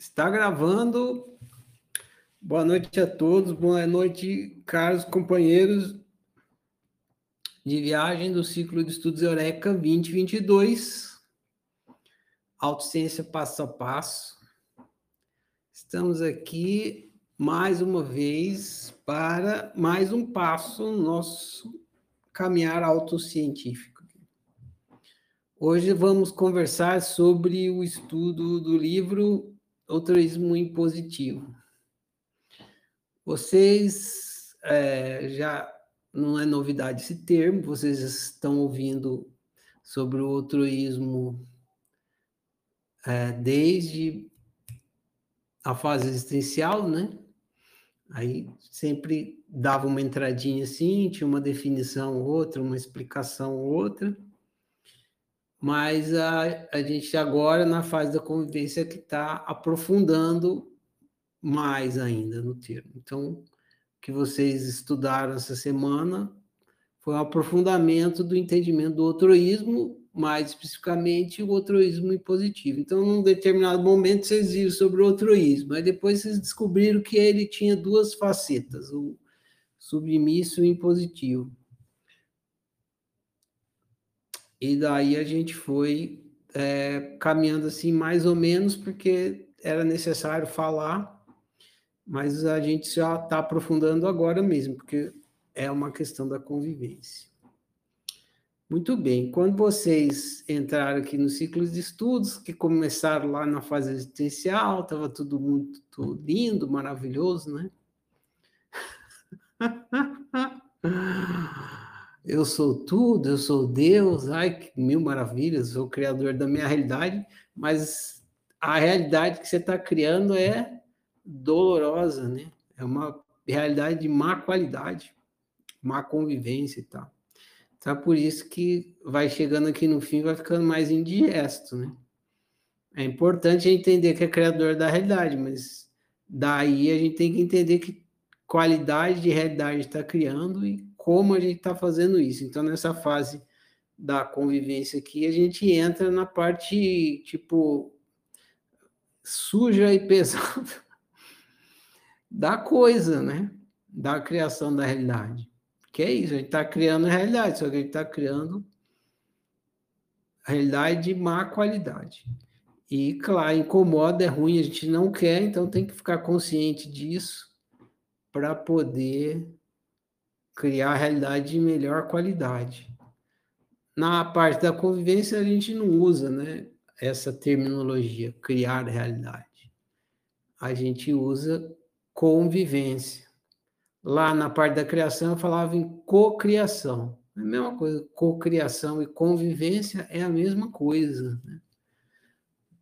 Está gravando. Boa noite a todos, boa noite, caros companheiros de viagem do ciclo de estudos Eureka 2022. Autociência passo a passo. Estamos aqui mais uma vez para mais um passo no nosso caminhar autocientífico. Hoje vamos conversar sobre o estudo do livro altruísmo impositivo. Vocês é, já não é novidade esse termo, vocês estão ouvindo sobre o altruísmo é, desde a fase existencial, né? Aí sempre dava uma entradinha assim, tinha uma definição outra, uma explicação outra mas a, a gente agora, na fase da convivência, que está aprofundando mais ainda no termo. Então, o que vocês estudaram essa semana foi um aprofundamento do entendimento do altruísmo, mais especificamente o altruísmo impositivo. Então, num determinado momento, vocês viram sobre o altruísmo, aí depois vocês descobriram que ele tinha duas facetas, o submisso e o impositivo. E daí a gente foi é, caminhando assim, mais ou menos, porque era necessário falar, mas a gente já está aprofundando agora mesmo, porque é uma questão da convivência. Muito bem, quando vocês entraram aqui no ciclo de estudos, que começaram lá na fase existencial, estava tudo muito lindo, maravilhoso, né? eu sou tudo, eu sou Deus, ai, que mil maravilhas, sou o criador da minha realidade, mas a realidade que você está criando é dolorosa, né? É uma realidade de má qualidade, má convivência e tal. Então, é por isso que vai chegando aqui no fim, vai ficando mais indigesto, né? É importante entender que é criador da realidade, mas daí a gente tem que entender que qualidade de realidade está criando e como a gente está fazendo isso. Então, nessa fase da convivência aqui, a gente entra na parte, tipo, suja e pesada da coisa, né? Da criação da realidade. Que é isso, a gente está criando a realidade, só que a gente está criando a realidade de má qualidade. E, claro, incomoda, é ruim, a gente não quer, então tem que ficar consciente disso para poder criar realidade de melhor qualidade. Na parte da convivência, a gente não usa né, essa terminologia, criar realidade. A gente usa convivência. Lá na parte da criação, eu falava em cocriação. É a mesma coisa, cocriação e convivência é a mesma coisa. Né?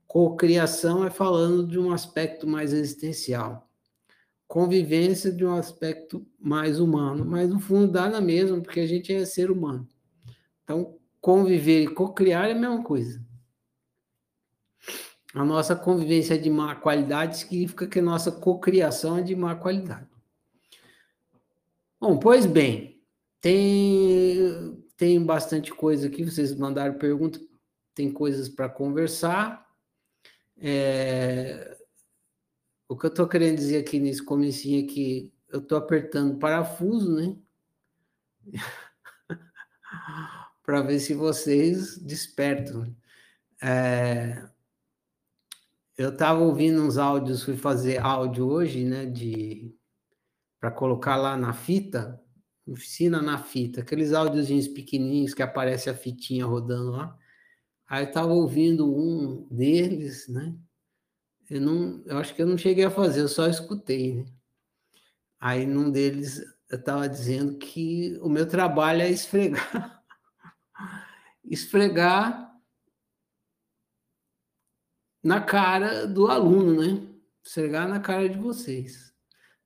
Cocriação é falando de um aspecto mais existencial convivência de um aspecto mais humano, mas no fundo dá na mesma, porque a gente é ser humano. Então, conviver e cocriar é a mesma coisa. A nossa convivência é de má qualidade significa que a nossa cocriação é de má qualidade. Bom, pois bem, tem, tem bastante coisa aqui, vocês mandaram pergunta, tem coisas para conversar. É, o que eu estou querendo dizer aqui nesse comecinho é que eu estou apertando parafuso, né? para ver se vocês despertam. É... Eu estava ouvindo uns áudios, fui fazer áudio hoje, né? De para colocar lá na fita, oficina na fita, aqueles áudiozinhos pequenininhos que aparece a fitinha rodando lá. Aí eu estava ouvindo um deles, né? Eu não, eu acho que eu não cheguei a fazer, eu só escutei, né? Aí num deles eu estava dizendo que o meu trabalho é esfregar, esfregar na cara do aluno, né? Esfregar na cara de vocês.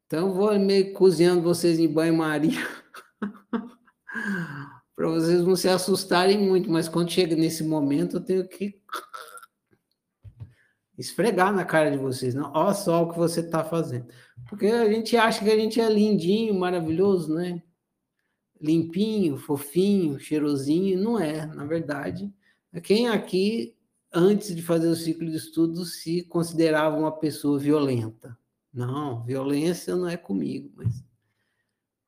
Então eu vou meio cozinhando vocês em banho-maria para vocês não se assustarem muito, mas quando chega nesse momento eu tenho que esfregar na cara de vocês, não? Olha só o que você está fazendo. Porque a gente acha que a gente é lindinho, maravilhoso, né? Limpinho, fofinho, cheirosinho, não é. Na verdade, quem aqui antes de fazer o ciclo de estudos, se considerava uma pessoa violenta. Não, violência não é comigo, mas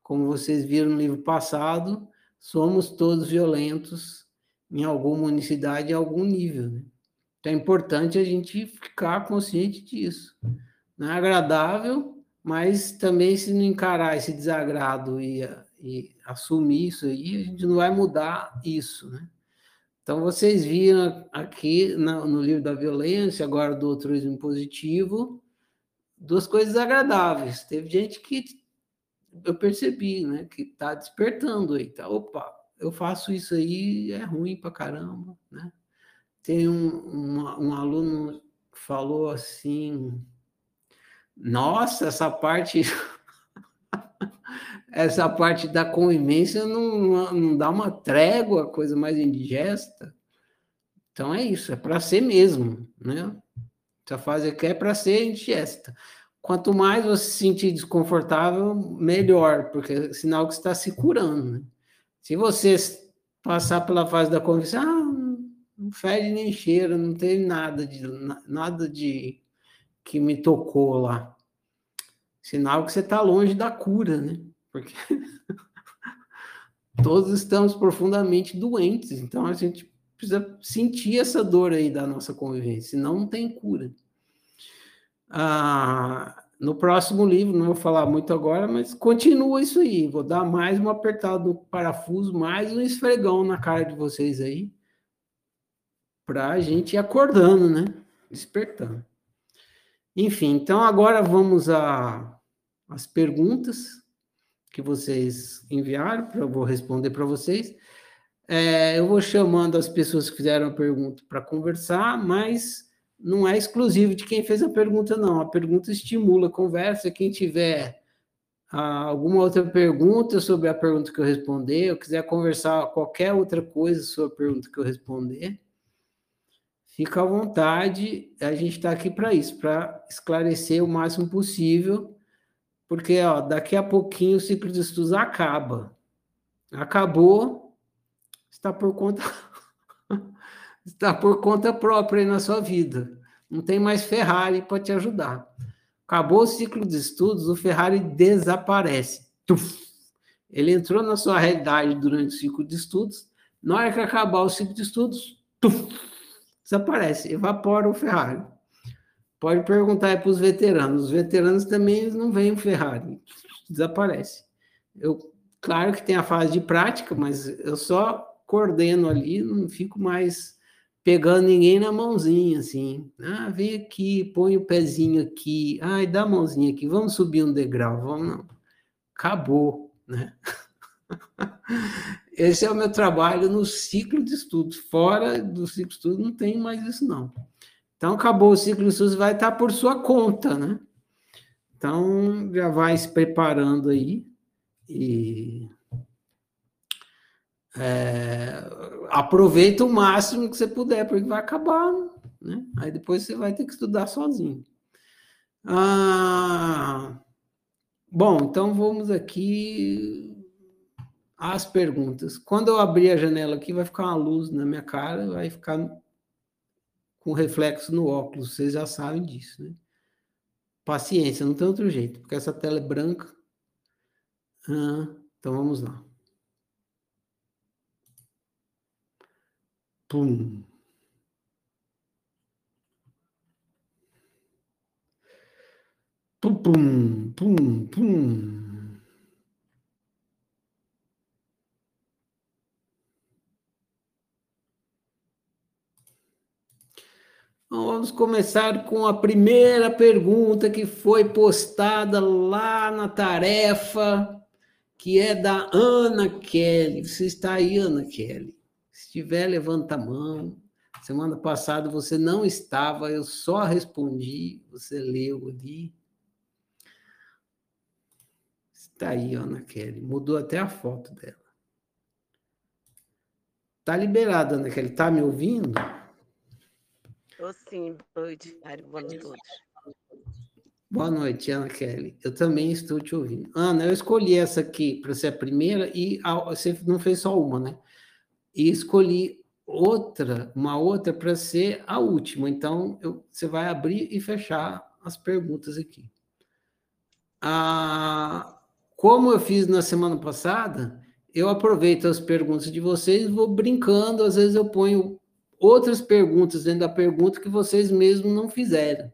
como vocês viram no livro passado, somos todos violentos em alguma unicidade, em algum nível. Né? Então é importante a gente ficar consciente disso. Não é agradável, mas também se não encarar esse desagrado e, e assumir isso aí, a gente não vai mudar isso, né? Então, vocês viram aqui no livro da violência, agora do altruísmo positivo, duas coisas agradáveis. Teve gente que eu percebi, né, que está despertando aí, tá? Opa, eu faço isso aí, é ruim pra caramba, né? Tem um, um, um aluno que falou assim, nossa, essa parte essa parte da convivência não, não dá uma trégua, coisa mais indigesta. Então é isso, é para ser mesmo, né? Essa fase aqui é para ser indigesta. Quanto mais você se sentir desconfortável, melhor, porque é sinal que está se curando. Né? Se você passar pela fase da convivência, ah, não fede nem cheira, não tem nada de nada de que me tocou lá. Sinal que você está longe da cura, né? porque todos estamos profundamente doentes, então a gente precisa sentir essa dor aí da nossa convivência, senão não tem cura. Ah, no próximo livro, não vou falar muito agora, mas continua isso aí. Vou dar mais uma apertada no parafuso, mais um esfregão na cara de vocês aí, para a gente ir acordando, né? Despertando. Enfim, então agora vamos às perguntas que vocês enviaram, eu vou responder para vocês. É, eu vou chamando as pessoas que fizeram a pergunta para conversar, mas não é exclusivo de quem fez a pergunta, não. A pergunta estimula a conversa. Quem tiver ah, alguma outra pergunta sobre a pergunta que eu responder, ou quiser conversar qualquer outra coisa sobre a pergunta que eu responder, fica à vontade. A gente está aqui para isso, para esclarecer o máximo possível porque ó, daqui a pouquinho o ciclo de estudos acaba. Acabou, está por conta está por conta própria aí na sua vida. Não tem mais Ferrari para te ajudar. Acabou o ciclo de estudos, o Ferrari desaparece. Tuf! Ele entrou na sua realidade durante o ciclo de estudos. Na hora que acabar o ciclo de estudos, tuf! Desaparece, evapora o Ferrari. Pode perguntar para os veteranos. Os veteranos também não veem Ferrari, desaparece. Eu, claro que tem a fase de prática, mas eu só coordeno ali, não fico mais pegando ninguém na mãozinha, assim. Ah, vem aqui, põe o pezinho aqui. Ai, dá a mãozinha aqui, vamos subir um degrau, vamos não. Acabou, né? Esse é o meu trabalho no ciclo de estudos. Fora do ciclo de estudos não tem mais isso, não. Então, acabou o ciclo de estudos, vai estar por sua conta, né? Então, já vai se preparando aí e é, aproveita o máximo que você puder, porque vai acabar, né? Aí depois você vai ter que estudar sozinho. Ah, bom, então vamos aqui às perguntas. Quando eu abrir a janela aqui, vai ficar uma luz na minha cara, vai ficar com reflexo no óculos, vocês já sabem disso, né? Paciência, não tem outro jeito, porque essa tela é branca. Ah, então vamos lá. Pum. Pum, pum, pum, pum. Vamos começar com a primeira pergunta que foi postada lá na tarefa, que é da Ana Kelly. Você está aí, Ana Kelly? Se estiver, levanta a mão. Semana passada você não estava, eu só respondi, você leu ali. Está aí, Ana Kelly. Mudou até a foto dela. Tá liberada, Ana Kelly. Tá me ouvindo? Estou sim, boa noite, Mário. Boa noite a todos. Boa noite, Ana Kelly. Eu também estou te ouvindo. Ana, eu escolhi essa aqui para ser a primeira e você não fez só uma, né? E escolhi outra, uma outra para ser a última. Então, eu, você vai abrir e fechar as perguntas aqui. Ah, como eu fiz na semana passada, eu aproveito as perguntas de vocês, vou brincando, às vezes eu ponho outras perguntas dentro da pergunta que vocês mesmos não fizeram.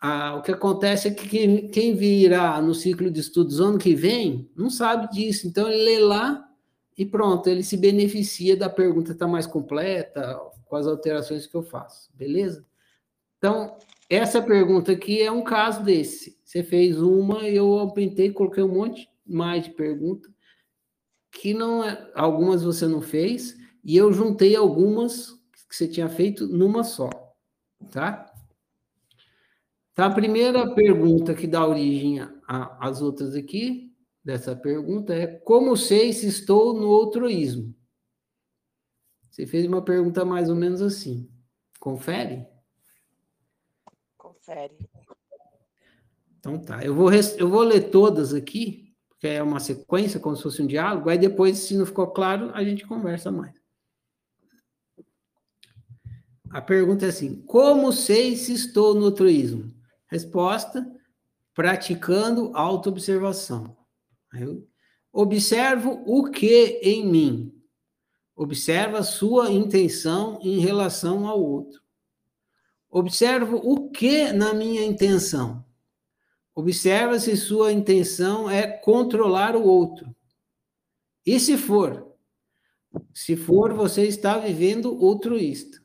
Ah, o que acontece é que quem, quem virá no ciclo de estudos ano que vem não sabe disso, então ele lê lá e pronto, ele se beneficia da pergunta estar tá mais completa, com as alterações que eu faço, beleza? Então, essa pergunta aqui é um caso desse. Você fez uma, eu aumentei, coloquei um monte mais de pergunta, que não é, algumas você não fez, e eu juntei algumas que você tinha feito numa só, tá? Então, a primeira pergunta que dá origem às outras aqui, dessa pergunta, é como sei se estou no outroísmo? Você fez uma pergunta mais ou menos assim. Confere? Confere. Então tá, eu vou, eu vou ler todas aqui, porque é uma sequência, como se fosse um diálogo, aí depois, se não ficou claro, a gente conversa mais. A pergunta é assim: como sei se estou no altruísmo? Resposta: praticando autoobservação. Observo o que em mim. Observa sua intenção em relação ao outro. Observo o que na minha intenção. Observa se sua intenção é controlar o outro. E se for? Se for, você está vivendo altruísta.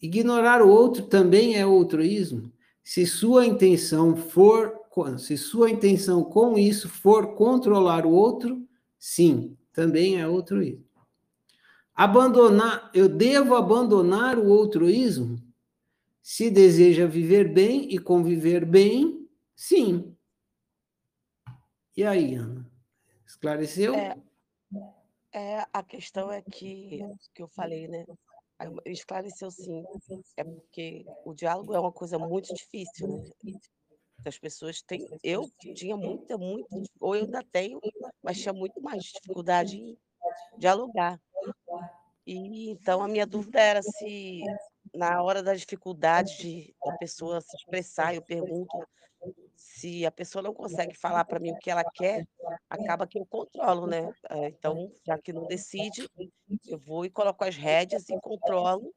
Ignorar o outro também é altruísmo. Se sua intenção for, se sua intenção com isso for controlar o outro, sim, também é altruísmo. Abandonar, eu devo abandonar o altruísmo se deseja viver bem e conviver bem Sim. E aí, Ana? Esclareceu? É, é, a questão é que, que eu falei, né? Esclareceu sim. É porque o diálogo é uma coisa muito difícil, né? As pessoas têm. Eu tinha muita, muita, ou eu ainda tenho, mas tinha muito mais dificuldade em dialogar. E então a minha dúvida era se na hora da dificuldade de a pessoa se expressar, eu pergunto se a pessoa não consegue falar para mim o que ela quer, acaba que eu controlo, né? Eh, então, já que não decide, eu vou e coloco as rédeas e controlo,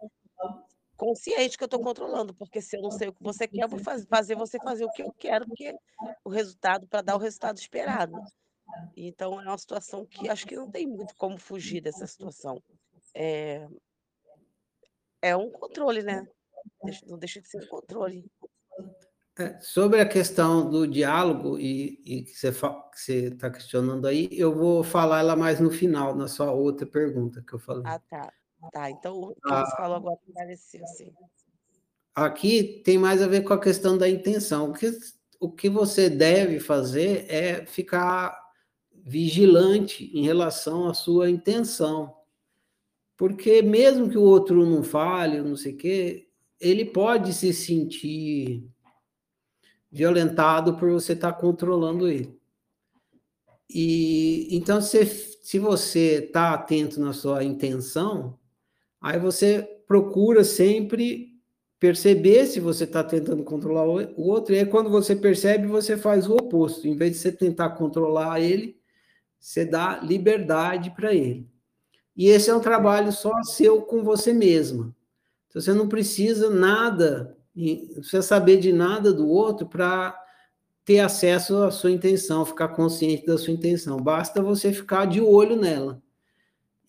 consciente que eu estou controlando, porque se eu não sei o que você quer, eu vou fazer você fazer o que eu quero, porque o resultado para dar o resultado esperado. Então, é uma situação que acho que não tem muito como fugir dessa situação. É, é um controle, né? Não deixa de ser um controle. É, sobre a questão do diálogo e, e que você está questionando aí, eu vou falar ela mais no final, na sua outra pergunta que eu falei. Ah, tá. Tá, então o que ah, você falou agora pareceu assim. Aqui tem mais a ver com a questão da intenção. O que, o que você deve fazer é ficar vigilante em relação à sua intenção. Porque mesmo que o outro não fale, não sei o quê, ele pode se sentir violentado por você estar tá controlando ele. E então, se, se você está atento na sua intenção, aí você procura sempre perceber se você está tentando controlar o outro, e aí quando você percebe, você faz o oposto. Em vez de você tentar controlar ele, você dá liberdade para ele. E esse é um trabalho só seu com você mesma. Então, você não precisa nada não precisa saber de nada do outro para ter acesso à sua intenção, ficar consciente da sua intenção. Basta você ficar de olho nela.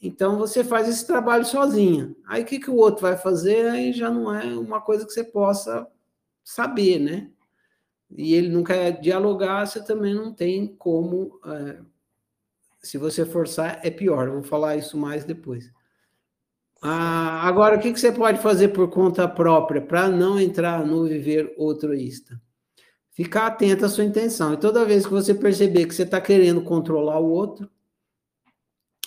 Então você faz esse trabalho sozinha. Aí o que, que o outro vai fazer? Aí já não é uma coisa que você possa saber, né? E ele não quer dialogar, você também não tem como. É, se você forçar, é pior. Vou falar isso mais depois. Ah, agora, o que, que você pode fazer por conta própria para não entrar no viver altruísta? Ficar atento à sua intenção. E toda vez que você perceber que você está querendo controlar o outro,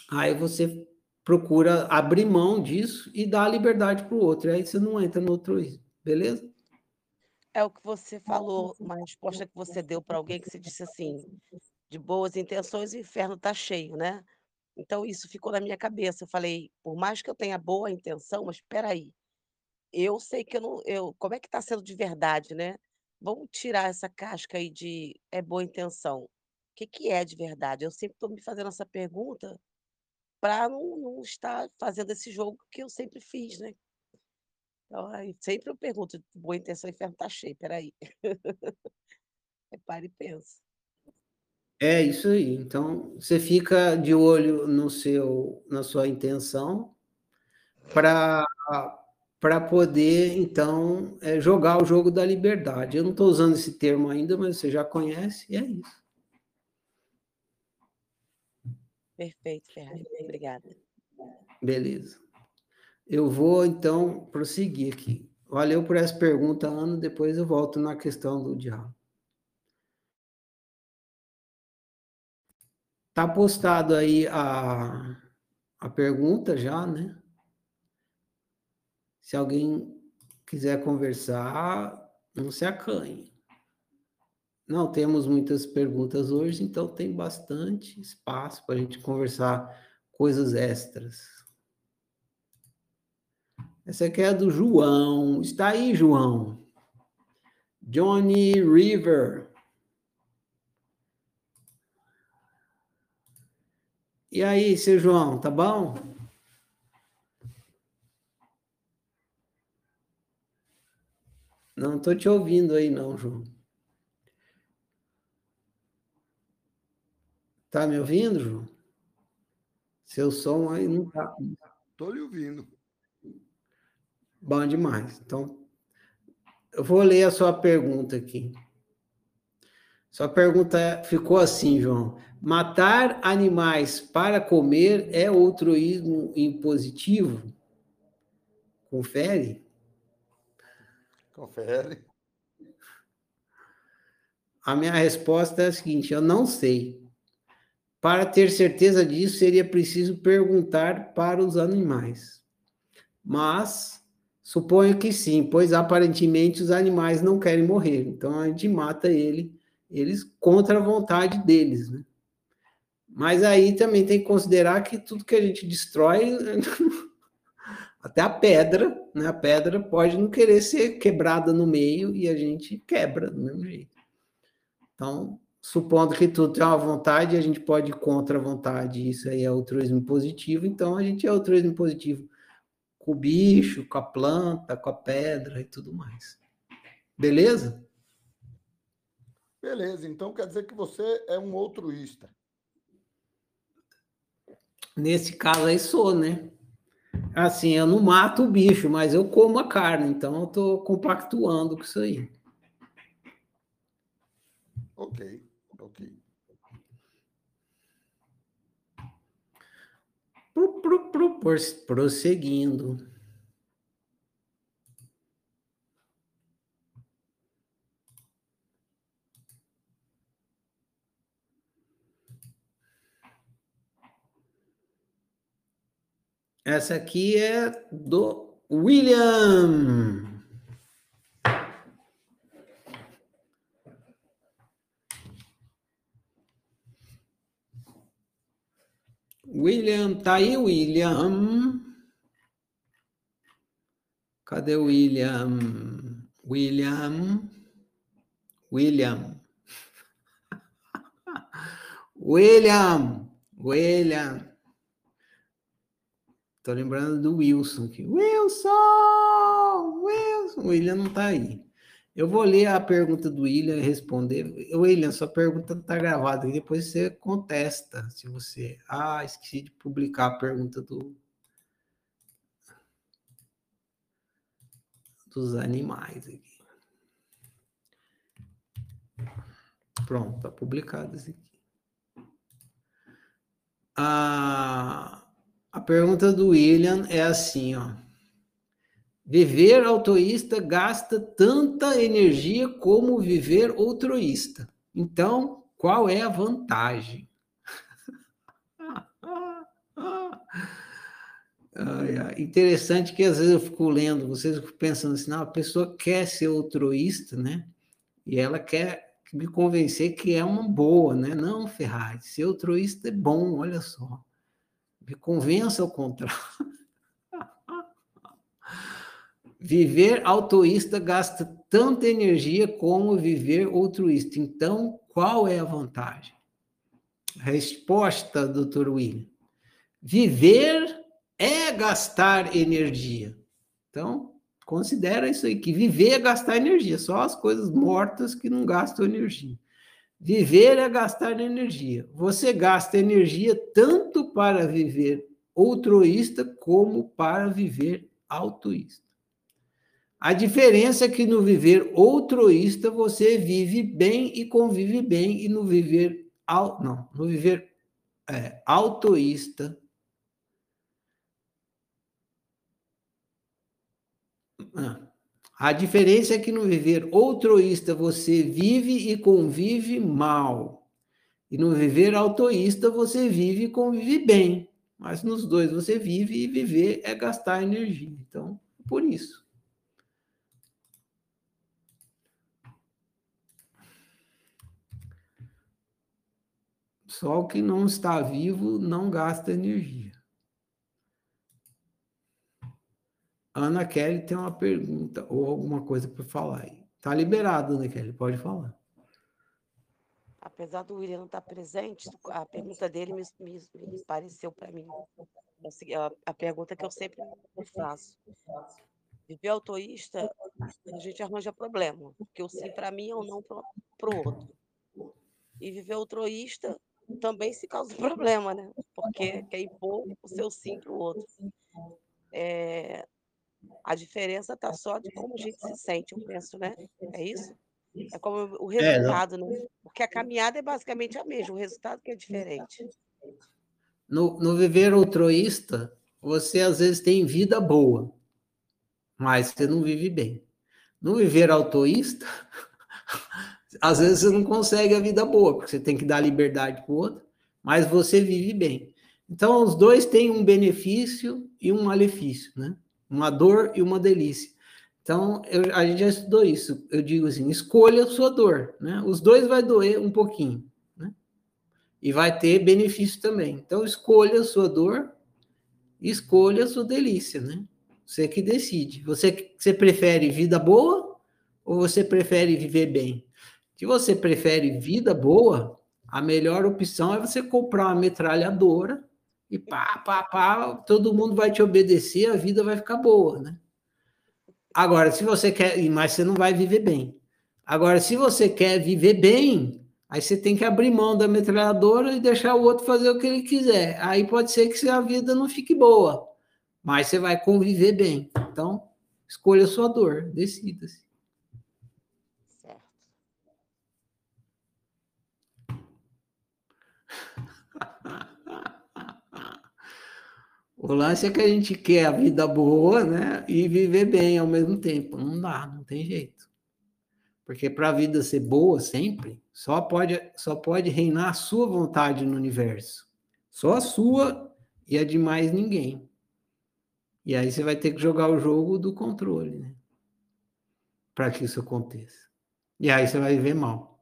aí você procura abrir mão disso e dar liberdade para o outro. Aí você não entra no altruísmo, beleza? É o que você falou, uma resposta que você deu para alguém que você disse assim: de boas intenções, o inferno está cheio, né? Então isso ficou na minha cabeça. Eu falei: "Por mais que eu tenha boa intenção, mas espera aí, eu sei que eu não eu como é que está sendo de verdade, né? Vamos tirar essa casca aí de é boa intenção. O que que é de verdade?". Eu sempre estou me fazendo essa pergunta para não não estar fazendo esse jogo que eu sempre fiz, né? Então aí sempre eu pergunto: "Boa intenção, o inferno está cheio, espera aí". Aí para e pensa. É isso aí. Então, você fica de olho no seu na sua intenção pra pra poder, então, eh, jogar o jogo da liberdade. Eu não estou usando esse termo ainda, mas você já conhece, e é isso. Perfeito, Ferrari. Obrigada. Beleza. Eu vou, então, prosseguir aqui. Valeu por essa pergunta, Ana, depois eu volto na questão do diálogo. Tá postado aí a a pergunta já, né? Se alguém quiser conversar, não se acanhe. Não temos muitas perguntas hoje, então tem bastante espaço para a gente conversar coisas extras. Essa aqui é do João. Está aí, João. Johnny River. E aí, seu João, tá bom? Não estou te ouvindo aí, não, João. Tá me ouvindo, João? Seu som aí não tá. Estou lhe ouvindo. Bom demais. Então, eu vou ler a sua pergunta aqui. Sua pergunta ficou assim, João. Matar animais para comer é altruísmo impositivo? Confere? Confere. A minha resposta é a seguinte: eu não sei. Para ter certeza disso, seria preciso perguntar para os animais. Mas suponho que sim, pois aparentemente os animais não querem morrer. Então a gente mata ele, eles contra a vontade deles, né? Mas aí também tem que considerar que tudo que a gente destrói, até a pedra, né? A pedra pode não querer ser quebrada no meio e a gente quebra do mesmo jeito. Então, supondo que tudo tem uma vontade, a gente pode ir contra a vontade, isso aí é altruísmo positivo, então a gente é altruísmo positivo com o bicho, com a planta, com a pedra e tudo mais. Beleza? Beleza, então quer dizer que você é um altruísta. Nesse caso aí sou, né? Assim, eu não mato o bicho, mas eu como a carne, então eu tô compactuando com isso aí. Ok, ok. Pro, pro, pro, prosseguindo. Essa aqui é do William. William, tá aí, William? Cadê o William? William? William. William, William. Tô lembrando do Wilson aqui. Wilson! Wilson! O William não tá aí. Eu vou ler a pergunta do William e responder. William, sua pergunta está gravada e depois você contesta se você. Ah, esqueci de publicar a pergunta do dos animais aqui. Pronto, está publicado isso aqui. Ah, a pergunta do William é assim, ó. Viver altruísta gasta tanta energia como viver altruísta. Então, qual é a vantagem? Interessante que às vezes eu fico lendo, vocês ficam pensando assim, não, a pessoa quer ser altruísta, né? E ela quer me convencer que é uma boa, né? Não, Ferrari, ser altruísta é bom, olha só. Me convença ao contrário. Viver altruísta gasta tanta energia como viver altruísta. Então, qual é a vantagem? Resposta, doutor William. Viver é gastar energia. Então, considera isso aí, que viver é gastar energia. Só as coisas mortas que não gastam energia. Viver é gastar energia. Você gasta energia tanto para viver altruísta como para viver altruísta. A diferença é que no viver altruísta você vive bem e convive bem, e no viver não, no viver é, ah, a diferença é que no viver altruísta você vive e convive mal. E no viver autoísta você vive e convive bem. Mas nos dois você vive e viver é gastar energia. Então, por isso. Só o que não está vivo não gasta energia. Ana Kelly tem uma pergunta ou alguma coisa para falar aí. Está liberado, Ana Kelly, pode falar. Apesar do William não estar presente, a pergunta dele me, me, me pareceu para mim. É a, a, pergunta que eu sempre faço. Viver autoísta, a gente arranja problema, porque o sim para mim é o não para o outro. E viver altruísta também se causa problema, né? Porque quer impor o seu sim para o outro. É, a diferença está só de como a gente se sente, eu penso, né? É isso? É como o resultado, é, né? Porque a caminhada é basicamente a mesma, o resultado que é diferente. No, no viver altruísta, você às vezes tem vida boa, mas você não vive bem. No viver autoísta, às vezes você não consegue a vida boa, porque você tem que dar liberdade para o outro, mas você vive bem. Então, os dois têm um benefício e um malefício, né? Uma dor e uma delícia. Então, eu, a gente já estudou isso. Eu digo assim, escolha a sua dor, né? Os dois vai doer um pouquinho, né? E vai ter benefício também. Então, escolha a sua dor, escolha a sua delícia, né? Você que decide. Você, você prefere vida boa ou você prefere viver bem? Se você prefere vida boa, a melhor opção é você comprar uma metralhadora e pá, pá, pá, todo mundo vai te obedecer, a vida vai ficar boa, né? Agora, se você quer, mas você não vai viver bem. Agora, se você quer viver bem, aí você tem que abrir mão da metralhadora e deixar o outro fazer o que ele quiser. Aí pode ser que a vida não fique boa, mas você vai conviver bem. Então, escolha a sua dor, decida-se. O lance é que a gente quer a vida boa, né? E viver bem ao mesmo tempo. Não dá, não tem jeito. Porque para a vida ser boa sempre, só pode, só pode reinar a sua vontade no universo. Só a sua e a de mais ninguém. E aí você vai ter que jogar o jogo do controle, né? Para que isso aconteça. E aí você vai viver mal.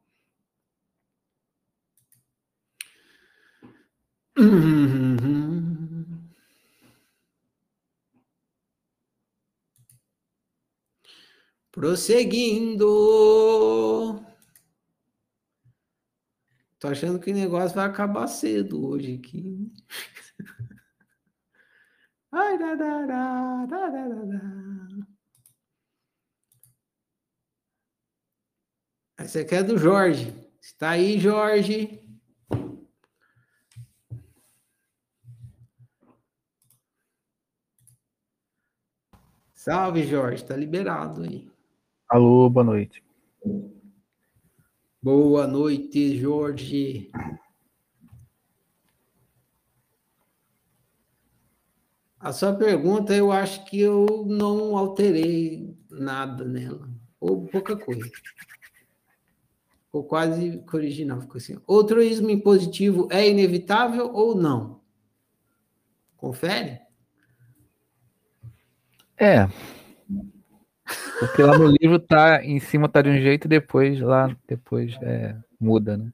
Uhum. Prosseguindo. Tô achando que o negócio vai acabar cedo hoje aqui. Ai, da, da, da, da, da, da. Essa aqui é do Jorge. Está aí, Jorge? Salve, Jorge. Está liberado aí. Alô, boa noite. Boa noite, Jorge. A sua pergunta, eu acho que eu não alterei nada nela, ou pouca coisa. Ficou quase original, ficou assim. Altruísmo impositivo é inevitável ou não? Confere? É, porque lá no livro tá em cima tá de um jeito e depois lá depois é, muda, né?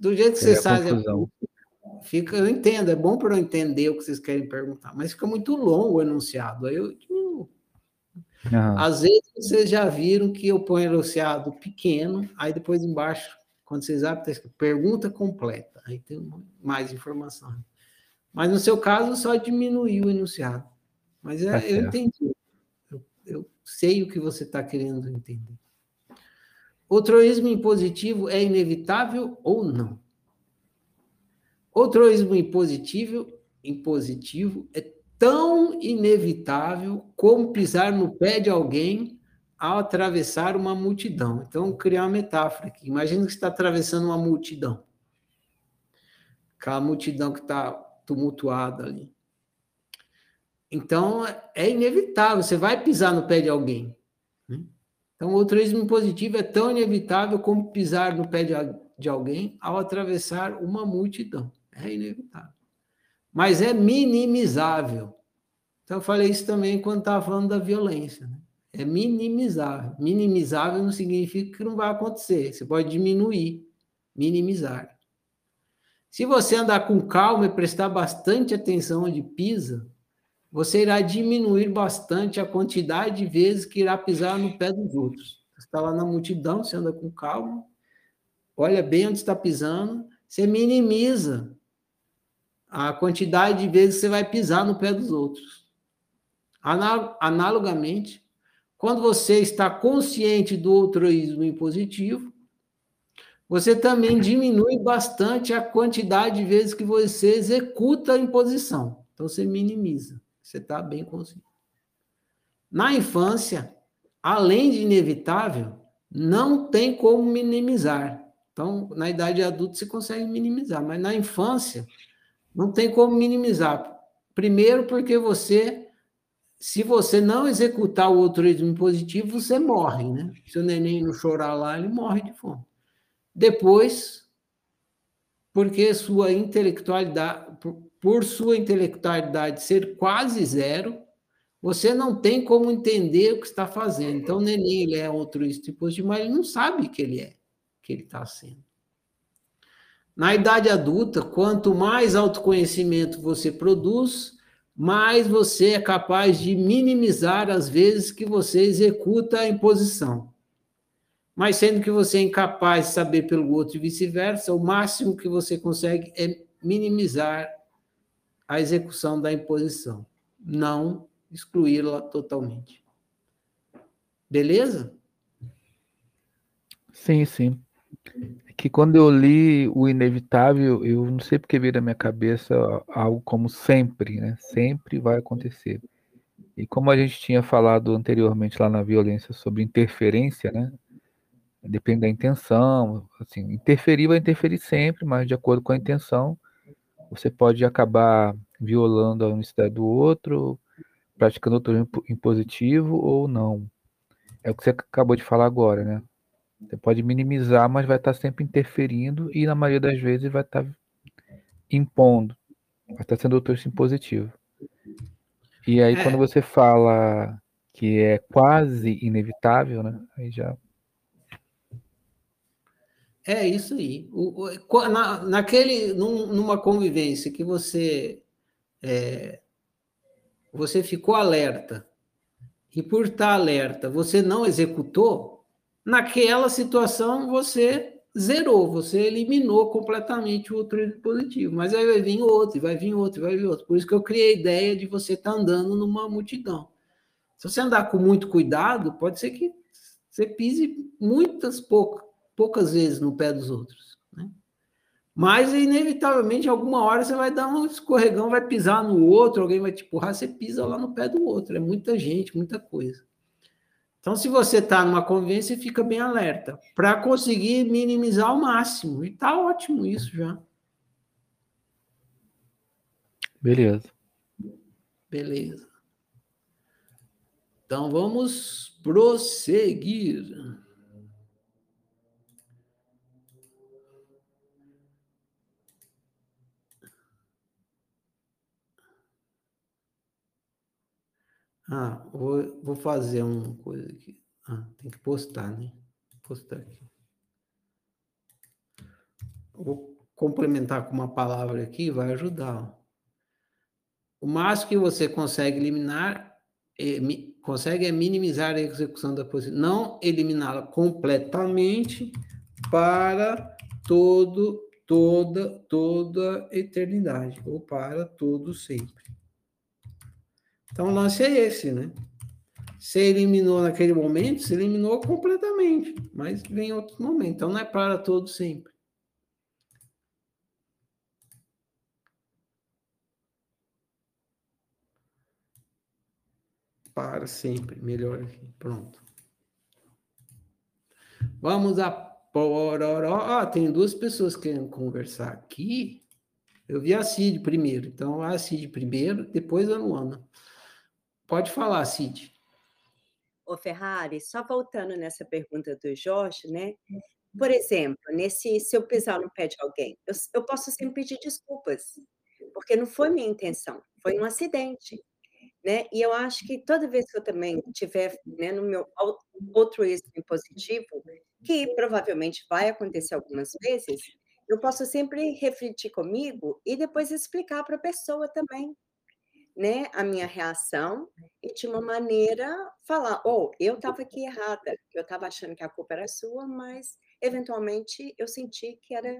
Do jeito que você sabe, fica, eu entendo, é bom para eu entender o que vocês querem perguntar, mas fica muito longo o enunciado, aí eu diminuo. Às vezes vocês já viram que eu ponho enunciado pequeno, aí depois embaixo, quando vocês abrem, tá escrito pergunta completa, aí tem mais informação. Mas no seu caso, só diminuir o enunciado. Mas é, Tá eu entendi. Sei o que você está querendo entender. O impositivo é inevitável ou não? O impositivo, impositivo é tão inevitável como pisar no pé de alguém ao atravessar uma multidão. Então, criar uma metáfora aqui. Imagina que você está atravessando uma multidão. Aquela multidão que está tumultuada ali. Então, é inevitável, você vai pisar no pé de alguém. né? Então, o altruísmo positivo é tão inevitável como pisar no pé de, de alguém ao atravessar uma multidão. É inevitável. Mas é minimizável. Então, eu falei isso também quando estava falando da violência. né? É minimizável. Minimizável não significa que não vai acontecer. Você pode diminuir, minimizar. Se você andar com calma e prestar bastante atenção onde pisa, você irá diminuir bastante a quantidade de vezes que irá pisar no pé dos outros. Você está lá na multidão, você anda com calma, olha bem onde está pisando, você minimiza a quantidade de vezes que você vai pisar no pé dos outros. Ana- Analogamente, quando você está consciente do altruísmo impositivo, você também diminui bastante a quantidade de vezes que você executa a imposição. Então, você minimiza. Você está bem consciente. Na infância, além de inevitável, não tem como minimizar. Então, na idade adulta, você consegue minimizar, mas na infância, não tem como minimizar. Primeiro, porque você, se você não executar o altruísmo positivo, você morre, né? Se o neném não chorar lá, ele morre de fome. Depois, porque sua intelectualidade, por, sua intelectualidade ser quase zero, você não tem como entender o que está fazendo. Então, o neném ele é altruísta e positivo, mas ele não sabe que ele é, que ele está sendo. Na idade adulta, quanto mais autoconhecimento você produz, mais você é capaz de minimizar as vezes que você executa a imposição. Mas sendo que você é incapaz de saber pelo outro e vice-versa, o máximo que você consegue é minimizar a execução da imposição, não excluí-la totalmente. Beleza? Sim, sim. É que quando eu li o inevitável, eu não sei porque veio na minha cabeça algo como sempre, né? Sempre vai acontecer. E como a gente tinha falado anteriormente lá na violência sobre interferência, né? Depende da intenção, assim, interferir vai interferir sempre, mas de acordo com a intenção, você pode acabar violando a unicidade do outro, praticando outro impo- impositivo ou não. É o que você acabou de falar agora, né? Você pode minimizar, mas vai estar sempre interferindo e na maioria das vezes vai estar impondo, vai estar sendo outro impositivo. E aí É. quando você fala que é quase inevitável, né? Aí já É isso aí. O- o- na, naquele, num- numa convivência que você é, você ficou alerta e por estar alerta você não executou, naquela situação você zerou, você eliminou completamente o outro positivo. Mas aí vai vir outro, vai vir outro, vai vir outro. Por isso que eu criei a ideia de você estar andando numa multidão. Se você andar com muito cuidado, pode ser que você pise muitas poucas, poucas vezes no pé dos outros. Né? Mas, inevitavelmente, alguma hora você vai dar um escorregão, vai pisar no outro, alguém vai te empurrar, você pisa lá no pé do outro. É muita gente, muita coisa. Então, se você está numa convivência, fica bem alerta, para conseguir minimizar ao máximo. E tá ótimo isso já. beleza. Beleza. Então vamos prosseguir. Ah, vou, vou fazer uma coisa aqui. Ah, tem que postar, né? Postar aqui. Vou complementar com uma palavra aqui, vai ajudar. O máximo que você consegue eliminar, é, mi, consegue é minimizar a execução da posição, não eliminá-la completamente para todo, toda, toda eternidade, ou para todo sempre. Então, o lance é esse, né? Você eliminou naquele momento, você eliminou completamente, mas vem outro momento. Então, não é para todo sempre. para sempre. Melhor aqui. Pronto. Vamos a pororó. Ah, tem duas pessoas querendo conversar aqui. Eu vi a Cid primeiro. Então, a Cid primeiro, depois a Luana. Pode falar, Cid. Ô, Ferrari, só voltando nessa pergunta do Jorge, né? Por exemplo, nesse se eu pisar no pé de alguém, eu, eu posso sempre pedir desculpas, porque não foi minha intenção, foi um acidente né? E eu acho que toda vez que eu também tiver, né, no meu altruísmo positivo, que provavelmente vai acontecer algumas vezes, eu posso sempre refletir comigo e depois explicar para a pessoa também, né, a minha reação e de uma maneira falar, oh, eu estava aqui errada, eu estava achando que a culpa era sua, mas eventualmente eu senti que era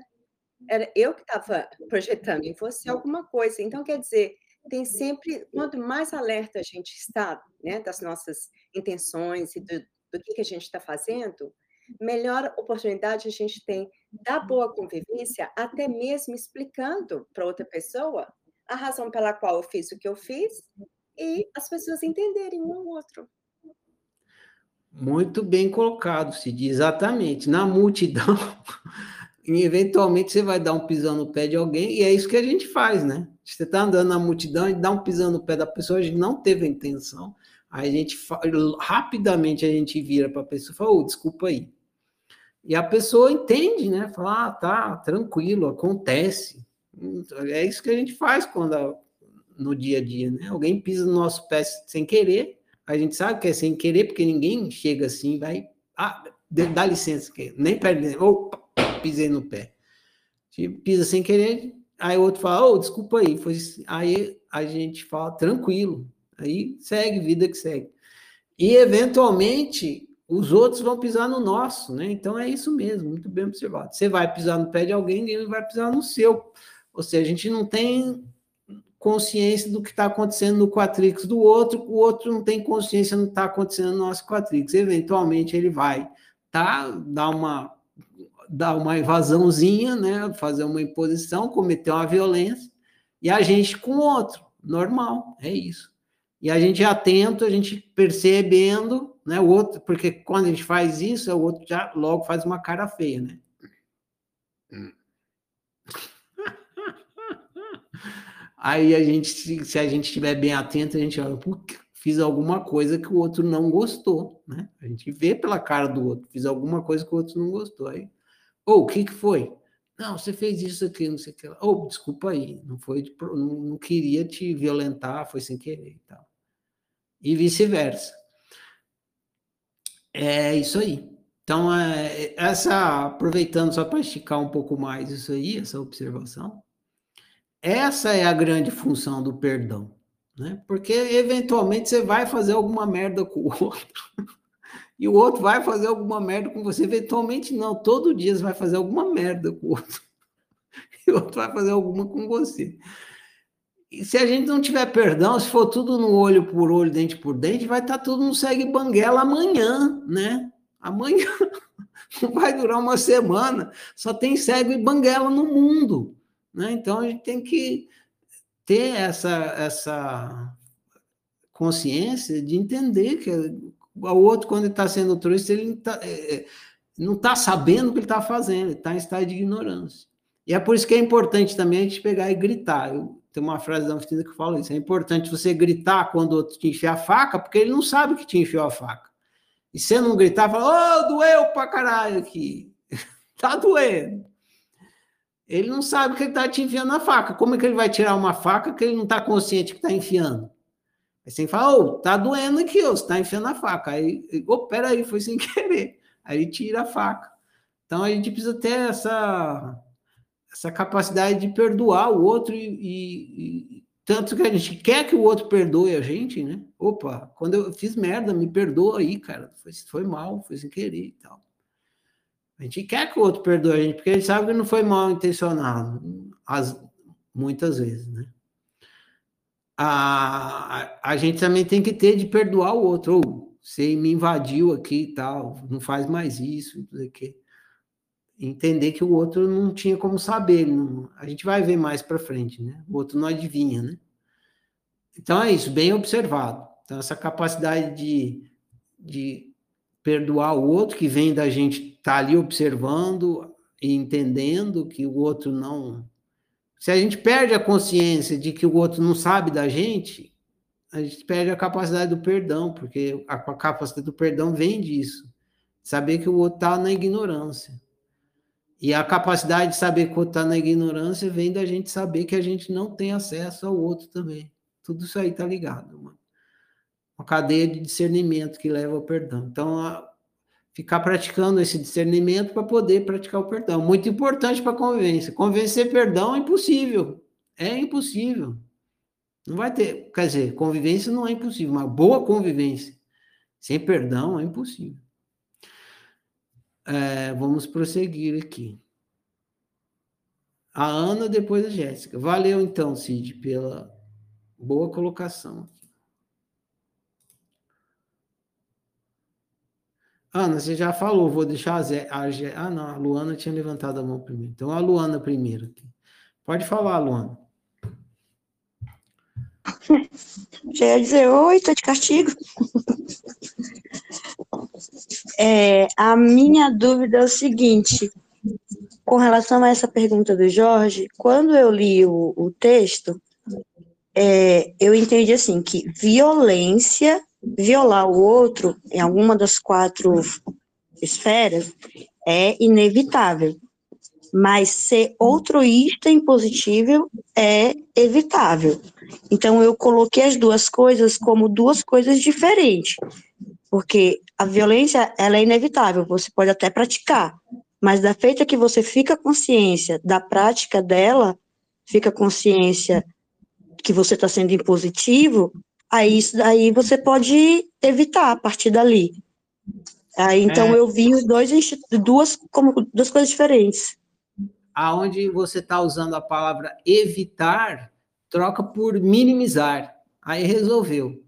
era eu que estava projetando em você alguma coisa. Então, quer dizer, tem sempre, quanto mais alerta a gente está, né, das nossas intenções e do, do que, que a gente está fazendo, melhor oportunidade a gente tem da boa convivência, até mesmo explicando para outra pessoa a razão pela qual eu fiz o que eu fiz e as pessoas entenderem um ao outro. Muito bem colocado, Cid, exatamente. Na multidão, eventualmente você vai dar um pisão no pé de alguém, e é isso que a gente faz, né? Você está andando na multidão e dá um pisão no pé da pessoa, a gente não teve a intenção, a gente rapidamente a gente vira para a pessoa e fala, oh, desculpa aí. E a pessoa entende, né? Fala, ah, tá, tranquilo, acontece. É isso que a gente faz quando no dia a dia, né? Alguém pisa no nosso pé sem querer, a gente sabe que é sem querer, porque ninguém chega assim, vai, ah, dá licença, nem perde, opa, pisei no pé. Pisa sem querer, aí o outro fala, oh, desculpa aí. Foi, aí a gente fala, tranquilo. Aí segue, vida que segue. E, eventualmente, os outros vão pisar no nosso, né? Então é isso mesmo, muito bem observado. Você vai pisar no pé de alguém ele vai pisar no seu. Ou seja, a gente não tem consciência do que está acontecendo no quatrix do outro, o outro não tem consciência do que está acontecendo no nosso quatrix. Eventualmente ele vai tá, dar uma dar uma invasãozinha, né, fazer uma imposição, cometer uma violência, e a gente com o outro, normal, é isso. E a gente atento, a gente percebendo, né, o outro, porque quando a gente faz isso, o outro já logo faz uma cara feia, né? Aí a gente, se a gente estiver bem atento, a gente olha, fiz alguma coisa que o outro não gostou, né? A gente vê pela cara do outro, fiz alguma coisa que o outro não gostou. Aí ou, oh, o que, que foi? Não, você fez isso aqui, não sei o que. Ou, oh, desculpa aí, não foi, não, não queria te violentar, foi sem querer e tal. E vice-versa. É isso aí. Então, é, essa, aproveitando só para esticar um pouco mais isso aí, essa observação, essa é a grande função do perdão, né? Porque eventualmente você vai fazer alguma merda com o outro e o outro vai fazer alguma merda com você. Eventualmente, não, todo dia você vai fazer alguma merda com o outro. E o outro vai fazer alguma com você. E se a gente não tiver perdão, se for tudo no olho por olho, dente por dente, vai estar tá tudo no segue banguela amanhã, né? Amanhã não vai durar uma semana, só tem cego e banguela no mundo, né? Então a gente tem que ter essa essa consciência de entender que o outro, quando está sendo altruísta, ele não está é, é sabendo o que ele está fazendo, ele está em estado de ignorância. E é por isso que é importante também a gente pegar e gritar. Eu, tem uma frase da Anfistina que fala isso: é importante você gritar quando o outro te enfia a faca, porque ele não sabe que te enfiou a faca. E você não gritar, fala, ô, oh, doeu pra caralho aqui. tá doendo. Ele não sabe que ele tá te enfiando a faca. Como é que ele vai tirar uma faca que ele não tá consciente que tá enfiando? Aí você fala, ô, tá doendo aqui, ó, você tá enfiando a faca. Aí, ô, peraí, foi sem querer. Aí tira a faca. Então a gente precisa ter essa, essa capacidade de perdoar o outro e, e, e, tanto que a gente quer que o outro perdoe a gente, né? Opa, quando eu fiz merda, me perdoa aí, cara, foi, foi mal, foi sem querer e tal. A gente quer que o outro perdoe a gente, porque ele sabe que não foi mal intencionado, as, muitas vezes, né? A, a, gente também tem que ter de perdoar o outro. Ou você me invadiu aqui e tal, não faz mais isso, não sei o quê entender que o outro não tinha como saber. Não, a gente vai ver mais para frente, né? O outro não adivinha, né? Então é isso, bem observado. Então, essa capacidade de, de perdoar o outro, que vem da gente estar tá ali observando e entendendo que o outro não. Se a gente perde a consciência de que o outro não sabe da gente, a gente perde a capacidade do perdão, porque a capacidade do perdão vem disso. Saber que o outro está na ignorância. E a capacidade de saber quando está na ignorância vem da gente saber que a gente não tem acesso ao outro também. Tudo isso aí está ligado. Uma, uma cadeia de discernimento que leva ao perdão. Então, a, ficar praticando esse discernimento para poder praticar o perdão. Muito importante para a convivência. Convencer perdão é impossível. É impossível. Não vai ter. Quer dizer, convivência não é impossível, uma boa convivência sem perdão é impossível. É, vamos prosseguir aqui. A Ana, depois a Jéssica. Valeu, então, Cid, pela boa colocação. Ana, você já falou, vou deixar a, Zé, a Zé, Ah, não, a Luana tinha levantado a mão primeiro. Então, a Luana primeiro. Aqui. Pode falar, Luana. Já ia dizer, oi, tô de castigo. É, a minha dúvida é o seguinte, com relação a essa pergunta do Jorge, quando eu li o, o texto, é, eu entendi assim que violência, violar o outro em alguma das quatro esferas é inevitável, mas ser altruísta e impositível é evitável. Então eu coloquei as duas coisas como duas coisas diferentes, porque a violência ela é inevitável, você pode até praticar, mas da feita que você fica consciência da prática dela, fica consciência que você está sendo impositivo, aí isso daí você pode evitar a partir dali. Aí, então é. eu vi os dois duas como duas coisas diferentes. Aonde você está usando a palavra evitar, troca por minimizar. Aí resolveu.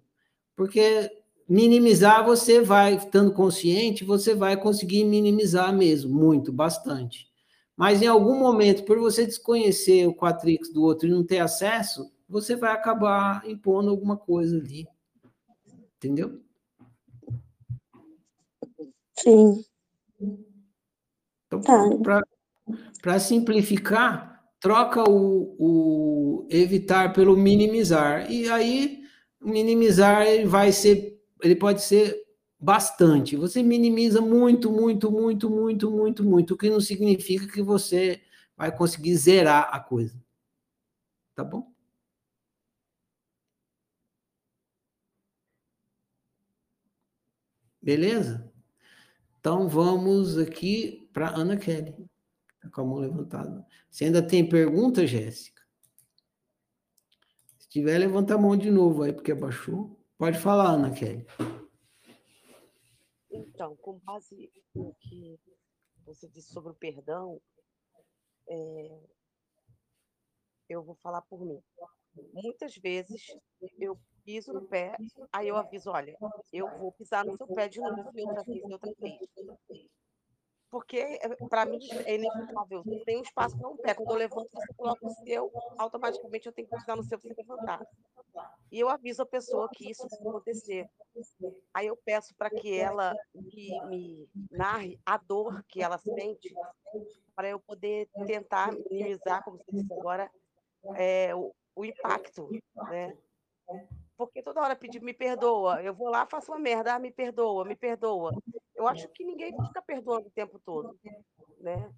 Porque minimizar, você vai, estando consciente, você vai conseguir minimizar mesmo, muito, bastante. Mas em algum momento, por você desconhecer o quatrix do outro e não ter acesso, você vai acabar impondo alguma coisa ali. Entendeu? Sim. Então, tá. para simplificar, troca o, o evitar pelo minimizar. E aí, minimizar vai ser ele pode ser bastante. Você minimiza muito, muito, muito, muito, muito, muito, o que não significa que você vai conseguir zerar a coisa. Tá bom? Beleza? Então vamos aqui para Ana Kelly. Tá com a mão levantada. Você ainda tem pergunta, Jéssica? Se tiver, levanta a mão de novo aí, porque abaixou. Pode falar, Ana Kelly. Então, com base no que você disse sobre o perdão, é, eu vou falar por mim. Muitas vezes eu piso no pé, aí eu aviso, olha, eu vou pisar no seu pé de novo e outra vez e outra vez porque eh, para mim é inevitável. Tem um espaço para um pé. Quando eu levanto, você coloca o seu, automaticamente eu tenho que pisar no seu para você levantar. E eu aviso a pessoa que isso vai acontecer. Aí eu peço para que ela me, me, narre a dor que ela sente, para eu poder tentar minimizar, como você disse agora, é, o, o impacto, né? Porque toda hora pedir me perdoa, eu vou lá, faço uma merda, ah, me perdoa, me perdoa. Eu acho que ninguém fica perdoando o tempo todo, né?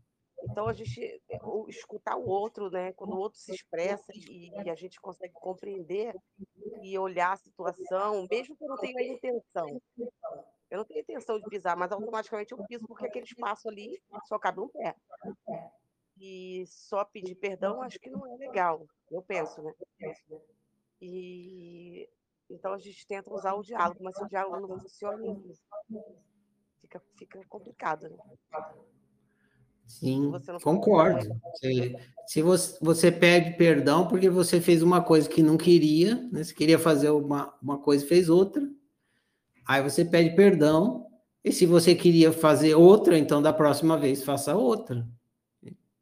Então a gente eh, escutar o outro, né? Quando o outro se expressa e, e, a gente consegue compreender e olhar a situação, mesmo que eu não tenha a intenção. Eu não tenho intenção de pisar, mas automaticamente eu piso porque aquele espaço ali só cabe um pé. E só pedir perdão acho que não é legal, eu penso, né? E então a gente tenta usar o diálogo, mas se o diálogo não funciona, fica, fica complicado, né? Sim, concordo. Se, se você, você, pede perdão porque você fez uma coisa que não queria, né? Você queria fazer uma, uma coisa e fez outra. Aí você pede perdão. E se você queria fazer outra, então da próxima vez faça outra.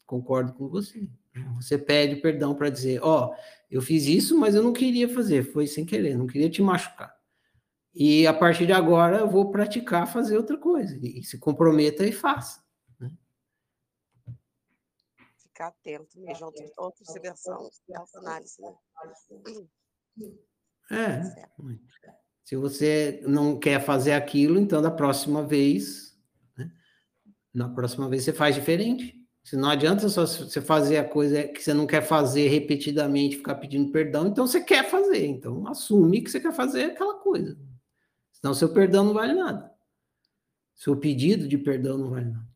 Concordo com você. Você pede perdão para dizer, ó, oh, eu fiz isso, mas eu não queria fazer, foi sem querer, não queria te machucar. E a partir de agora eu vou praticar fazer outra coisa. E se comprometa e faça. ficar atento mesmo, outra, observação, autoanálise, né? É. Se você não quer fazer aquilo, então da próxima vez, né? na próxima vez você faz diferente. Se não adianta só você fazer a coisa que você não quer fazer repetidamente, ficar pedindo perdão, então você quer fazer. Então assume que você quer fazer aquela coisa. Senão seu perdão não vale nada. Seu pedido de perdão não vale nada.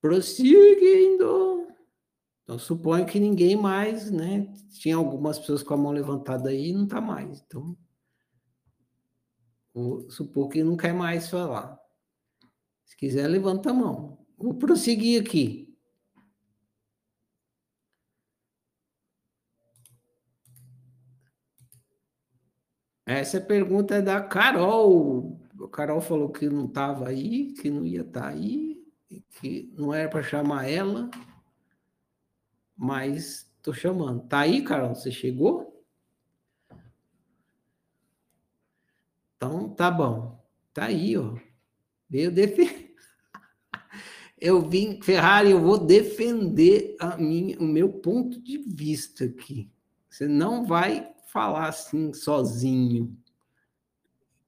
prosseguindo. Então, suponho que ninguém mais, né? Tinha algumas pessoas com a mão levantada aí e não está mais. Então, vou supor que não quer mais falar. Se quiser, levanta a mão. Vou prosseguir aqui. Essa pergunta é da Carol. A Carol falou que não estava aí, que não ia estar tá aí que não era para chamar ela, mas estou chamando. Tá aí, Carol? Você chegou? Então, tá bom. Tá aí, ó. Veio defender. Eu vim, Ferrari, eu vou defender a minha, o meu ponto de vista aqui. Você não vai falar assim sozinho.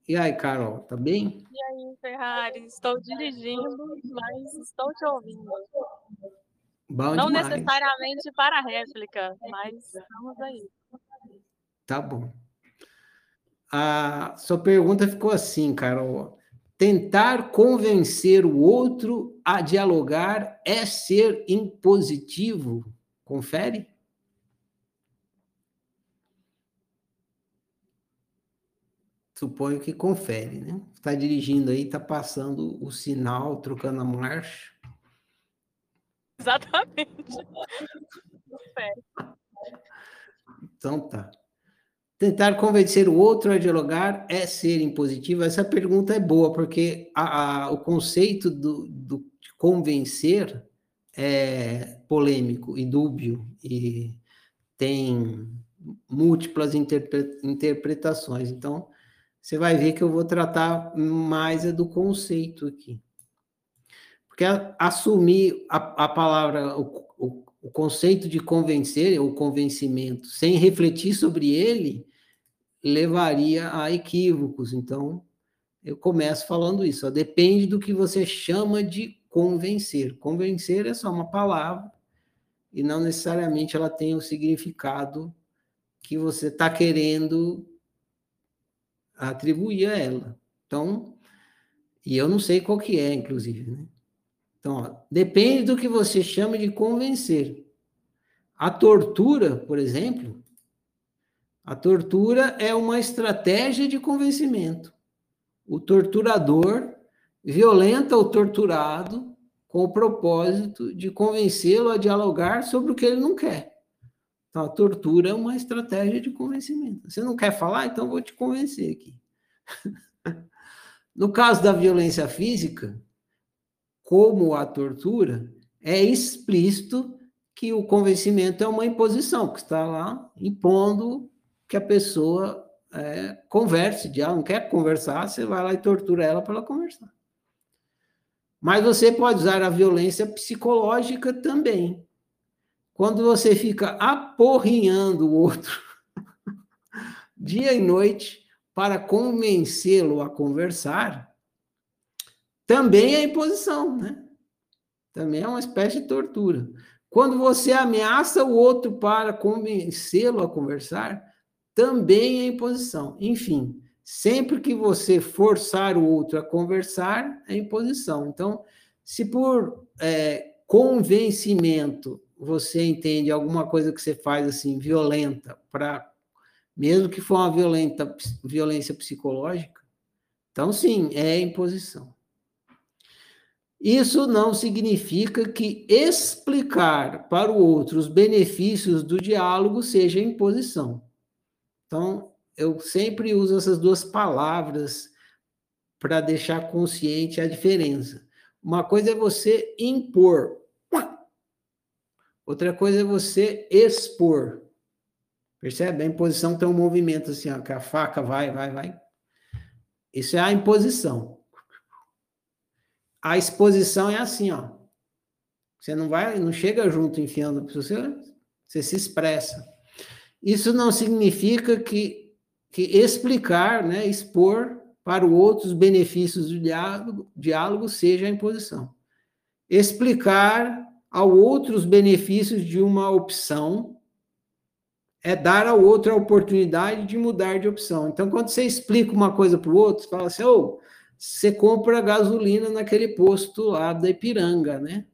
E aí, Carol, tá bem? E aí, Ferrari? Estou dirigindo, mas estou te ouvindo. Bom Não demais. necessariamente para a réplica, mas vamos aí. Tá bom. A sua pergunta ficou assim, Carol. Tentar convencer o outro a dialogar é ser impositivo? Confere? suponho que confere, né? Está dirigindo aí, está passando o sinal, trocando a marcha. Exatamente. então tá. Tentar convencer o outro a dialogar é ser impositivo? Essa pergunta é boa, porque a, a, o conceito do, do, de convencer é polêmico e dúbio, e tem múltiplas interpretações. Então, você vai ver que eu vou tratar mais é do conceito aqui. Porque assumir a, a palavra, o, o, o, conceito de convencer, ou convencimento, sem refletir sobre ele, levaria a equívocos. Então, eu começo falando isso. Ó, depende do que você chama de convencer. Convencer é só uma palavra e não necessariamente ela tem o significado que você está querendo atribuir a ela. Então, e eu não sei qual que é, inclusive, né? Então, ó, depende do que você chama de convencer. A tortura, por exemplo, a tortura é uma estratégia de convencimento. O torturador violenta o torturado com o propósito de convencê-lo a dialogar sobre o que ele não quer. Então, a tortura é uma estratégia de convencimento. Você não quer falar? Então, vou te convencer aqui. no caso da violência física, como a tortura, é explícito que o convencimento é uma imposição, que está lá impondo que a pessoa é, converse, de ela não quer conversar, você vai lá e tortura ela para ela conversar. Mas você pode usar a violência psicológica também. Quando você fica aporrinhando o outro dia e noite para convencê-lo a conversar, também é imposição, né? Também é uma espécie de tortura. Quando você ameaça o outro para convencê-lo a conversar, também é imposição. Enfim, sempre que você forçar o outro a conversar, é imposição. Então, Se por é, convencimento você entende alguma coisa que você faz assim violenta para mesmo que for uma violenta, violência psicológica, então sim, é imposição. Isso não significa que explicar para o outro os benefícios do diálogo seja imposição. Então, eu sempre uso essas duas palavras para deixar consciente a diferença. Uma coisa é você impor, outra coisa é você expor. Percebe? A imposição tem um movimento assim, ó, que a faca vai, vai, vai. Isso é a imposição. A exposição é assim, ó. Você não vai, não chega junto enfiando, você, você se expressa. Isso não significa que, que explicar, né, expor para o outro os benefícios do diálogo, diálogo seja a imposição. Explicar ao outro os benefícios de uma opção é dar ao outro a oportunidade de mudar de opção. Então, quando você explica uma coisa para o outro, fala assim, oh, você compra gasolina naquele posto lá da Ipiranga, né?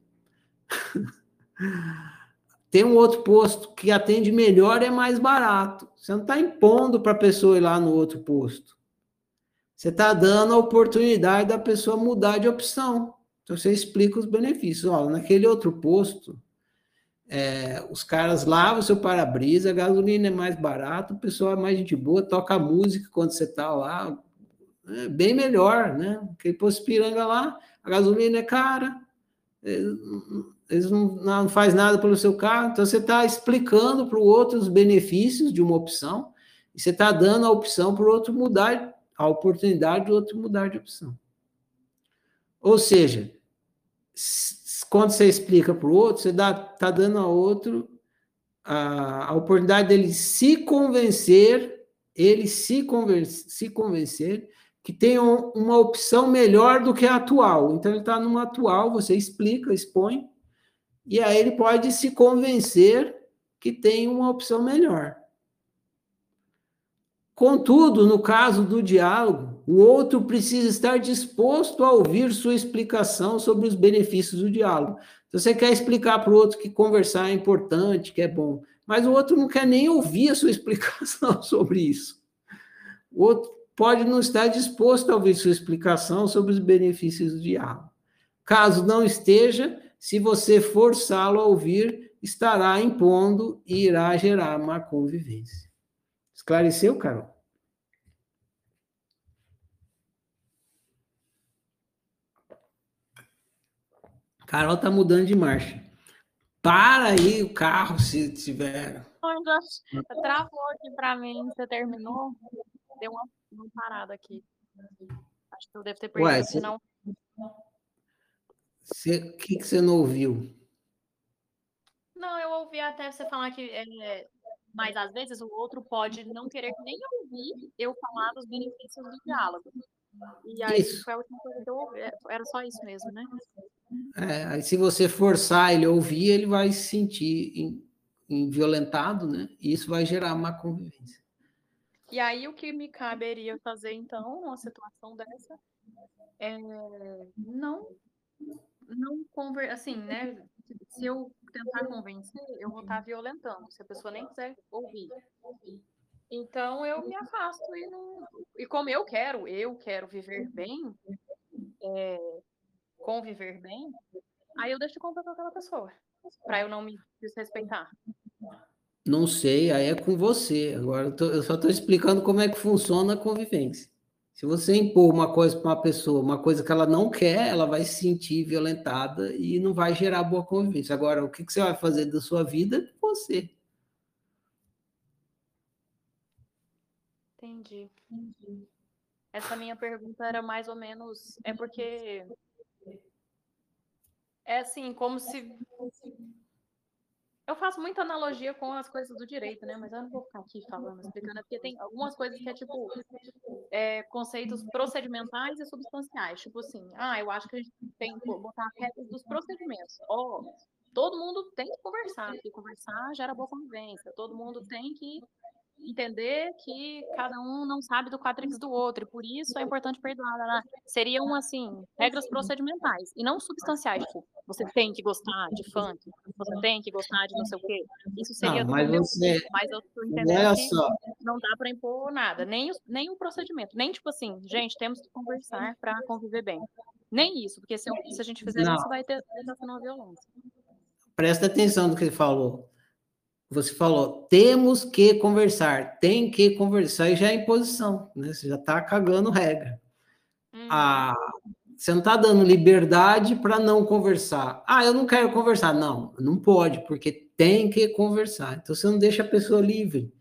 Tem um outro posto que atende melhor e é mais barato. Você não está impondo para a pessoa ir lá no outro posto. Você está dando a oportunidade da pessoa mudar de opção. Então você explica os benefícios. Ó, naquele outro posto, é, os caras lavam seu para-brisa, a gasolina é mais barata, o pessoal é mais de boa, toca música quando você está lá, é bem melhor, né? Aquele posto piranga lá, a gasolina é cara, eles não, não faz nada pelo seu carro, então você está explicando para o outro os benefícios de uma opção, e você está dando a opção para o outro mudar, a oportunidade do outro mudar de opção. Ou seja, quando você explica para o outro, você está dando ao outro a, a, oportunidade dele se convencer, ele se, convencer, se convencer que tem um, uma opção melhor do que a atual. Então, ele está numa atual, você explica, expõe, e aí ele pode se convencer que tem uma opção melhor. Contudo, no caso do diálogo, o outro precisa estar disposto a ouvir sua explicação sobre os benefícios do diálogo. Então, você quer explicar para o outro que conversar é importante, que é bom, mas o outro não quer nem ouvir a sua explicação sobre isso. O outro pode não estar disposto a ouvir sua explicação sobre os benefícios do diálogo. Caso não esteja, se você forçá-lo a ouvir, estará impondo e irá gerar má convivência. Esclareceu, Carol? Carol tá mudando de marcha. Para aí o carro, se tiver. Travou aqui para mim. Você terminou? Deu uma, uma, parada aqui. Acho que eu devo ter perdido, Ué, senão. O que, que você não ouviu? Não, eu ouvi até você falar que é, mas às vezes o outro pode não querer nem ouvir eu falar dos benefícios do diálogo. E aí isso. foi a última coisa que eu ouvi. É, era só isso mesmo, né? É, aí se você forçar ele a ouvir, ele vai se sentir violentado, né? E isso vai gerar má convivência. E aí o que me caberia fazer, então, numa situação dessa, é não, não conver... assim, né? Se eu tentar convencer, eu vou estar violentando, se a pessoa nem quiser ouvir. Então eu me afasto e não. E como eu quero, eu quero viver bem, é, conviver bem, aí eu deixo de contar com aquela pessoa, para eu não me desrespeitar. Não sei, aí é com você. Agora eu, tô, eu só estou explicando como é que funciona a convivência. Se você impor uma coisa para uma pessoa, uma coisa que ela não quer, ela vai se sentir violentada e não vai gerar boa convivência. Agora, o que, que você vai fazer da sua vida? Você. Entendi. Essa minha pergunta era mais ou menos. É porque. É assim, como se eu faço muita analogia com as coisas do direito, né? Mas eu não vou ficar aqui falando, explicando, porque tem algumas coisas que é tipo é, conceitos procedimentais e substanciais. Tipo assim, ah, eu acho que a gente tem que botar regras dos procedimentos. Ó, oh, todo mundo tem que conversar, porque conversar gera boa convivência, todo mundo tem que entender que cada um não sabe do quadrix do outro, e por isso é importante perdoar. Né? Seriam, assim, regras procedimentais, e não substanciais, tipo, você tem que gostar de funk, você tem que gostar de não sei o quê. Isso seria não, mas você... Mas eu estou entendendo que não dá para impor nada, nem, nem o procedimento, nem tipo assim, gente, temos que conversar para conviver bem. Nem isso, porque se, se a gente fizer não. isso, vai ter uma violência. Presta atenção no que ele falou você falou, temos que conversar, tem que conversar, e já é imposição, né? Você já está cagando regra. Uhum. Ah, você não está dando liberdade para não conversar. Ah, eu não quero conversar. Não, não pode, porque tem que conversar. Então você não deixa a pessoa livre.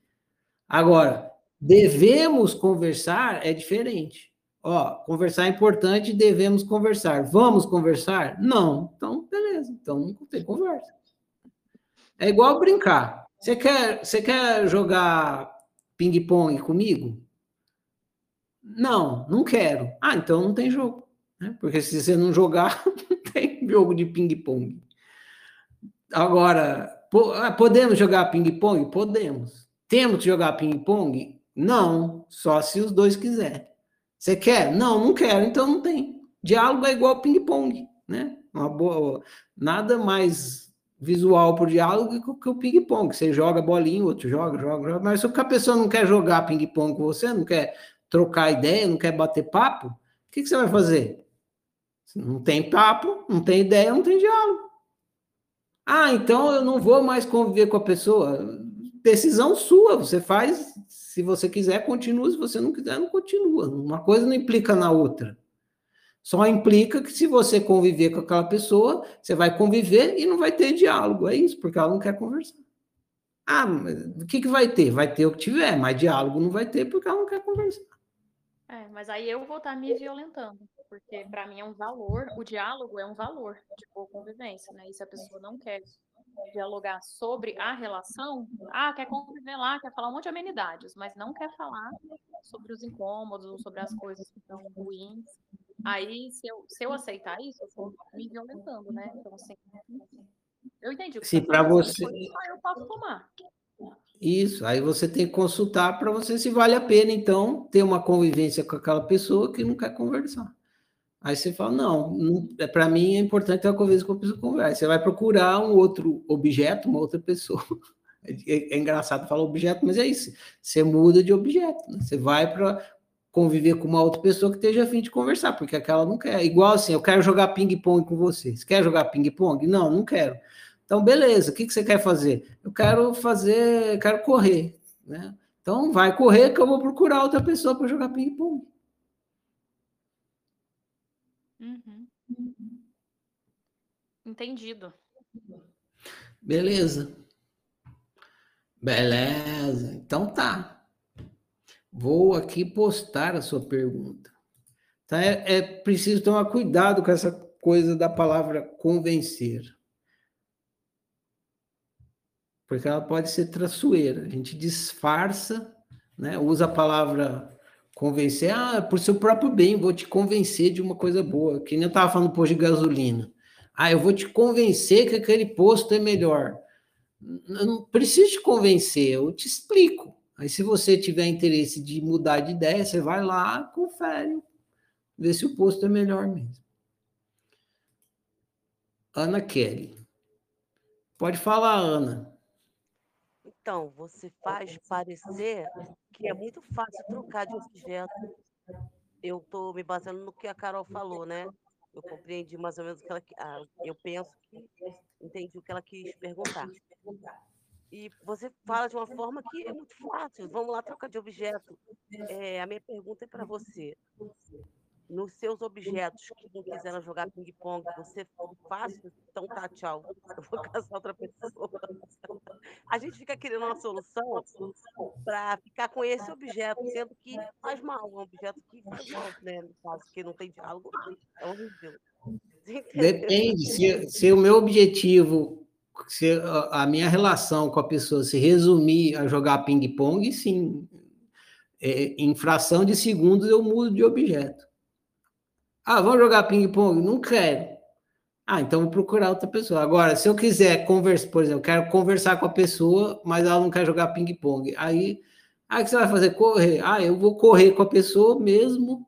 Agora, devemos conversar é diferente. Ó, conversar é importante, devemos conversar. Vamos conversar? Não. Então, beleza. Então não tem conversa. É igual brincar. Você quer, você quer jogar ping-pong comigo? Não, não quero. Ah, então não tem jogo. Né? Porque se você não jogar, não tem jogo de ping-pong. Agora, ah, podemos jogar ping-pong? Podemos. Temos que jogar ping-pong? Não, só se os dois quiserem. Você quer? Não, não quero, então não tem. Diálogo é igual ping-pong, né? Uma boa, nada mais visual por diálogo que o ping-pong. Você joga bolinha, o outro joga, joga, joga. Mas se a pessoa não quer jogar ping-pong com você, não quer trocar ideia, não quer bater papo, o que, que você vai fazer? Não tem papo, não tem ideia, não tem diálogo. Ah, então eu não vou mais conviver com a pessoa. Decisão sua, você faz, se você quiser, continua, se você não quiser, não continua. Uma coisa não implica na outra. Só implica que se você conviver com aquela pessoa, você vai conviver e não vai ter diálogo. É isso, porque ela não quer conversar. Ah, o que, que vai ter? Vai ter o que tiver, mas diálogo não vai ter porque ela não quer conversar. É, mas aí eu vou estar me violentando, porque para mim é um valor, o diálogo é um valor de boa convivência, né? E se a pessoa não quer dialogar sobre a relação, ah, quer conviver lá, quer falar um monte de amenidades, mas não quer falar sobre os incômodos sobre as coisas que estão ruins, Aí, se eu, se eu aceitar isso, eu estou me violentando, né? Então, assim, eu entendi. Se para você. Ah, eu posso tomar. Isso, aí você tem que consultar para você se vale a pena, então, ter uma convivência com aquela pessoa que não quer conversar. Aí você fala, não, não é, para mim é importante ter uma convivência com a pessoa que conversa. Você vai procurar um outro objeto, uma outra pessoa. É, é engraçado falar objeto, mas é isso. Você muda de objeto. Né? Você vai para conviver com uma outra pessoa que esteja afim de conversar, porque aquela não quer. Igual assim, eu quero jogar ping-pong com vocês. Quer jogar ping-pong? Não, não quero. Então, beleza, o que, que você quer fazer? Eu quero fazer, quero correr, né? Então, vai correr que eu vou procurar outra pessoa para jogar ping-pong. Uhum. Entendido. Beleza. Beleza. Então tá. Vou aqui postar a sua pergunta. Tá? É, é preciso tomar cuidado com essa coisa da palavra convencer. Porque ela pode ser traiçoeira. A gente disfarça, né? usa a palavra convencer, ah, por seu próprio bem, vou te convencer de uma coisa boa. Que nem eu estava falando posto de gasolina. Ah, eu vou te convencer que aquele posto é melhor. Eu não preciso te convencer, eu te explico. Aí, se você tiver interesse de mudar de ideia, você vai lá, confere, vê se o posto é melhor mesmo. Ana Kelly. Pode falar, Ana. Então, você faz parecer que é muito fácil trocar de objeto. Eu estou me baseando no que a Carol falou, né? Eu compreendi mais ou menos o que ela. Ah, eu penso que entendi o que ela quis perguntar. E você fala de uma forma que é muito fácil. Vamos lá trocar de objeto. É, a minha pergunta é para você. Nos seus objetos que não quiseram jogar ping-pong, você faz, então tá, tchau. Eu vou casar outra pessoa. A gente fica querendo uma solução para ficar com esse objeto, sendo que faz mal, um objeto que faz mal, né? No caso, que não tem diálogo, é horrível. Depende. Se, se o meu objetivo se a minha relação com a pessoa se resumir a jogar ping-pong, sim. É, em fração de segundos eu mudo de objeto. Ah, vamos jogar ping-pong? Não quero. Ah, então vou procurar outra pessoa. Agora, se eu quiser conversar, por exemplo, quero conversar com a pessoa, mas ela não quer jogar ping-pong, aí Ah, o que você vai fazer? Correr. Ah, eu vou correr com a pessoa mesmo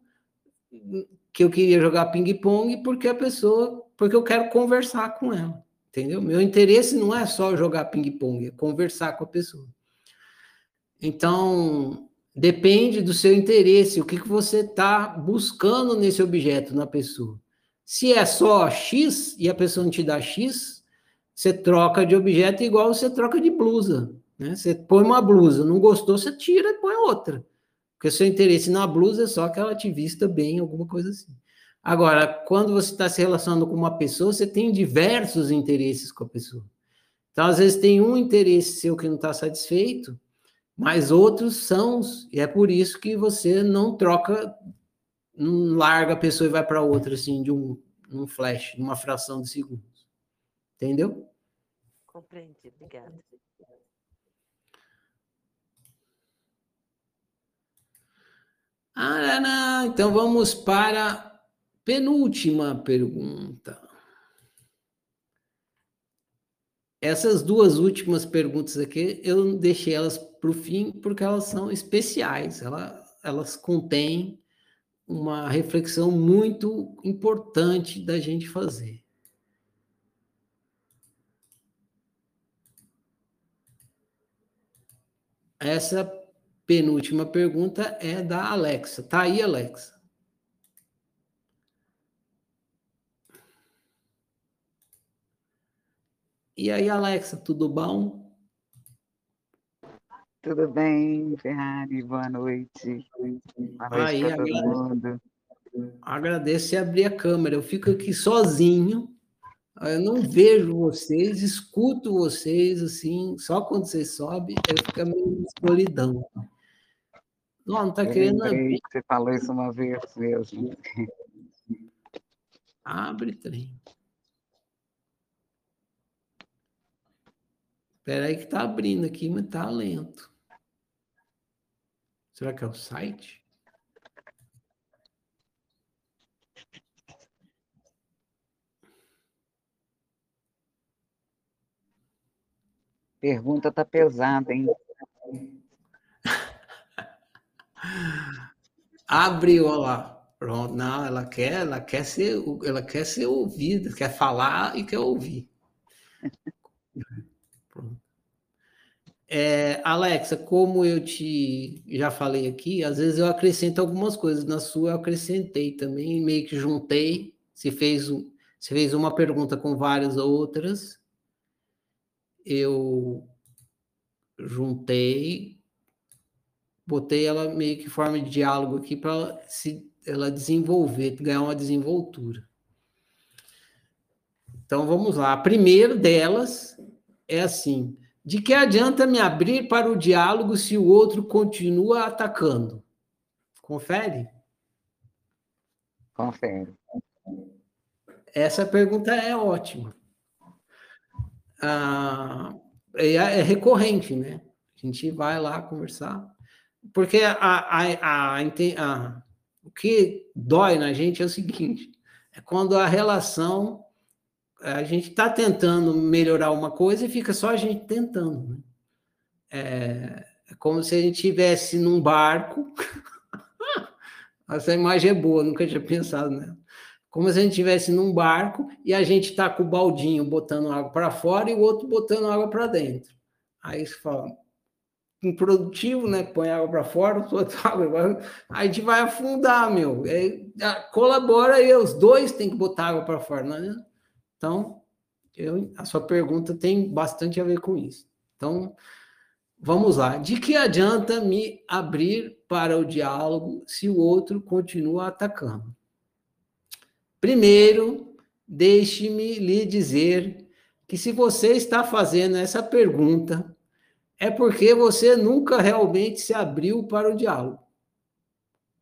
que eu queria jogar ping-pong porque a pessoa, porque eu quero conversar com ela, entendeu? Meu interesse não é só jogar ping-pong, é conversar com a pessoa. Então, depende do seu interesse, o que, que você está buscando nesse objeto, na pessoa. Se é só X e a pessoa não te dá X, você troca de objeto igual você troca de blusa. Né? Você põe uma blusa, não gostou, você tira e põe outra. Porque o seu interesse na blusa é só que ela te vista bem, alguma coisa assim. Agora, quando você está se relacionando com uma pessoa, você tem diversos interesses com a pessoa. Então, às vezes, tem um interesse seu que não está satisfeito, mas outros são, e é por isso que você não troca, não larga a pessoa e vai para outra, assim, de um, um flash, numa fração de segundos. Entendeu? Compreendi, obrigada. Ah, não. Então vamos para penúltima pergunta. Essas duas últimas perguntas aqui, eu deixei elas para o fim porque elas são especiais. Elas, elas contêm uma reflexão muito importante da gente fazer. Essa penúltima pergunta é da Alexa. Tá aí, Alexa? E aí, Alexa, tudo bom? Tudo bem, Ferrari? Boa noite. Boa noite Aí, todo agradeço. mundo. Agradeço você abrir a câmera. Eu fico aqui sozinho. Eu não vejo vocês, escuto vocês assim, só quando vocês sobem, aí fica meio solidão. Não, não tá Eu querendo que você falou isso uma vez mesmo. Abre trem. Espera aí que tá abrindo aqui, mas tá lento. Será que é o site? Pergunta tá pesada, hein? Abriu, olha lá. Pronto, não, ela quer, ela quer ser, ela quer ser ouvida, quer falar e quer ouvir. É, Alexa, como eu te já falei aqui, às vezes eu acrescento algumas coisas. Na sua eu acrescentei também, meio que juntei. Se fez, se fez uma pergunta com várias outras, eu juntei, botei ela meio que forma de diálogo aqui para se ela desenvolver, ganhar uma desenvoltura. Então vamos lá. A primeira delas é assim: de que adianta me abrir para o diálogo se o outro continua atacando? Confere? Confere. Essa pergunta é ótima. Ah, é, é recorrente, né? A gente vai lá conversar. Porque a, a, a, a- o que dói na gente é o seguinte: é quando a relação. A gente está tentando melhorar uma coisa e fica só a gente tentando. Né? É, é como se a gente estivesse num barco. Essa imagem é boa, nunca tinha pensado nela como se a gente estivesse num barco e a gente está com o baldinho botando água para fora e o outro botando água para dentro. Aí você fala, improdutivo, né? Põe água para fora, água. a gente vai afundar, meu. É, a- colabora aí, os dois têm que botar água para fora, não é? Então, eu, a sua pergunta tem bastante a ver com isso. Então, vamos lá. De que adianta me abrir para o diálogo se o outro continua atacando? Primeiro, deixe-me lhe dizer que se você está fazendo essa pergunta, é porque você nunca realmente se abriu para o diálogo.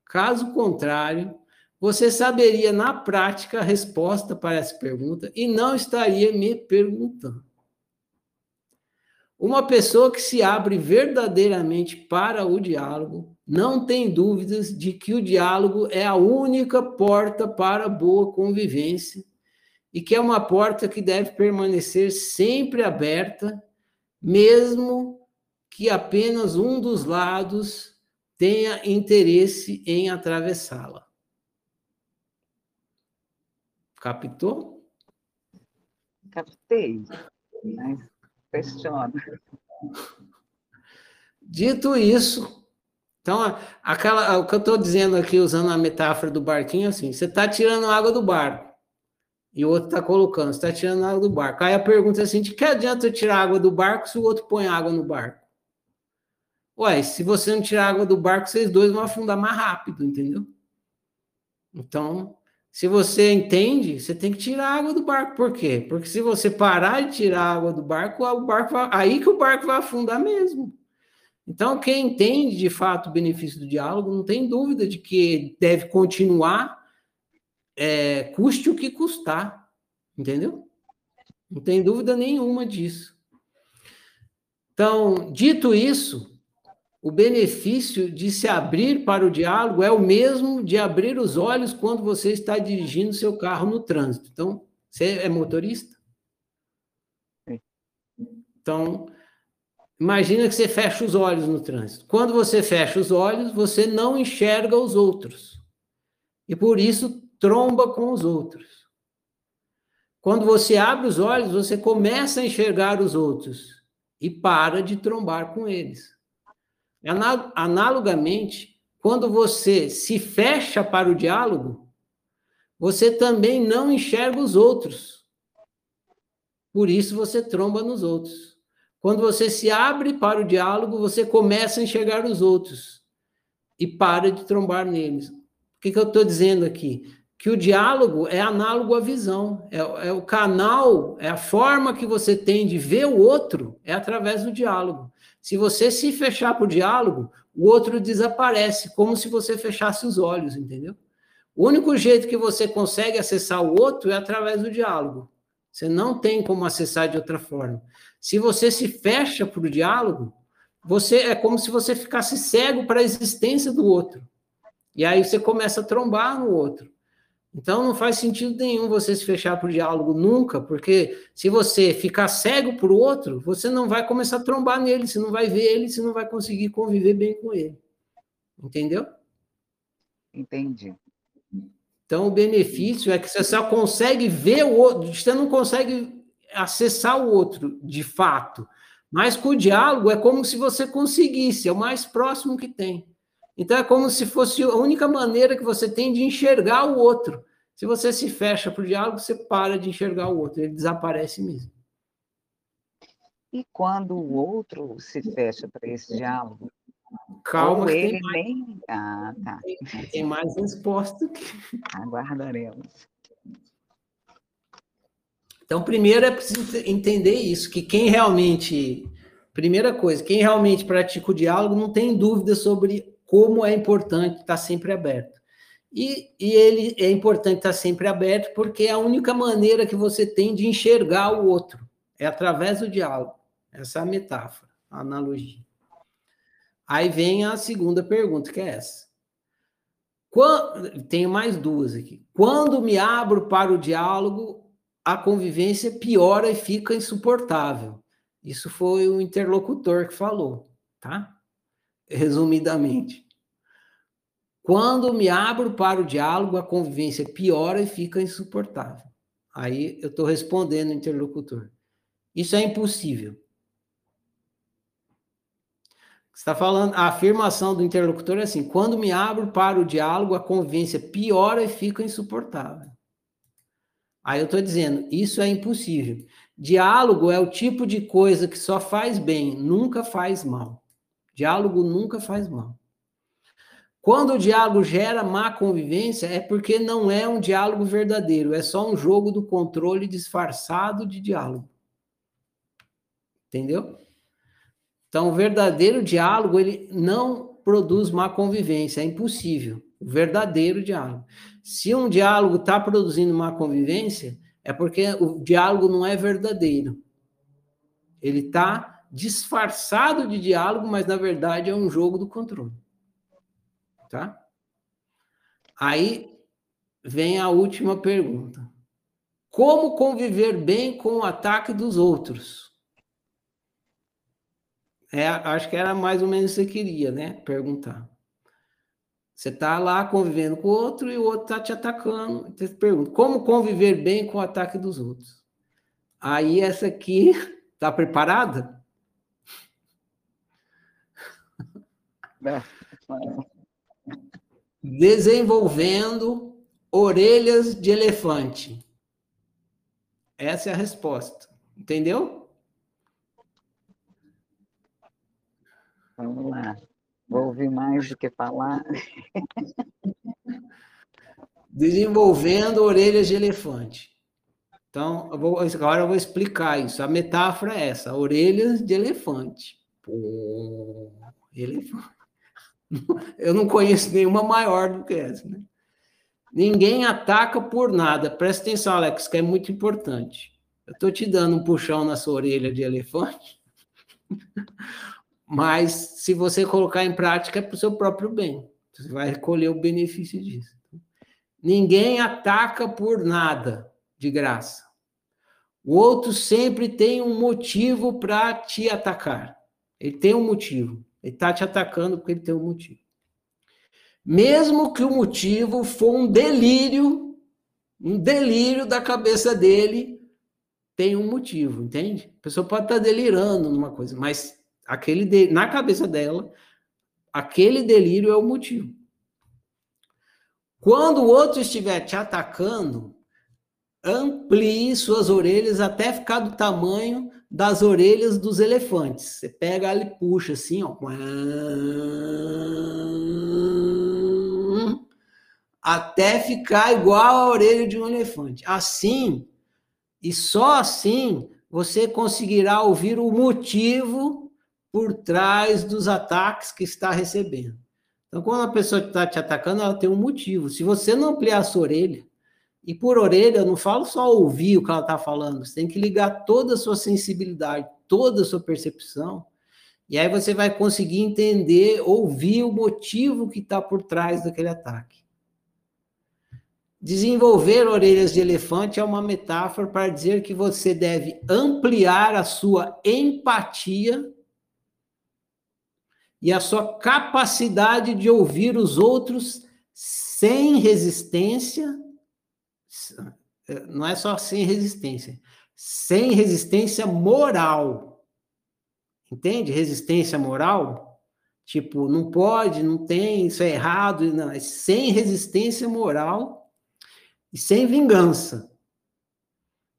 Caso contrário, você saberia na prática a resposta para essa pergunta e não estaria me perguntando. Uma pessoa que se abre verdadeiramente para o diálogo não tem dúvidas de que o diálogo é a única porta para boa convivência e que é uma porta que deve permanecer sempre aberta, mesmo que apenas um dos lados tenha interesse em atravessá-la. Captou? Captei, mas questiona. Dito isso, então, aquela, o que eu estou dizendo aqui, usando a metáfora do barquinho, assim, você está tirando água do barco, e o outro está colocando, você está tirando água do barco. Aí a pergunta é assim, de que adianta eu tirar água do barco se o outro põe água no barco? Ué, se você não tirar água do barco, vocês dois vão afundar mais rápido, entendeu? Então, se você entende, você tem que tirar água do barco. Por quê? Porque se você parar de tirar água do barco, o barco vai, aí que o barco vai afundar mesmo. Então, quem entende de fato o benefício do diálogo, não tem dúvida de que deve continuar, é, custe o que custar, entendeu? Não tem dúvida nenhuma disso. Então, dito isso, o benefício de se abrir para o diálogo é o mesmo de abrir os olhos quando você está dirigindo seu carro no trânsito. Então, você é motorista? Então, Imagina que você fecha os olhos no trânsito. Quando você fecha os olhos, você não enxerga os outros. E por isso tromba com os outros. Quando você abre os olhos, você começa a enxergar os outros e para de trombar com eles. Analogamente, quando você se fecha para o diálogo, você também não enxerga os outros. Por isso você tromba nos outros. Quando você se abre para o diálogo, você começa a enxergar os outros e para de trombar neles. O que, que eu estou dizendo aqui? Que o diálogo é análogo à visão, é, é o canal, é a forma que você tem de ver o outro, é através do diálogo. Se você se fechar para o diálogo, o outro desaparece, como se você fechasse os olhos, entendeu? O único jeito que você consegue acessar o outro é através do diálogo. Você não tem como acessar de outra forma. Se você se fecha para o diálogo, você é como se você ficasse cego para a existência do outro. E aí você começa a trombar no outro. Então não faz sentido nenhum você se fechar para o diálogo nunca, porque se você ficar cego para o outro, você não vai começar a trombar nele, você não vai ver ele, você não vai conseguir conviver bem com ele. Entendeu? Entendi. Então o benefício é que você só consegue ver o outro, você não consegue acessar o outro de fato. Mas com o diálogo é como se você conseguisse, é o mais próximo que tem. Então é como se fosse a única maneira que você tem de enxergar o outro. Se você se fecha para o diálogo, você para de enxergar o outro, ele desaparece mesmo. E quando o outro se fecha para esse diálogo? Calma, ele tem mais, nem. Ah, tá. Tem, tem mais resposta. Aguardaremos. Então, primeiro é preciso entender isso, que quem realmente, primeira coisa, quem realmente pratica o diálogo não tem dúvida sobre como é importante estar sempre aberto. E, e ele é importante estar sempre aberto porque é a única maneira que você tem de enxergar o outro, é através do diálogo. Essa é a metáfora, a analogia. Aí vem a segunda pergunta, que é essa. Quando, tenho mais duas aqui. Quando me abro para o diálogo, a convivência piora e fica insuportável. Isso foi o interlocutor que falou, tá? Resumidamente. Quando me abro para o diálogo, a convivência piora e fica insuportável. Aí eu estou respondendo o interlocutor. Isso é impossível. está falando, a afirmação do interlocutor é assim: quando me abro para o diálogo, a convivência piora e fica insuportável. Aí eu estou dizendo, isso é impossível. Diálogo é o tipo de coisa que só faz bem, nunca faz mal. Diálogo nunca faz mal. Quando o diálogo gera má convivência, é porque não é um diálogo verdadeiro, é só um jogo do controle disfarçado de diálogo. Entendeu? Então, o verdadeiro diálogo, ele não produz má convivência, é impossível. O verdadeiro diálogo. Se um diálogo está produzindo uma convivência, é porque o diálogo não é verdadeiro. Ele está disfarçado de diálogo, mas na verdade é um jogo do controle. Tá? Aí vem a última pergunta. Como conviver bem com o ataque dos outros? É, acho que era mais ou menos o que você queria, né? Perguntar. Você está lá convivendo com o outro e o outro está te atacando. Você pergunta, como conviver bem com o ataque dos outros? Aí essa aqui, está preparada? Desenvolvendo orelhas de elefante. Essa é a resposta. Entendeu? Vamos lá. Vou ouvir mais do que falar. Desenvolvendo orelhas de elefante. Então, eu vou, agora eu vou explicar isso. A metáfora é essa: orelhas de elefante. Pô, elefante. Eu não conheço nenhuma maior do que essa. Né? Ninguém ataca por nada. Presta atenção, Alex, que é muito importante. Eu estou te dando um puxão na sua orelha de elefante, mas se você colocar em prática é para o seu próprio bem. Você vai recolher o benefício disso. Ninguém ataca por nada de graça. O outro sempre tem um motivo para te atacar. Ele tem um motivo. Ele está te atacando porque ele tem um motivo. Mesmo que o motivo for um delírio, um delírio da cabeça dele, tem um motivo, entende? A pessoa pode estar tá delirando numa coisa, mas aquele de, na cabeça dela, aquele delírio é o motivo. Quando o outro estiver te atacando, amplie suas orelhas até ficar do tamanho das orelhas dos elefantes. Você pega e puxa assim, ó. Até ficar igual a orelha de um elefante. Assim, e só assim, você conseguirá ouvir o motivo por trás dos ataques que está recebendo. Então, quando a pessoa está te atacando, ela tem um motivo. Se você não ampliar a sua orelha, e por orelha, eu não falo só ouvir o que ela está falando, você tem que ligar toda a sua sensibilidade, toda a sua percepção, e aí você vai conseguir entender, ouvir o motivo que está por trás daquele ataque. Desenvolver orelhas de elefante é uma metáfora para dizer que você deve ampliar a sua empatia e a sua capacidade de ouvir os outros sem resistência não é só sem resistência, sem resistência moral. Entende? Resistência moral, tipo, não pode, não tem, isso é errado, não, é sem resistência moral e sem vingança.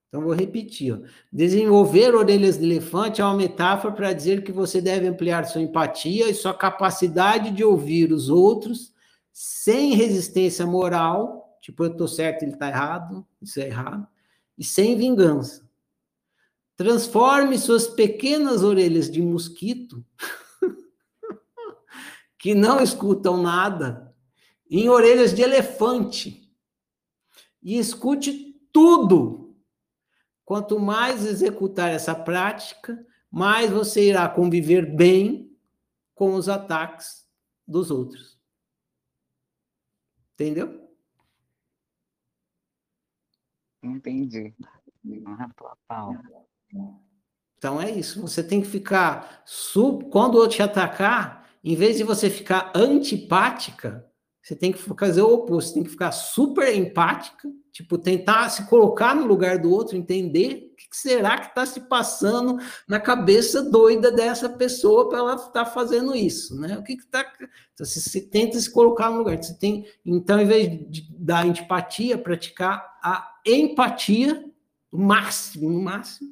Então, vou repetir. Ó. Desenvolver orelhas de elefante é uma metáfora para dizer que você deve ampliar sua empatia e sua capacidade de ouvir os outros sem resistência moral Tipo, eu estou certo, ele está errado, isso é errado. E sem vingança. Transforme suas pequenas orelhas de mosquito, que não escutam nada, em orelhas de elefante. E escute tudo. Quanto mais executar essa prática, mais você irá conviver bem com os ataques dos outros. Entendeu? Entendi. Ah. Então é isso. Você tem que ficar. Sub... Quando o outro te atacar, em vez de você ficar antipática, você tem que fazer o oposto. Você tem que ficar super empática, tipo, tentar se colocar no lugar do outro, entender o que será que está se passando na cabeça doida dessa pessoa para ela estar tá fazendo isso, né? O que está. Então, você, você, tenta se colocar no lugar. Você tem, então, em vez de, da antipatia, praticar a empatia, o máximo, no máximo,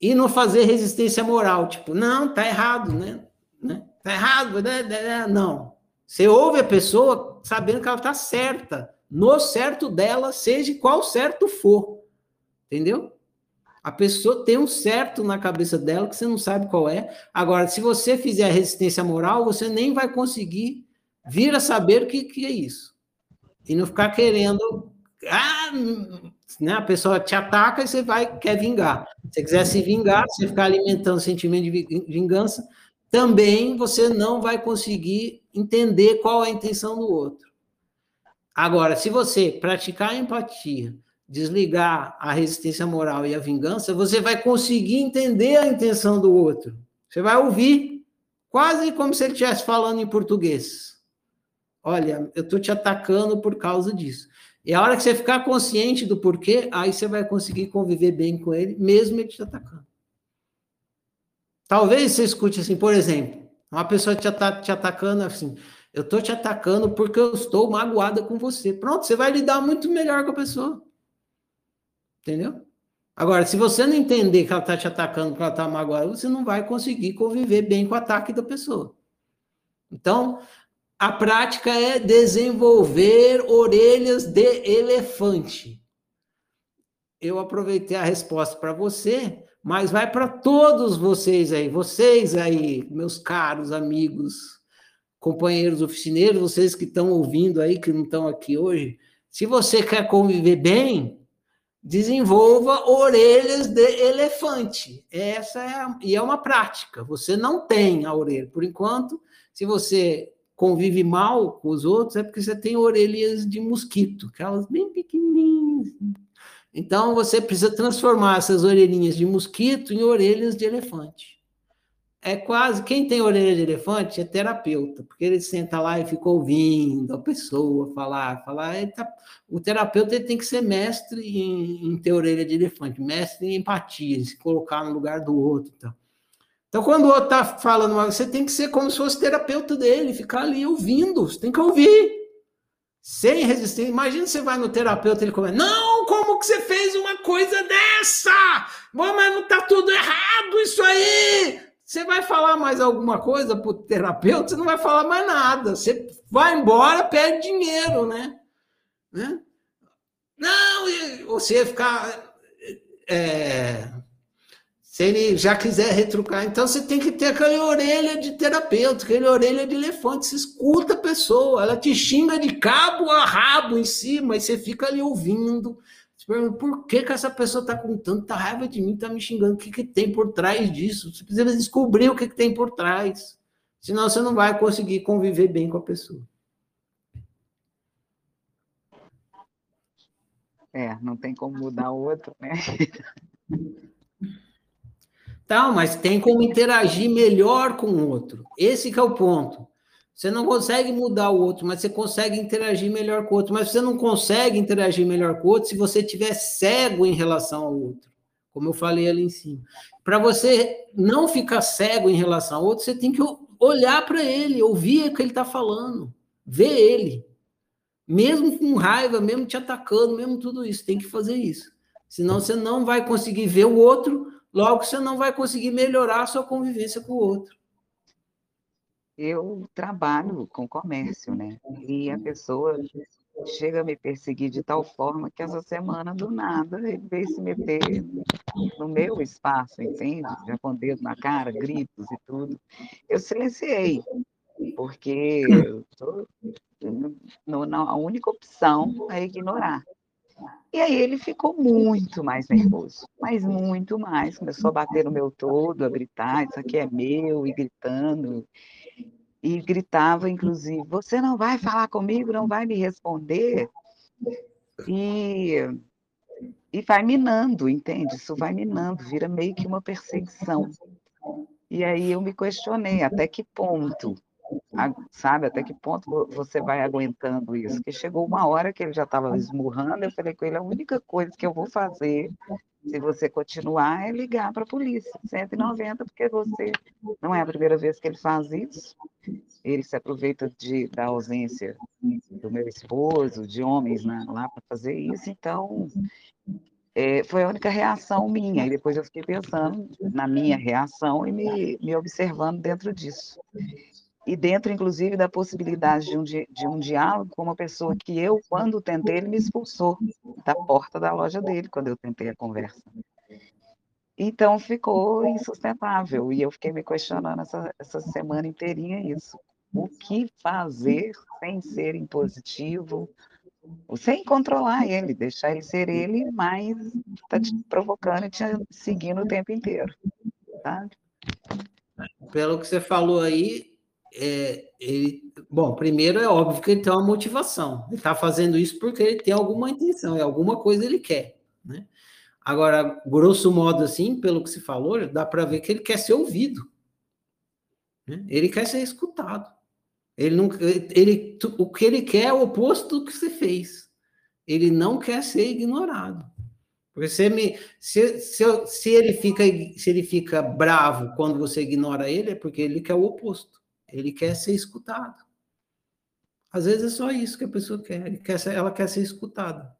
e não fazer resistência moral, tipo, não, tá errado, né? né? Tá errado, né? né, né? Não. Você ouve a pessoa sabendo que ela tá certa, no certo dela, seja qual certo for. Entendeu? A pessoa tem um certo na cabeça dela que você não sabe qual é. Agora, se você fizer resistência moral, você nem vai conseguir vir a saber o que, que é isso. E não ficar querendo ah, né, a pessoa te ataca e você vai quer vingar. Se você quiser se vingar, você ficar alimentando o sentimento de vingança, também você não vai conseguir entender qual é a intenção do outro. Agora, se você praticar a empatia, desligar a resistência moral e a vingança, você vai conseguir entender a intenção do outro. Você vai ouvir quase como se ele estivesse falando em português. Olha, eu estou te atacando por causa disso. E a hora que você ficar consciente do porquê, aí você vai conseguir conviver bem com ele, mesmo ele te atacando. Talvez você escute assim, por exemplo, uma pessoa te, at te atacando assim, eu estou te atacando porque eu estou magoada com você. Pronto, você vai lidar muito melhor com a pessoa. Entendeu? Agora, se você não entender que ela está te atacando porque ela está magoada, você não vai conseguir conviver bem com o ataque da pessoa. Então, a prática é desenvolver orelhas de elefante. Eu aproveitei a resposta para você, mas vai para todos vocês aí, vocês aí, meus caros amigos, companheiros oficineiros, vocês que estão ouvindo aí, que não estão aqui hoje. Se você quer conviver bem, desenvolva orelhas de elefante. Essa é a, e é uma prática. Você não tem a orelha por enquanto. Se você convive mal com os outros, é porque você tem orelhas de mosquito, aquelas bem pequenininhas. Então, você precisa transformar essas orelhinhas de mosquito em orelhas de elefante. É quase, quem tem orelha de elefante é terapeuta, porque ele senta lá e fica ouvindo a pessoa falar, falar. Tá, o terapeuta ele tem que ser mestre em, em ter orelha de elefante, mestre em empatia, se colocar no lugar do outro. Então. Então, quando o outro está falando, você tem que ser como se fosse terapeuta dele, ficar ali ouvindo, você tem que ouvir, sem resistência. Imagina você vai no terapeuta e ele começa, não, como que você fez uma coisa dessa? Bom, mas não está tudo errado isso aí. Você vai falar mais alguma coisa para o terapeuta, você não vai falar mais nada. Você vai embora, perde dinheiro, né? né? Não, você ficar... É, se ele já quiser retrucar, então você tem que ter aquela orelha de terapeuta, aquela orelha de elefante. Você escuta a pessoa, ela te xinga de cabo a rabo em cima, e você fica ali ouvindo. Você pergunta, por que, que essa pessoa está com tanta raiva de mim, está me xingando? O que, que tem por trás disso? Você precisa descobrir o que, que tem por trás. Senão você não vai conseguir conviver bem com a pessoa. É, não tem como mudar o outro, né? Tal, mas tem como interagir melhor com o outro. Esse é o ponto. Você não consegue mudar o outro, mas você consegue interagir melhor com o outro. Mas você não consegue interagir melhor com o outro se você estiver cego em relação ao outro. Como eu falei ali em cima. Para você não ficar cego em relação ao outro, você tem que olhar para ele, ouvir o que ele está falando, ver ele. Mesmo com raiva, mesmo te atacando, mesmo tudo isso, tem que fazer isso. Senão você não vai conseguir ver o outro Logo, você não vai conseguir melhorar a sua convivência com o outro. Eu trabalho com comércio, né? E a pessoa chega a me perseguir de tal forma que essa semana, do nada, ele veio se meter no meu espaço, entende? Já com dedo na cara, gritos e tudo. Eu silenciei, porque eu tô, a única opção é ignorar. E aí ele ficou muito mais nervoso, mas muito mais. Começou a bater no meu todo, a gritar, isso aqui é meu, e gritando. E gritava, inclusive, você não vai falar comigo, não vai me responder. E, e vai minando, entende? Isso vai minando, vira meio que uma perseguição. E aí eu me questionei até que ponto sabe até que ponto você vai aguentando isso? Que chegou uma hora que ele já estava esmurrando, eu falei com ele, a única coisa que eu vou fazer, se você continuar, é ligar para a polícia, 190, porque você não é a primeira vez que ele faz isso, ele se aproveita de, da ausência do meu esposo, de homens né, lá para fazer isso, então é, foi a única reação minha. E depois eu fiquei pensando na minha reação e me, me observando dentro disso e dentro, inclusive, da possibilidade de um, de, de um diálogo com uma pessoa que eu, quando tentei, ele me expulsou da porta da loja dele, quando eu tentei a conversa. Então, ficou insustentável, e eu fiquei me questionando essa, essa semana inteirinha isso. O que fazer sem ser impositivo, sem controlar ele, deixar ele ser ele, mas está te provocando e te seguindo o tempo inteiro? Pelo que você falou aí, é, ele, bom, primeiro é óbvio que ele tem uma motivação. Ele está fazendo isso porque ele tem alguma intenção, é alguma coisa ele quer, né? Agora, grosso modo, assim, pelo que se falou, dá para ver que ele quer ser ouvido. Né? Ele quer ser escutado. Ele não, ele, o que ele quer é o oposto do que você fez. Ele não quer ser ignorado. Porque me, se, se, se, ele fica, se ele fica bravo quando você ignora ele, é porque ele quer o oposto. Ele quer ser escutado. Às vezes é só isso que a pessoa quer. quer ser, ela quer ser escutada.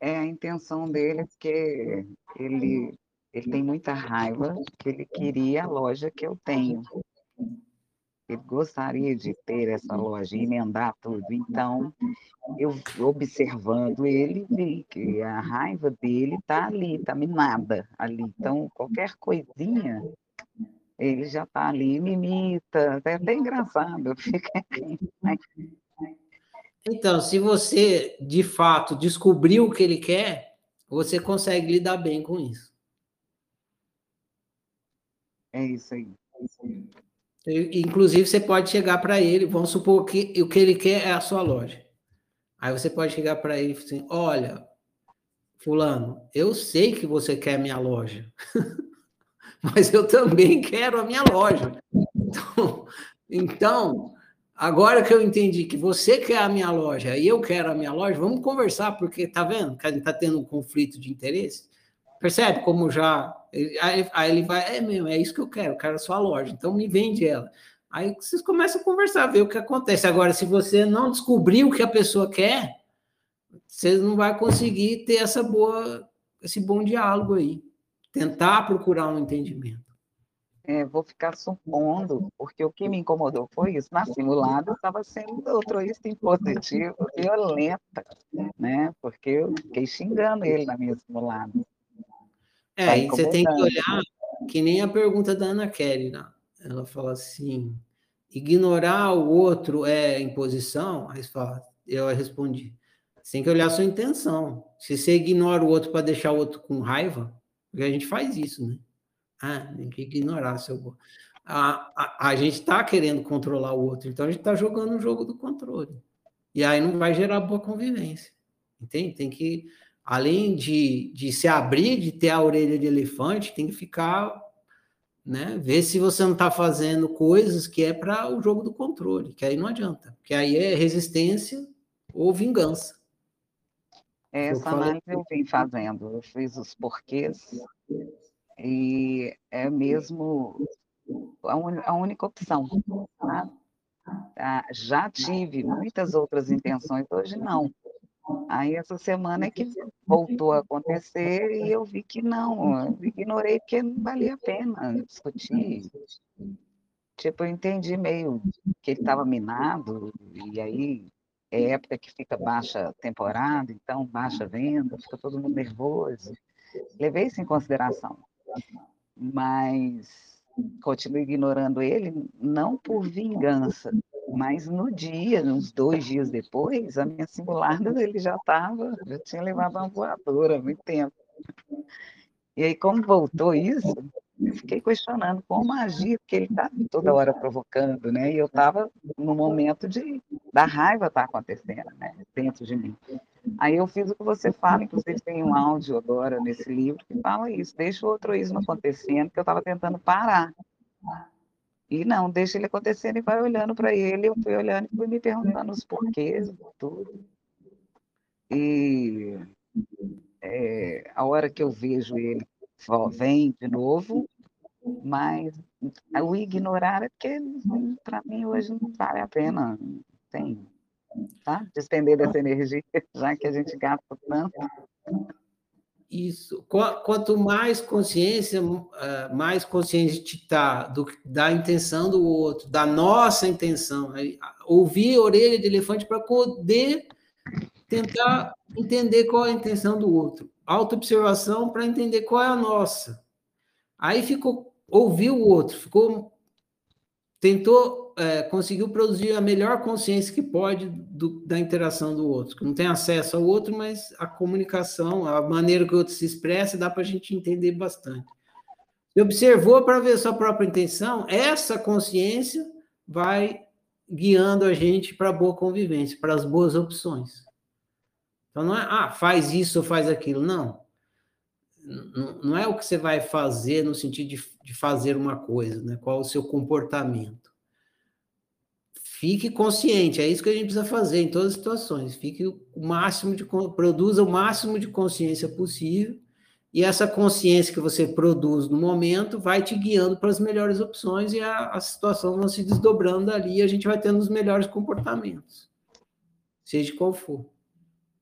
É a intenção dele, porque ele, ele tem muita raiva, que ele queria a loja que eu tenho. Ele gostaria de ter essa loja, emendar tudo. Então, eu observando ele, vi que a raiva dele está ali, está minada ali. Então, qualquer coisinha, ele já está ali, me imita. É até engraçado. Então, se você, de fato, descobriu o que ele quer, você consegue lidar bem com isso. É isso aí. É isso aí. Inclusive, você pode chegar para ele, vamos supor que o que ele quer é a sua loja. Aí você pode chegar para ele e assim: olha, Fulano, eu sei que você quer minha loja, mas eu também quero a minha loja. Então, então, agora que eu entendi que você quer a minha loja e eu quero a minha loja, vamos conversar, porque tá vendo que a gente está tendo um conflito de interesse? Percebe como já. Aí, ele vai, é mesmo, é isso que eu quero, eu quero a sua loja, então me vende ela. Aí vocês começam a conversar, ver o que acontece. Agora, se você não descobrir o que a pessoa quer, você não vai conseguir ter essa boa, esse bom diálogo aí. Tentar procurar um entendimento. É, vou ficar supondo, porque o que me incomodou foi isso. Na simulada, estava sendo altruísta impositivo, violenta, né? Porque eu fiquei xingando ele na minha simulada. É, tá e você tem que olhar que nem a pergunta da Ana Kelly, né? ela fala assim, ignorar o outro é imposição? Aí fala, eu respondi, você tem que olhar a sua intenção. Se você ignora o outro para deixar o outro com raiva, porque a gente faz isso, né? Ah, tem que ignorar seu. A, a, a gente está querendo controlar o outro, então a gente está jogando o jogo do controle. E aí não vai gerar boa convivência. Entende? Tem que além de, de se abrir, de ter a orelha de elefante, tem que ficar, né? Ver se você não está fazendo coisas que é para o jogo do controle, que aí não adianta, porque aí é resistência ou vingança. Essa análise eu vim fazendo, eu fiz os porquês e é mesmo a, un, a única opção. Tá? Já tive muitas outras intenções, hoje não. Aí essa semana é que voltou a acontecer e eu vi que não, eu ignorei porque não valia a pena discutir. Tipo, eu entendi meio que ele estava minado, e aí é época que fica baixa temporada, então baixa venda, fica todo mundo nervoso. Levei isso em consideração. Mas continuo ignorando ele, não por vingança, mas no dia, uns dois dias depois, a minha simulada ele já estava, já tinha levado uma voadora há muito tempo. E aí, como voltou isso, eu fiquei questionando como agir, porque ele está toda hora provocando, né? E eu estava no momento de da raiva estar tá acontecendo, né? Dentro de mim. Aí eu fiz o que você fala, inclusive tem um áudio agora nesse livro que fala isso, deixa o altruísmo acontecendo, que eu estava tentando parar. E não, deixa ele acontecendo e vai olhando para ele. Eu fui olhando e fui me perguntando os porquês, tudo. E é, a hora que eu vejo ele, vem de novo, mas o ignorar é porque para mim hoje não vale a pena. Tem, tá? Despender dessa energia, já que a gente gasta tanto. Isso. Quanto mais consciência, eh, mais consciente está da intenção do outro, da nossa intenção. Ouvir a orelha de elefante para poder tentar entender qual é a intenção do outro. Autoobservação para entender qual é a nossa. Aí ficou, ouviu o outro, ficou, tentou é, conseguiu produzir a melhor consciência que pode do, da interação do outro, que não tem acesso ao outro, mas a comunicação, a maneira que o outro se expressa, dá para a gente entender bastante. Se observou para ver sua própria intenção, essa consciência vai guiando a gente para a boa convivência, para as boas opções. Então não é, ah, faz isso ou faz aquilo, não. Não, é o que você vai fazer no sentido de, de fazer uma coisa, né? Qual o seu comportamento. Fique consciente, é isso que a gente precisa fazer em todas as situações. Fique o máximo de produza o máximo de consciência possível, e essa consciência que você produz no momento vai te guiando para as melhores opções e a, a situação vai se desdobrando ali e a gente vai tendo os melhores comportamentos. Seja qual for.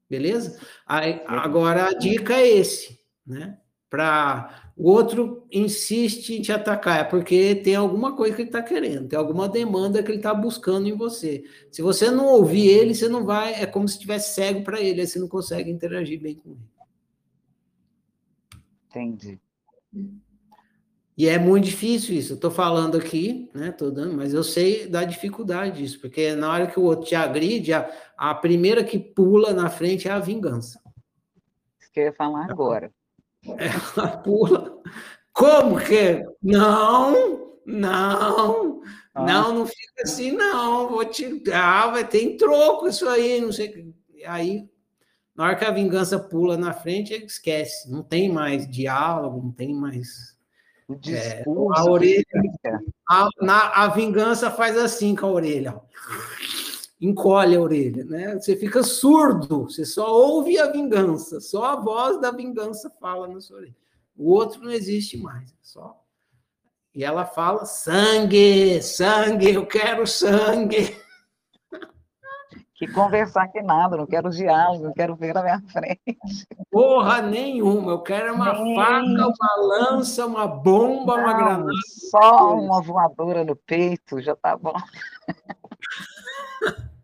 Beleza? Aí, agora a dica é esse, né? Para o outro insiste em te atacar, é porque tem alguma coisa que ele está querendo, tem alguma demanda que ele está buscando em você. Se você não ouvir ele, você não vai, é como se estivesse cego para ele, aí você não consegue interagir bem com ele. Entendi. E é muito difícil isso. Eu estou falando aqui, né? Tô dando, mas eu sei da dificuldade disso, porque na hora que o outro te agride, a, a primeira que pula na frente é a vingança. Isso que eu ia falar agora. Ela pula. Como que? Não, não, ah. não, não fica assim, não. Vou te dar, vai ter troco isso aí, não sei. Aí, na hora que a vingança pula na frente, esquece. Não tem mais diálogo, não tem mais. O discurso. É, a orelha. A, na, a vingança faz assim com a orelha. Encolhe a orelha, né? Você fica surdo, você só ouve a vingança, só a voz da vingança fala na sua orelha. O outro não existe mais, é só. E ela fala: sangue, sangue, eu quero sangue. Que conversar que nada, não quero diálogo, não quero ver na minha frente. Porra nenhuma, eu quero uma Nem... faca, uma lança, uma bomba, não, uma granada. Só uma voadora no peito, já tá bom.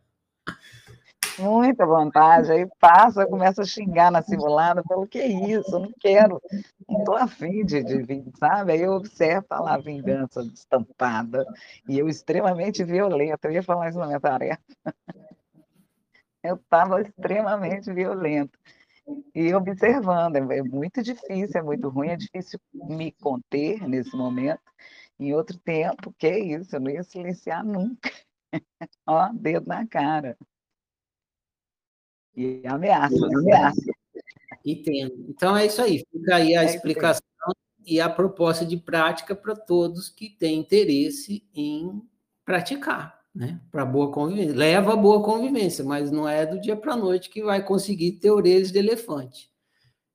muita vontade, aí passa, começa a xingar na simulada, falo, que é isso, eu não quero, não estou afim de, de vir, sabe? Aí eu observo tá lá a vingança estampada, e eu extremamente violenta, eu ia falar isso na minha tarefa. Eu estava extremamente violento. E observando, é, é muito difícil, é muito ruim, é difícil me conter nesse momento. Em outro tempo, que é isso, eu não ia silenciar nunca. Ó, dedo na cara. E ameaça, ameaça. Entendo. Então é isso aí. Fica aí a é explicação e a proposta de prática para todos que têm interesse em praticar, né? Para boa convivência. Leva a boa convivência, mas não é do dia para a noite que vai conseguir ter orelhas de elefante.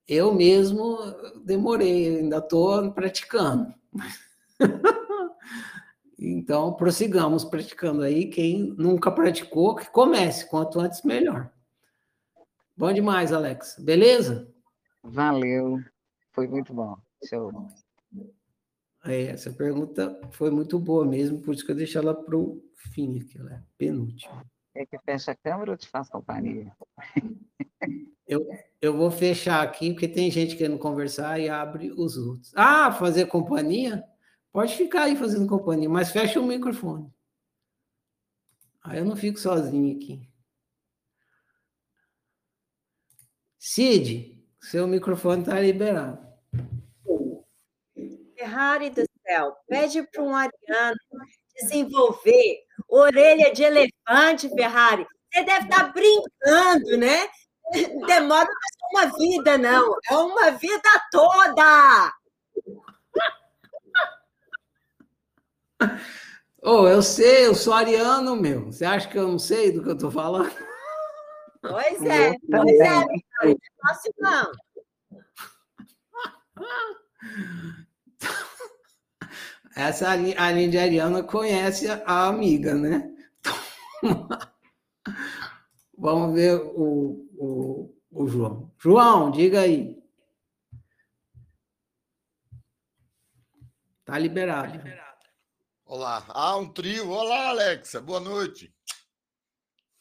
Eu mesmo demorei, ainda estou praticando. então, prossigamos praticando aí. Quem nunca praticou, que comece, quanto antes melhor. Bom demais, Alex. Beleza? Valeu. Foi muito bom. Show. Essa pergunta foi muito boa mesmo, por isso que eu deixei ela para o fim, aqui, ela é penúltima. É que fecha a câmera ou te faz companhia? Eu, eu vou fechar aqui, porque tem gente querendo conversar e abre os outros. Ah, fazer companhia? Pode ficar aí fazendo companhia, mas fecha o microfone. Aí eu não fico sozinho aqui. Cid, seu microfone está liberado. Ferrari do céu, pede para um Ariano desenvolver orelha de elefante, Ferrari. Você deve estar tá brincando, né? Demora uma vida, não. É uma vida toda. Oh, eu sei, eu sou ariano, meu. Você acha que eu não sei do que eu estou falando? Pois é, pois é, não é fácil não. Essa a Lindy Ariana conhece a amiga, né? Vamos ver o, o, o João. João, diga aí. Tá liberado. Tá liberado. Olá. Ah, um trio. Olá, Alexa. Boa noite.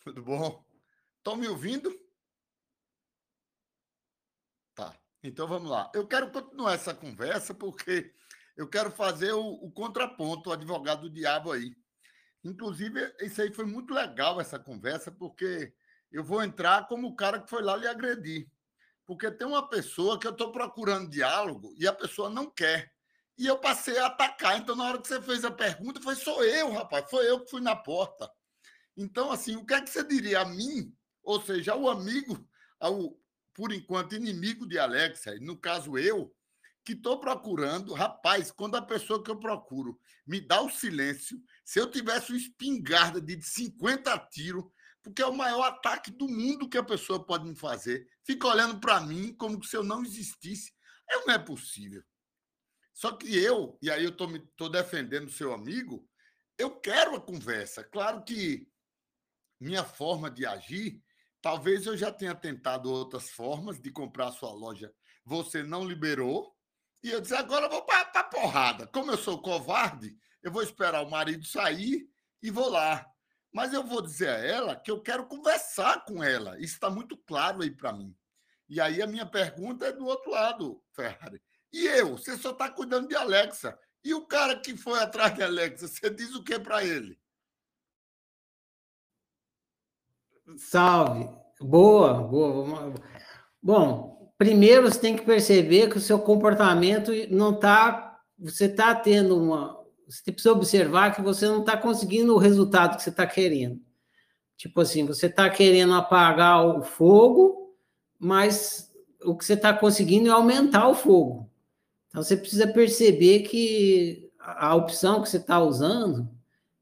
Tudo bom? Estão me ouvindo? Tá. Então vamos lá. Eu quero continuar essa conversa porque eu quero fazer o, o contraponto, o advogado do diabo aí. Inclusive, isso aí foi muito legal, essa conversa, porque eu vou entrar como o cara que foi lá lhe agredir. Porque tem uma pessoa que eu estou procurando diálogo e a pessoa não quer. E eu passei a atacar. Então, na hora que você fez a pergunta, foi sou eu, rapaz, foi eu que fui na porta. Então, assim, o que é que você diria a mim ou seja, ao amigo, ao por enquanto, inimigo de Alexa, no caso eu, que estou procurando, rapaz, quando a pessoa que eu procuro me dá o silêncio, se eu tivesse uma espingarda de 50 tiros, porque é o maior ataque do mundo que a pessoa pode me fazer, fica olhando para mim como se eu não existisse. Não é possível. Só que eu, e aí eu estou defendendo seu amigo, eu quero a conversa. Claro que minha forma de agir, talvez eu já tenha tentado outras formas de comprar a sua loja. Você não liberou. E eu disse, agora eu vou para a porrada. Como eu sou covarde, eu vou esperar o marido sair e vou lá. Mas eu vou dizer a ela que eu quero conversar com ela. Isso está muito claro aí para mim. E aí a minha pergunta é do outro lado, Ferrari. E eu? Você só está cuidando de Alexa. E o cara que foi atrás de Alexa, você diz o que para ele? Salve. Boa, boa. Bom, primeiro você tem que perceber que o seu comportamento não está. Você está tendo uma. Você precisa observar que você não está conseguindo o resultado que você está querendo. Tipo assim, você está querendo apagar o fogo, mas o que você está conseguindo é aumentar o fogo. Então você precisa perceber que a opção que você está usando,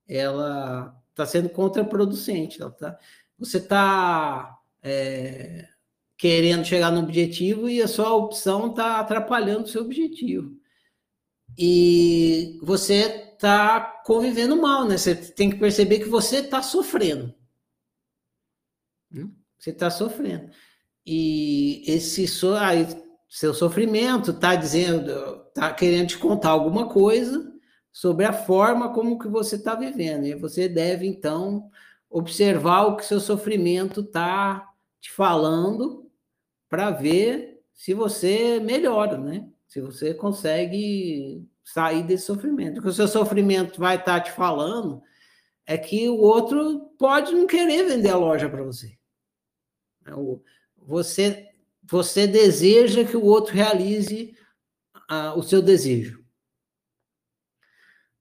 ela está sendo contraproducente. Ela tá, você está é, querendo chegar no objetivo e a sua opção está atrapalhando o seu objetivo. E você está convivendo mal, né? Você tem que perceber que você está sofrendo. Você está sofrendo. E esse so, seu sofrimento está dizendo, está querendo te contar alguma coisa sobre a forma como que você está vivendo. E você deve, então, observar o que seu sofrimento está te falando para ver se você melhora, né? Se você consegue sair desse sofrimento. O que o seu sofrimento vai estar tá te falando é que o outro pode não querer vender a loja para você. É você você deseja que o outro realize uh, o seu desejo.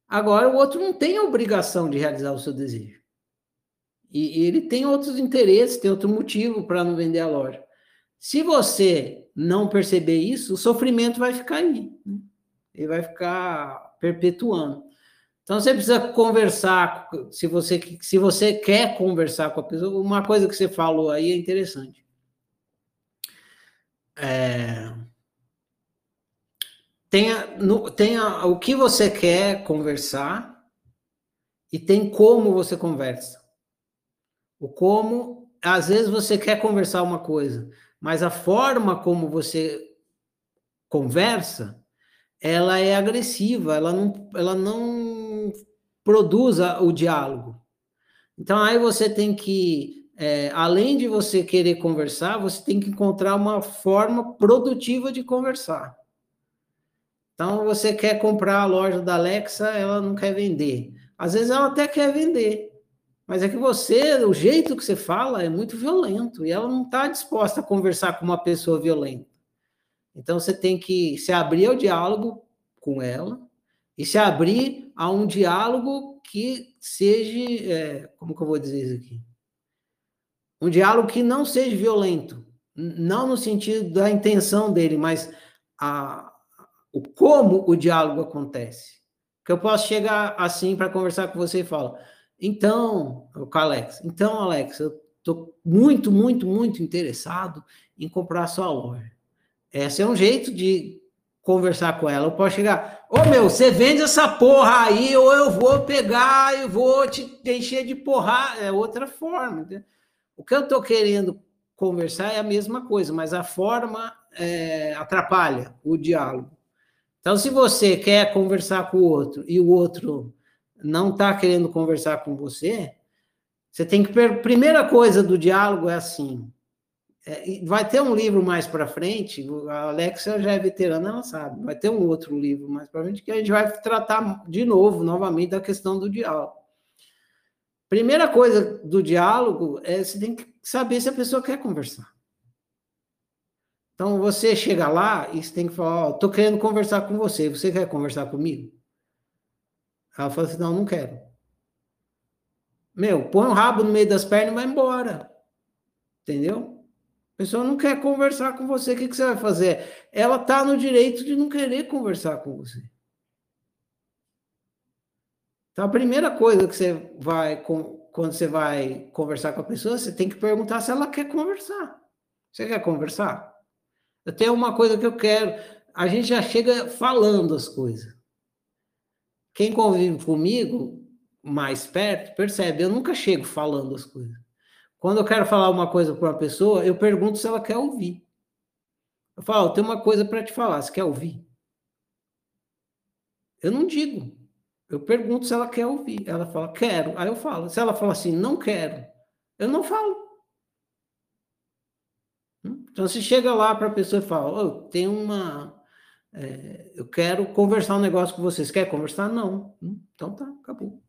Agora, o outro não tem a obrigação de realizar o seu desejo. E, ele tem outros interesses, tem outro motivo para não vender a loja. Se você não perceber isso, o sofrimento vai ficar aí. Né? Ele vai ficar perpetuando. Então você precisa conversar, se você, se você quer conversar com a pessoa, uma coisa que você falou aí é interessante. É, tenha, no, tenha o que você quer conversar e tem como você conversa. O como, às vezes você quer conversar uma coisa, mas a forma como você conversa, ela é agressiva, ela não, ela não produz o diálogo. Então aí você tem que, é, além de você querer conversar, você tem que encontrar uma forma produtiva de conversar. Então você quer comprar a loja da Alexa, ela não quer vender. Às vezes ela até quer vender, mas é que você, o jeito que você fala é muito violento e ela não está disposta a conversar com uma pessoa violenta. Então você tem que se abrir ao diálogo com ela e se abrir a um diálogo que seja, é, como que eu vou dizer isso aqui? Um diálogo que não seja violento, não no sentido da intenção dele, mas a, o como o diálogo acontece. Que eu posso chegar assim para conversar com você e falar então, o Alex, então, Alex, eu estou muito, muito, muito interessado em comprar sua loja. Esse é um jeito de conversar com ela. Eu posso chegar, ô meu, você vende essa porra aí, ou eu vou pegar e vou te encher de porra. É outra forma. Entendeu? O que eu estou querendo conversar é a mesma coisa, mas a forma é, atrapalha o diálogo. Então, se você quer conversar com o outro e o outro não está querendo conversar com você, você tem que. Primeira coisa do diálogo é assim. É, vai ter um livro mais para frente, a Alexia já é veterana, ela sabe. Vai ter um outro livro mais para frente que a gente vai tratar de novo, novamente, da questão do diálogo. Primeira coisa do diálogo é você tem que saber se a pessoa quer conversar. Então você chega lá e você tem que falar: Ó, tô querendo conversar com você, você quer conversar comigo? Ela falou assim: não, não quero. Meu, põe o rabo no meio das pernas e vai embora. Entendeu? A pessoa não quer conversar com você, o que, que você vai fazer? Ela está no direito de não querer conversar com você. Então, a primeira coisa que você vai, quando você vai conversar com a pessoa, você tem que perguntar se ela quer conversar. Você quer conversar? Eu tenho uma coisa que eu quero. A gente já chega falando as coisas. Quem convive comigo mais perto percebe, eu nunca chego falando as coisas. Quando eu quero falar uma coisa para uma pessoa, eu pergunto se ela quer ouvir. Eu falo, tem uma coisa para te falar, você quer ouvir? Eu não digo. Eu pergunto se ela quer ouvir. Ela fala, quero. Aí eu falo. Se ela fala assim, não quero, eu não falo. Hum? Então, se chega lá para a pessoa e fala, oh, tem uma. É, eu quero conversar um negócio com vocês. Quer conversar? Não. Hum? Então tá, acabou.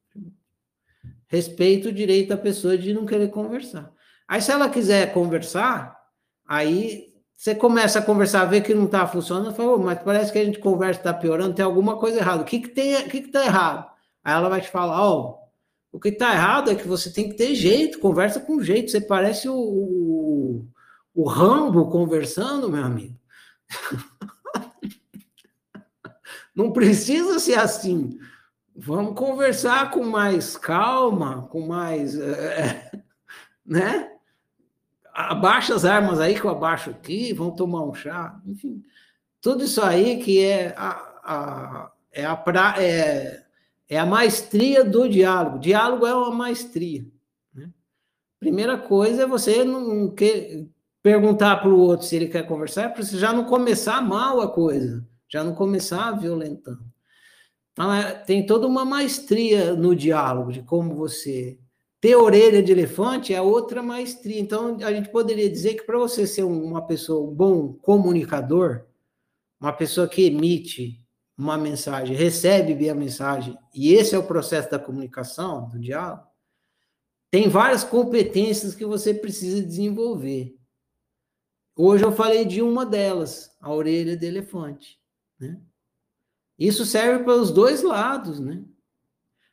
Respeito o direito da pessoa de não querer conversar. Aí, se ela quiser conversar, aí você começa a conversar, vê que não está funcionando, fala, mas parece que a gente conversa está piorando, tem alguma coisa errada. O que que tem, o que está errado? Aí ela vai te falar, ó, oh, o que está errado é que você tem que ter jeito, conversa com jeito. Você parece o, o, o Rambo conversando, meu amigo. não precisa ser assim. Vamos conversar com mais calma, com mais. É, né? Abaixa as armas aí que eu abaixo aqui, vamos tomar um chá, enfim. Tudo isso aí que é a, a é, a pra, é, é a maestria do diálogo. Diálogo é uma maestria. Né? Primeira coisa é você não quer perguntar para o outro se ele quer conversar, é para você já não começar mal a coisa, já não começar violentando. Então, é, tem toda uma maestria no diálogo, de como você. Ter orelha de elefante é outra maestria. Então, a gente poderia dizer que para você ser uma pessoa, um bom comunicador, uma pessoa que emite uma mensagem, recebe bem a mensagem, e esse é o processo da comunicação, do diálogo, tem várias competências que você precisa desenvolver. Hoje eu falei de uma delas, a orelha de elefante. Né? Isso serve para os dois lados, né?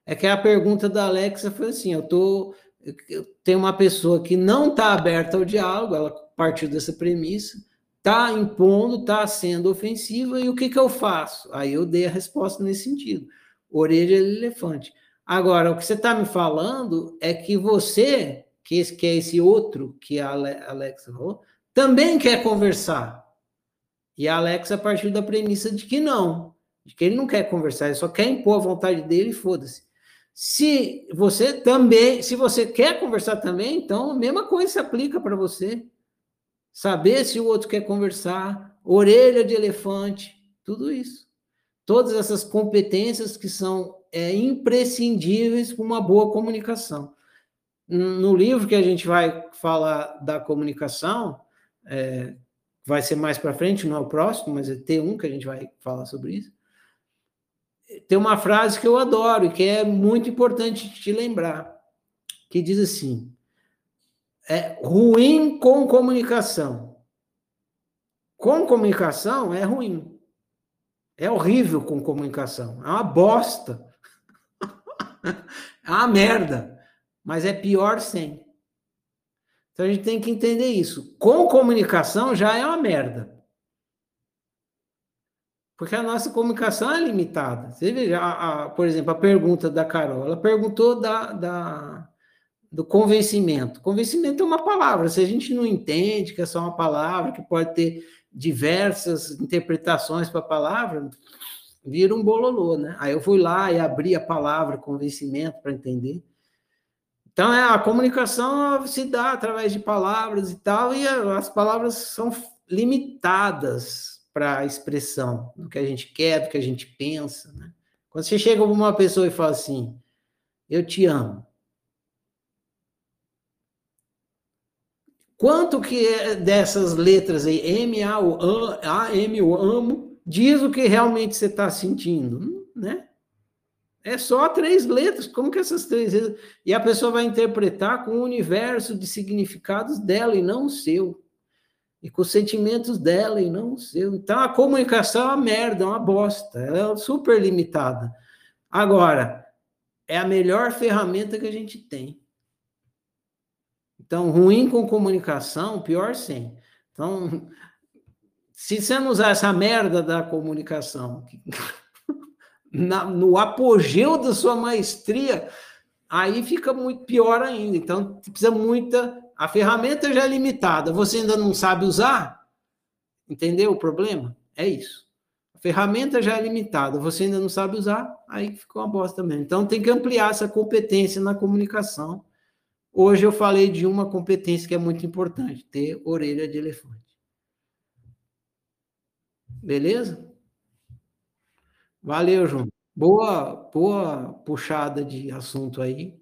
É que a pergunta da Alexa foi assim: eu tô, eu tenho uma pessoa que não está aberta ao diálogo, ela partiu dessa premissa, está impondo, está sendo ofensiva, e o que, que eu faço? Aí eu dei a resposta nesse sentido: orelha de elefante. Agora, o que você está me falando é que você, que, esse, que é esse outro que a Alexa falou, também quer conversar. E a Alexa partiu da premissa de que não de que ele não quer conversar, ele só quer impor a vontade dele e foda-se. Se você também, se você quer conversar também, então a mesma coisa se aplica para você. Saber se o outro quer conversar, orelha de elefante, tudo isso. Todas essas competências que são é, imprescindíveis para uma boa comunicação. No livro que a gente vai falar da comunicação, é, vai ser mais para frente, não é o próximo, mas é T1 que a gente vai falar sobre isso tem uma frase que eu adoro e que é muito importante te lembrar, que diz assim: é ruim com comunicação. Com comunicação é ruim. É horrível com comunicação. É uma bosta. é uma merda. Mas é pior sem. Então a gente tem que entender isso. Com comunicação já é uma merda. Porque a nossa comunicação é limitada. Você veja, a, a, por exemplo, a pergunta da Carol, ela perguntou da, da, do convencimento. Convencimento é uma palavra, se a gente não entende que é só uma palavra, que pode ter diversas interpretações para a palavra, vira um bololô, né? Aí eu fui lá e abri a palavra convencimento para entender. Então, é, a comunicação se dá através de palavras e tal, e as palavras são limitadas para a expressão do que a gente quer, do que a gente pensa. Né? Quando você chega para uma pessoa e fala assim, eu te amo. Quanto que é dessas letras aí, M, A, O, A, M, O, amo, diz o que realmente você está sentindo, né? É só três letras, como que essas três letras... E a pessoa vai interpretar com o universo de significados dela e não o seu e com os sentimentos dela e não o seu. Então a comunicação é uma merda, é uma bosta, ela é super limitada. Agora, é a melhor ferramenta que a gente tem. Então, ruim com comunicação, pior sem. Então, se você não usar essa merda da comunicação na, no apogeu da sua maestria, aí fica muito pior ainda. Então, precisa muita. A ferramenta já é limitada, você ainda não sabe usar? Entendeu o problema? É isso. A ferramenta já é limitada, você ainda não sabe usar, aí ficou uma bosta mesmo. Então, tem que ampliar essa competência na comunicação. Hoje eu falei de uma competência que é muito importante: ter orelha de elefante. Beleza? Valeu, João. Boa, boa puxada de assunto aí.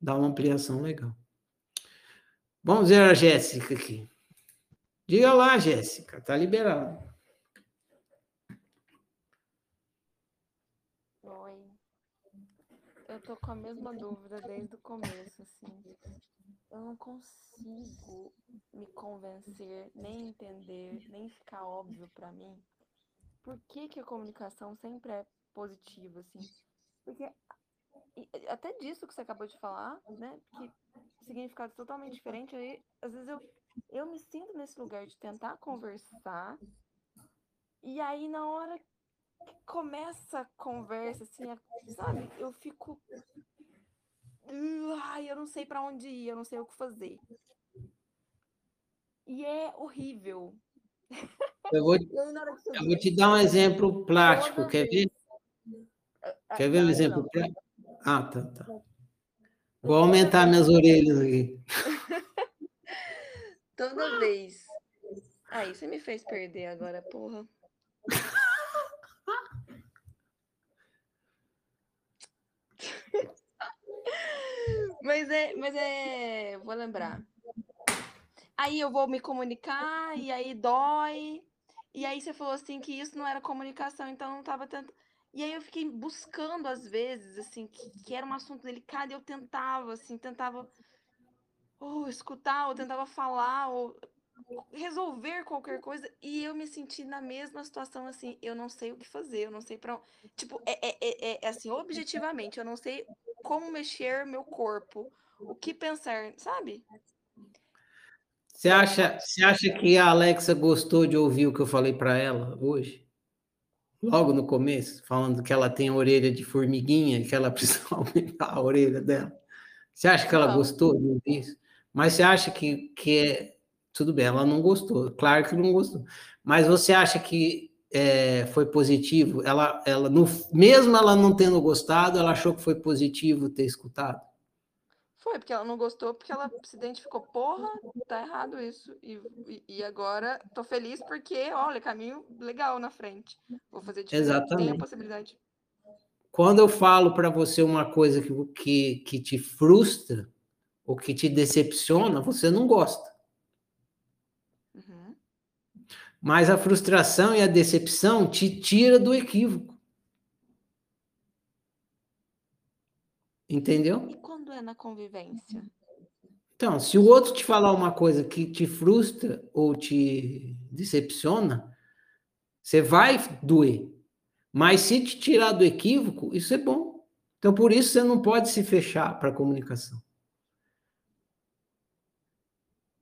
Dá uma ampliação legal. Vamos ver a Jéssica aqui. Diga lá, Jéssica, tá liberado. Oi. Eu tô com a mesma dúvida desde o começo, assim. Eu não consigo me convencer, nem entender, nem ficar óbvio para mim por que, que a comunicação sempre é positiva, assim. Porque até disso que você acabou de falar, né? Que significado totalmente diferente, aí às vezes eu, eu me sinto nesse lugar de tentar conversar, e aí na hora que começa a conversa, assim, sabe, eu fico. Ai, eu não sei para onde ir, eu não sei o que fazer. E é horrível. Eu vou, eu vou te dar um exemplo prático, quer ver? Quer ver um exemplo prático? Ah, tá, tá. Vou aumentar minhas orelhas aqui. Toda vez. Aí, você me fez perder agora, porra. mas é, mas é, vou lembrar. Aí eu vou me comunicar e aí dói. E aí você falou assim que isso não era comunicação, então não estava tanto. E aí eu fiquei buscando às vezes assim que, que era um assunto delicado e eu tentava assim, tentava ou escutar, ou tentava falar, ou resolver qualquer coisa e eu me senti na mesma situação assim, eu não sei o que fazer, eu não sei para tipo, é, é, é, é, assim, objetivamente, eu não sei como mexer meu corpo, o que pensar, sabe? Você acha, você acha que a Alexa gostou de ouvir o que eu falei para ela hoje? Logo no começo, falando que ela tem orelha de formiguinha, que ela precisa aumentar a orelha dela. Você acha que ela não. gostou de ouvir isso? Mas você acha que, que é. Tudo bem, ela não gostou, claro que não gostou. Mas você acha que é, foi positivo? Ela, ela no, mesmo ela não tendo gostado, ela achou que foi positivo ter escutado? Foi, porque ela não gostou, porque ela se identificou, porra, tá errado isso. E, e, agora tô feliz porque, olha, caminho legal na frente. Vou fazer diferente, Exatamente. tem a possibilidade. Quando eu falo para você uma coisa que, que, que te frustra ou que te decepciona, você não gosta. Uhum. Mas a frustração e a decepção te tira do equívoco. Entendeu? E quando é na convivência? Então, se o outro te falar uma coisa que te frustra ou te decepciona, você vai doer. Mas se te tirar do equívoco, isso é bom. Então, por isso você não pode se fechar para a comunicação.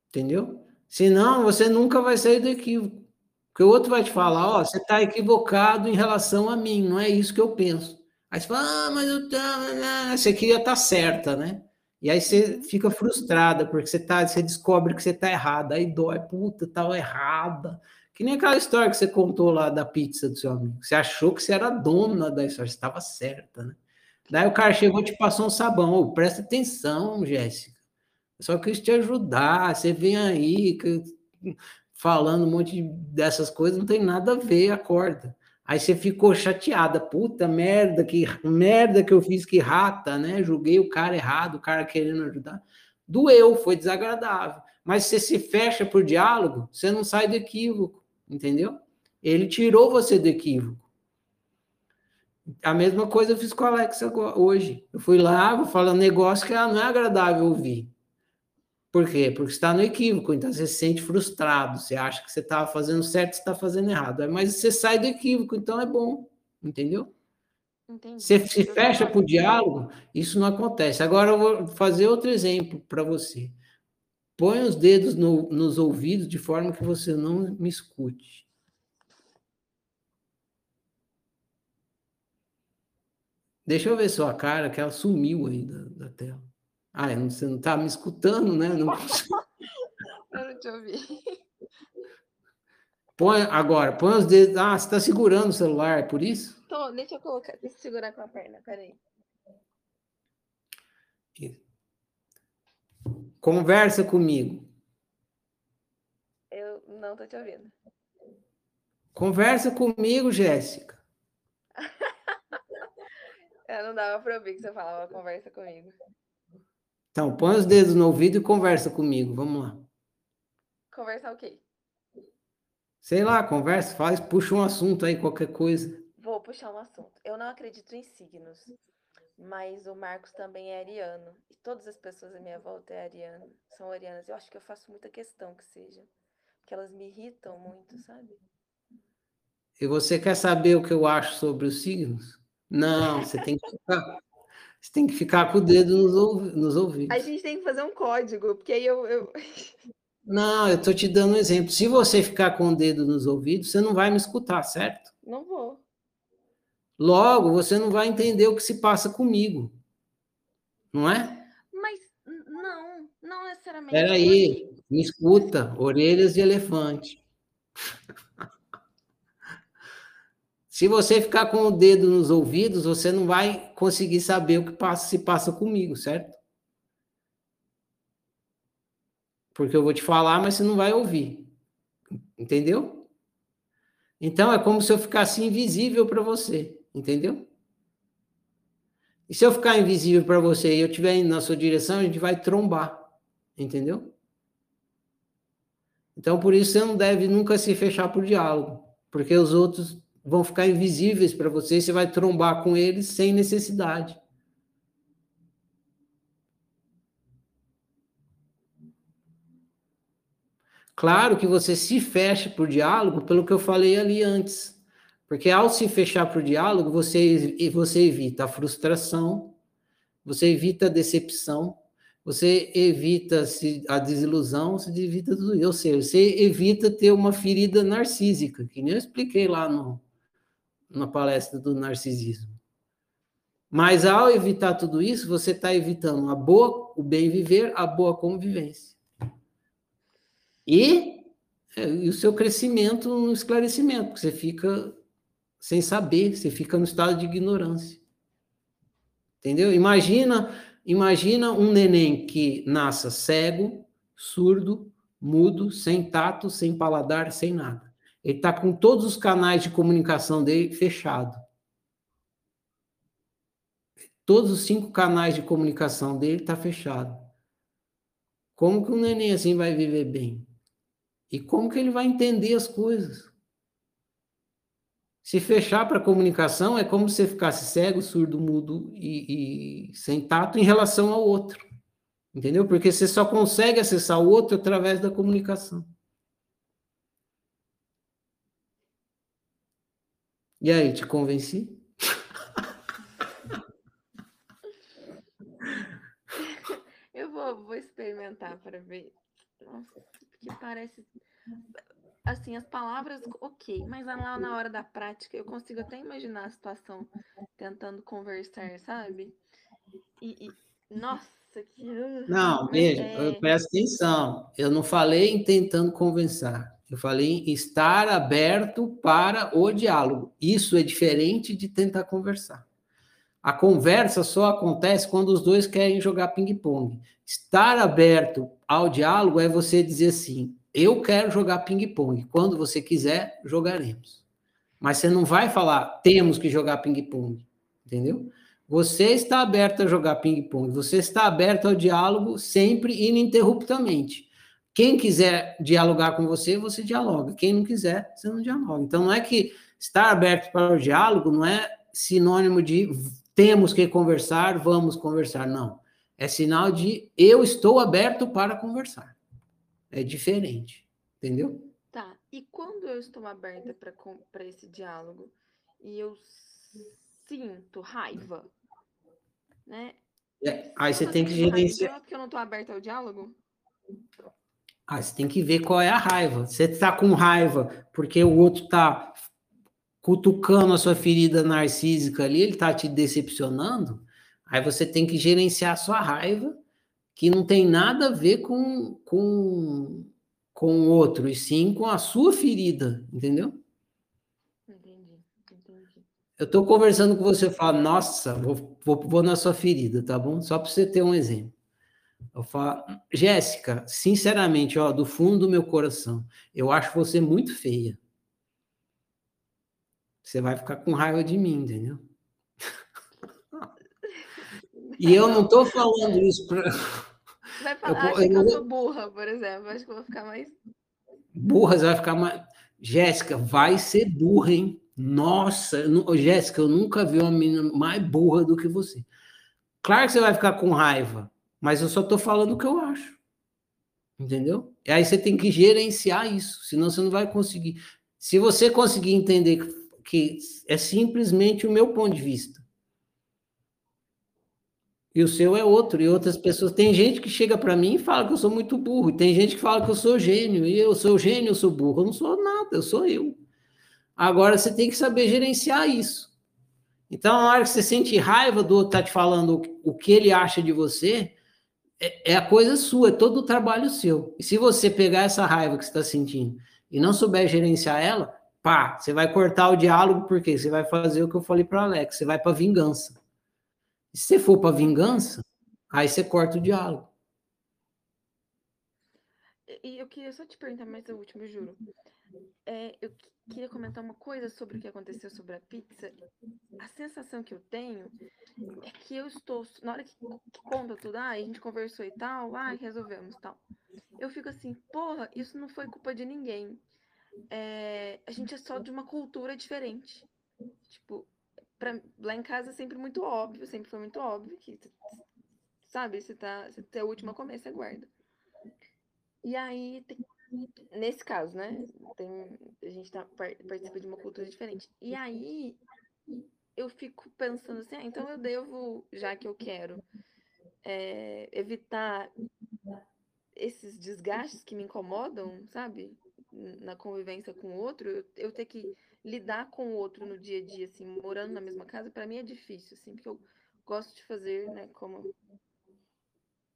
Entendeu? Senão, você nunca vai sair do equívoco. Porque o outro vai te falar, ó, oh, você está equivocado em relação a mim, não é isso que eu penso. Aí você fala, ah, mas eu tá, você queria estar tá certa, né? E aí você fica frustrada, porque você, tá, você descobre que você está errada, aí dói, puta, estava errada. Que nem aquela história que você contou lá da pizza do seu amigo. Você achou que você era dona da história, você estava certa, né? Daí o cara chegou e te passou um sabão. Oh, presta atenção, Jéssica. Eu só quis te ajudar. Você vem aí falando um monte dessas coisas, não tem nada a ver, acorda. Aí você ficou chateada, puta merda, que merda que eu fiz, que rata, né? Julguei o cara errado, o cara querendo ajudar. Doeu, foi desagradável. Mas você se fecha por diálogo, você não sai do equívoco, entendeu? Ele tirou você do equívoco. A mesma coisa eu fiz com a Alexa hoje. Eu fui lá, vou falar um negócio que ela não é agradável ouvir. Por quê? Porque está no equívoco, então você se sente frustrado, você acha que você estava fazendo certo, você está fazendo errado. Mas você sai do equívoco, então é bom, entendeu? Entendi. Você se fecha para o diálogo, isso não acontece. Agora eu vou fazer outro exemplo para você. Põe os dedos no- nos ouvidos de forma que você não me escute. Deixa eu ver sua cara, que ela sumiu aí da, da tela. Ah, eu você não está me escutando, né? Não consigo. Eu não te ouvi. Põe, agora, põe os dedos. Ah, você está segurando o celular, é por isso? Tô, deixa eu colocar, deixa eu segurar com a perna, peraí. Conversa comigo. Eu não tô te ouvindo. Conversa comigo, Jéssica. É, não dava pra ouvir que você falava conversa comigo. Então, põe os dedos no ouvido e conversa comigo. Vamos lá. Conversar o quê? Sei lá, conversa, faz, puxa um assunto aí, qualquer coisa. Vou puxar um assunto. Eu não acredito em signos, mas o Marcos também é ariano. E todas as pessoas à minha volta é ariano, são arianas. Eu acho que eu faço muita questão que sejam. Porque elas me irritam muito, sabe? E você quer saber o que eu acho sobre os signos? Não, você tem que ficar, você tem que ficar com o dedo nos, nos ouvidos. A gente tem que fazer um código, porque aí eu. eu... Não, eu estou te dando um exemplo. Se você ficar com o dedo nos ouvidos, você não vai me escutar, certo? Não vou. Logo, você não vai entender o que se passa comigo. Não é? Mas não, não necessariamente. Espera aí, me escuta, orelhas de elefante. Se você ficar com o dedo nos ouvidos, você não vai conseguir saber o que passa, se passa comigo, certo? Porque eu vou te falar, mas você não vai ouvir. Entendeu? Então é como se eu ficasse invisível para você, entendeu? E se eu ficar invisível para você e eu estiver indo na sua direção, a gente vai trombar, entendeu? Então por isso você não deve nunca se fechar por diálogo, porque os outros vão ficar invisíveis para você você vai trombar com eles sem necessidade. Claro que você se fecha por diálogo, pelo que eu falei ali antes. Porque ao se fechar para o diálogo, você, você evita a frustração, você evita a decepção, você evita a desilusão, você evita tudo. Ou seja, você evita ter uma ferida narcísica, que nem eu expliquei lá no, na palestra do narcisismo. Mas ao evitar tudo isso, você está evitando a boa, o bem viver, a boa convivência. E, é, e o seu crescimento no esclarecimento, porque você fica sem saber, você fica no estado de ignorância. Entendeu? Imagina, imagina um neném que nasça cego, surdo, mudo, sem tato, sem paladar, sem nada. Ele está com todos os canais de comunicação dele fechado. Todos os cinco canais de comunicação dele está fechado. Como que um neném assim vai viver bem? E como que ele vai entender as coisas? Se fechar para a comunicação é como se você ficasse cego, surdo, mudo e, e sem tato em relação ao outro. Entendeu? Porque você só consegue acessar o outro através da comunicação. E aí, te convenci? Eu vou, vou experimentar para ver. Nossa, porque parece. Assim, as palavras, ok, mas lá na hora da prática eu consigo até imaginar a situação tentando conversar, sabe? E, e- nossa, que. Não, veja, é- presta atenção. Eu não falei em tentando convencer. Eu falei estar aberto para o diálogo. Isso é diferente de tentar conversar. A conversa só acontece quando os dois querem jogar ping-pong. Estar aberto ao diálogo é você dizer assim: eu quero jogar ping-pong. Quando você quiser, jogaremos. Mas você não vai falar, temos que jogar ping-pong. Entendeu? Você está aberto a jogar ping-pong, você está aberto ao diálogo sempre ininterruptamente. Quem quiser dialogar com você, você dialoga. Quem não quiser, você não dialoga. Então, não é que estar aberto para o diálogo não é sinônimo de temos que conversar, vamos conversar. Não. É sinal de eu estou aberto para conversar. É diferente. Entendeu? Tá, e quando eu estou aberta para esse diálogo e eu sinto raiva, né? É, Aí você tem que gerenciar. Porque eu não estou aberta ao diálogo? Ah, você tem que ver qual é a raiva. Você está com raiva porque o outro está cutucando a sua ferida narcísica ali, ele está te decepcionando. Aí você tem que gerenciar a sua raiva, que não tem nada a ver com, com, com o outro, e sim com a sua ferida, entendeu? Entendi, entendi. Eu estou conversando com você, eu falo, nossa, vou, vou, vou na sua ferida, tá bom? Só para você ter um exemplo. Eu falo, Jéssica, sinceramente, ó, do fundo do meu coração, eu acho você muito feia. Você vai ficar com raiva de mim, entendeu? E eu não estou falando isso para. Vai falar, Eu- eu- eu sou burra, por exemplo. Acho que eu vou ficar mais. Burra, você vai ficar mais. Jéssica, vai ser burra, hein? Nossa, Ô, Jéssica, eu nunca vi uma menina mais burra do que você. Claro que você vai ficar com raiva, mas eu só estou falando o que eu acho. Entendeu? E aí você tem que gerenciar isso, senão você não vai conseguir. Se você conseguir entender que é simplesmente o meu ponto de vista. E o seu é outro, e outras pessoas. Tem gente que chega para mim e fala que eu sou muito burro, e tem gente que fala que eu sou gênio, e eu sou gênio, eu sou burro. Eu não sou nada, eu sou eu. Agora você tem que saber gerenciar isso. Então, na hora que você sente raiva do outro estar te falando o que ele acha de você, é, é a coisa sua, é todo o trabalho seu. E se você pegar essa raiva que você está sentindo e não souber gerenciar ela, pá, você vai cortar o diálogo, porque você vai fazer o que eu falei para Alex, você vai para vingança. Se você for para vingança, aí você corta o diálogo. E- E eu queria só te perguntar mais a última, eu juro. É, eu que- queria comentar uma coisa sobre o que aconteceu sobre a pizza. A sensação que eu tenho é que eu estou, na hora que, que conta tudo, ah, a gente conversou e tal, ah, resolvemos tal. Eu fico assim, porra, isso não foi culpa de ninguém. É, a gente é só de uma cultura diferente. Tipo, pra, lá em casa é sempre muito óbvio, sempre foi muito óbvio que, sabe, você tá, você é a última a comer, você guarda. E aí, tem- nesse caso, né? Tem, a gente tá, par- participa de uma cultura diferente. E aí, eu fico pensando assim, ah, então eu devo, já que eu quero é, evitar esses desgastes que me incomodam, sabe? Na convivência com o outro, eu, eu ter que lidar com o outro no dia a dia, assim, morando na mesma casa, para mim é difícil, assim, porque eu gosto de fazer, né, como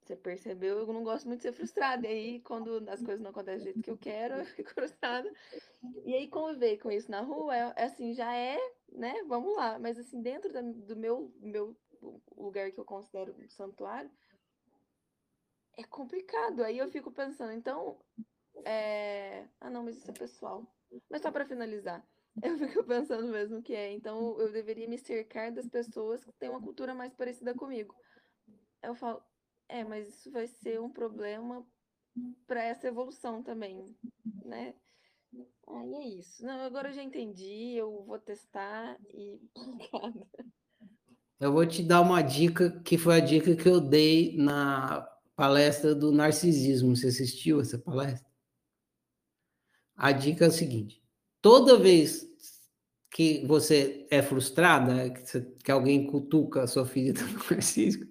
você percebeu, eu não gosto muito de ser frustrada. E aí, quando as coisas não acontecem do jeito que eu quero, eu fico frustrada. E aí, conviver com isso na rua, é, é assim, já é, né? Vamos lá. Mas, assim, dentro da- do meu, meu lugar que eu considero um santuário, é complicado. Aí eu fico pensando, então. É... Ah, não, mas isso é pessoal. Mas só para finalizar, eu fico pensando mesmo que é. Então, eu deveria me cercar das pessoas que têm uma cultura mais parecida comigo. Eu falo, é, mas isso vai ser um problema para essa evolução também, né? Aí é isso. Não, agora eu já entendi, eu vou testar e. Eu vou te dar uma dica que foi a dica que eu dei na palestra do narcisismo. Você assistiu essa palestra? A dica é a seguinte: toda vez que você é frustrada, que alguém cutuca a sua ferida narcísica,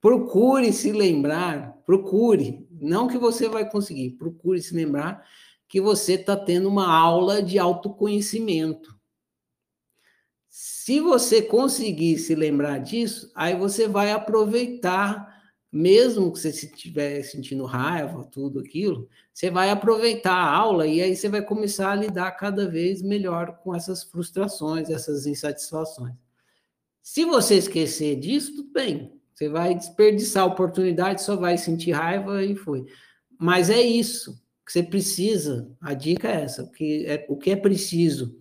procure se lembrar, procure, não que você vai conseguir, procure se lembrar que você está tendo uma aula de autoconhecimento. Se você conseguir se lembrar disso, aí você vai aproveitar, mesmo que você estiver sentindo raiva, tudo aquilo, você vai aproveitar a aula e aí você vai começar a lidar cada vez melhor com essas frustrações, essas insatisfações. Se você esquecer disso, tudo bem. Você vai desperdiçar a oportunidade, só vai sentir raiva e foi. Mas é isso que você precisa. A dica é essa: o que é, o que é preciso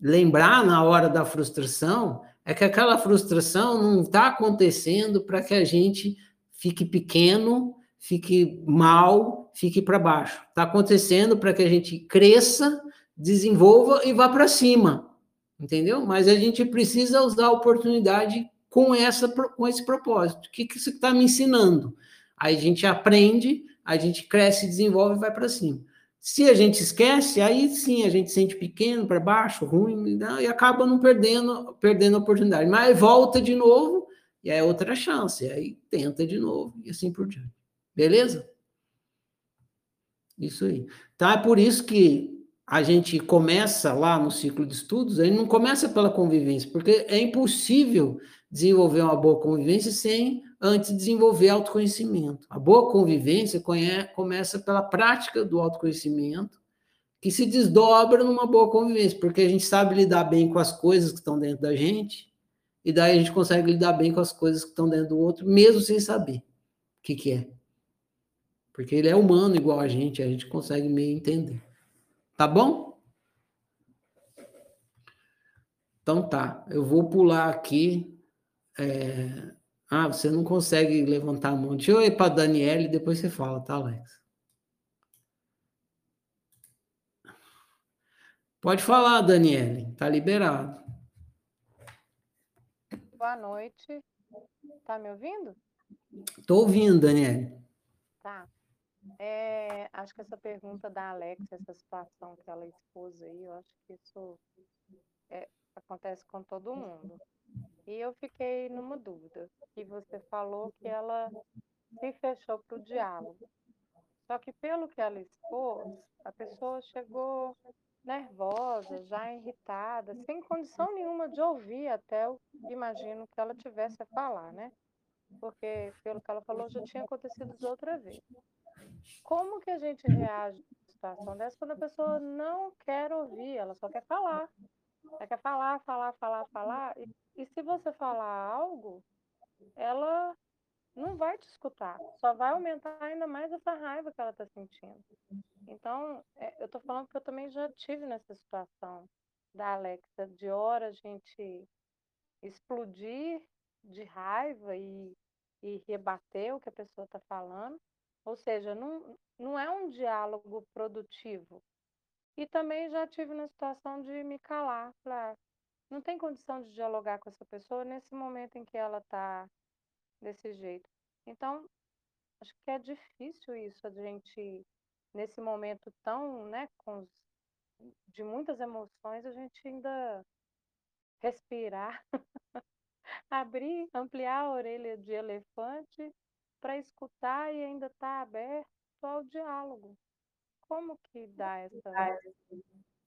lembrar na hora da frustração é que aquela frustração não está acontecendo para que a gente fique pequeno, fique mal, fique para baixo. Está acontecendo para que a gente cresça, desenvolva e vá para cima, entendeu? Mas a gente precisa usar a oportunidade com, essa, com esse propósito. O que, que está me ensinando? Aí a gente aprende, a gente cresce, desenvolve e vai para cima. Se a gente esquece, aí sim a gente sente pequeno para baixo, ruim, e acaba não perdendo, perdendo a oportunidade. Mas volta de novo, e é outra chance, aí tenta de novo, e assim por diante. Beleza? Isso aí. Tá? É por isso que a gente começa lá no ciclo de estudos, gente não começa pela convivência, porque é impossível desenvolver uma boa convivência sem antes desenvolver autoconhecimento. A boa convivência começa pela prática do autoconhecimento, que se desdobra numa boa convivência, porque a gente sabe lidar bem com as coisas que estão dentro da gente, e daí a gente consegue lidar bem com as coisas que estão dentro do outro, mesmo sem saber o que, que é. Porque ele é humano igual a gente, a gente consegue meio entender. Tá bom? Então tá, eu vou pular aqui. É... Ah, você não consegue levantar a mão. Deixa eu ir para a Daniela e depois você fala, tá, Alex? Pode falar, Daniele, tá liberado. Boa noite. Tá me ouvindo? Tô ouvindo, Daniele. Tá. É, acho que essa pergunta da Alex, essa situação que ela expôs aí, eu acho que isso é, acontece com todo mundo. E eu fiquei numa dúvida, que você falou que ela se fechou para o diálogo. Só que pelo que ela expôs, a pessoa chegou nervosa, já irritada, sem condição nenhuma de ouvir até eu imagino que ela tivesse a falar, né? Porque pelo que ela falou já tinha acontecido de outra vez. Como que a gente reage a situação dessa quando a pessoa não quer ouvir, ela só quer falar? Ela quer falar, falar, falar, falar. E, e se você falar algo, ela não vai te escutar. Só vai aumentar ainda mais essa raiva que ela está sentindo. Então, é, eu estou falando que eu também já tive nessa situação da Alexa, de hora a gente explodir de raiva e, e rebater o que a pessoa está falando, ou seja, não, não é um diálogo produtivo. E também já tive na situação de me calar, falar, não tem condição de dialogar com essa pessoa nesse momento em que ela está desse jeito. Então, acho que é difícil isso, a gente, nesse momento tão, né, com, de muitas emoções, a gente ainda respirar, abrir, ampliar a orelha de elefante para escutar e ainda estar tá aberto ao diálogo. Como que dá essa.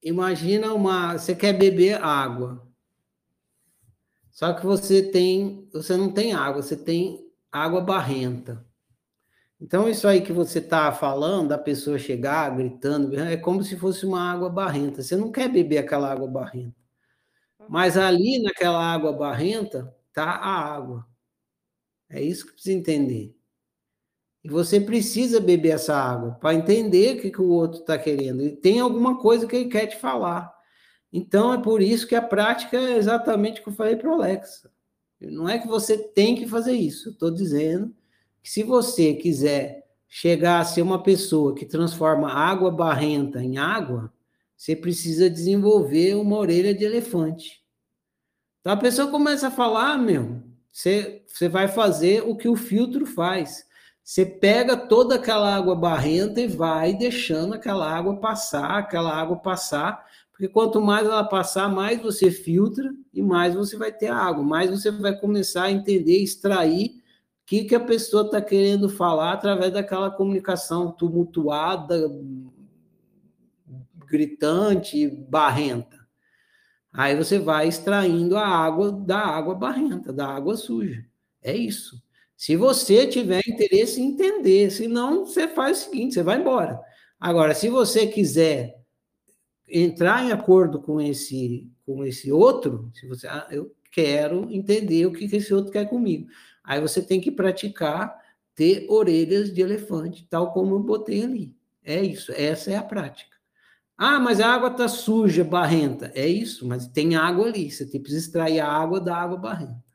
Imagina uma. Você quer beber água. Só que você tem. Você não tem água, você tem água barrenta. Então, isso aí que você está falando, da pessoa chegar gritando, é como se fosse uma água barrenta. Você não quer beber aquela água barrenta. Mas uhum. ali naquela água barrenta está a água. É isso que precisa entender. E você precisa beber essa água para entender o que, que o outro está querendo. E tem alguma coisa que ele quer te falar. Então, é por isso que a prática é exatamente o que eu falei para o Alexa. Não é que você tem que fazer isso. Estou dizendo que se você quiser chegar a ser uma pessoa que transforma água barrenta em água, você precisa desenvolver uma orelha de elefante. Então a pessoa começa a falar, meu, você, você vai fazer o que o filtro faz. Você pega toda aquela água barrenta e vai deixando aquela água passar, aquela água passar, porque quanto mais ela passar, mais você filtra e mais você vai ter água, mais você vai começar a entender, extrair o que, que a pessoa está querendo falar através daquela comunicação tumultuada, gritante, barrenta. Aí você vai extraindo a água da água barrenta, da água suja. É isso. Se você tiver interesse em entender, senão você faz o seguinte, você vai embora. Agora, se você quiser entrar em acordo com esse com esse outro, se você, ah, eu quero entender o que esse outro quer comigo. Aí você tem que praticar ter orelhas de elefante, tal como eu botei ali. É isso, essa é a prática. Ah, mas a água está suja, barrenta. É isso, mas tem água ali. Você precisa extrair a água da água barrenta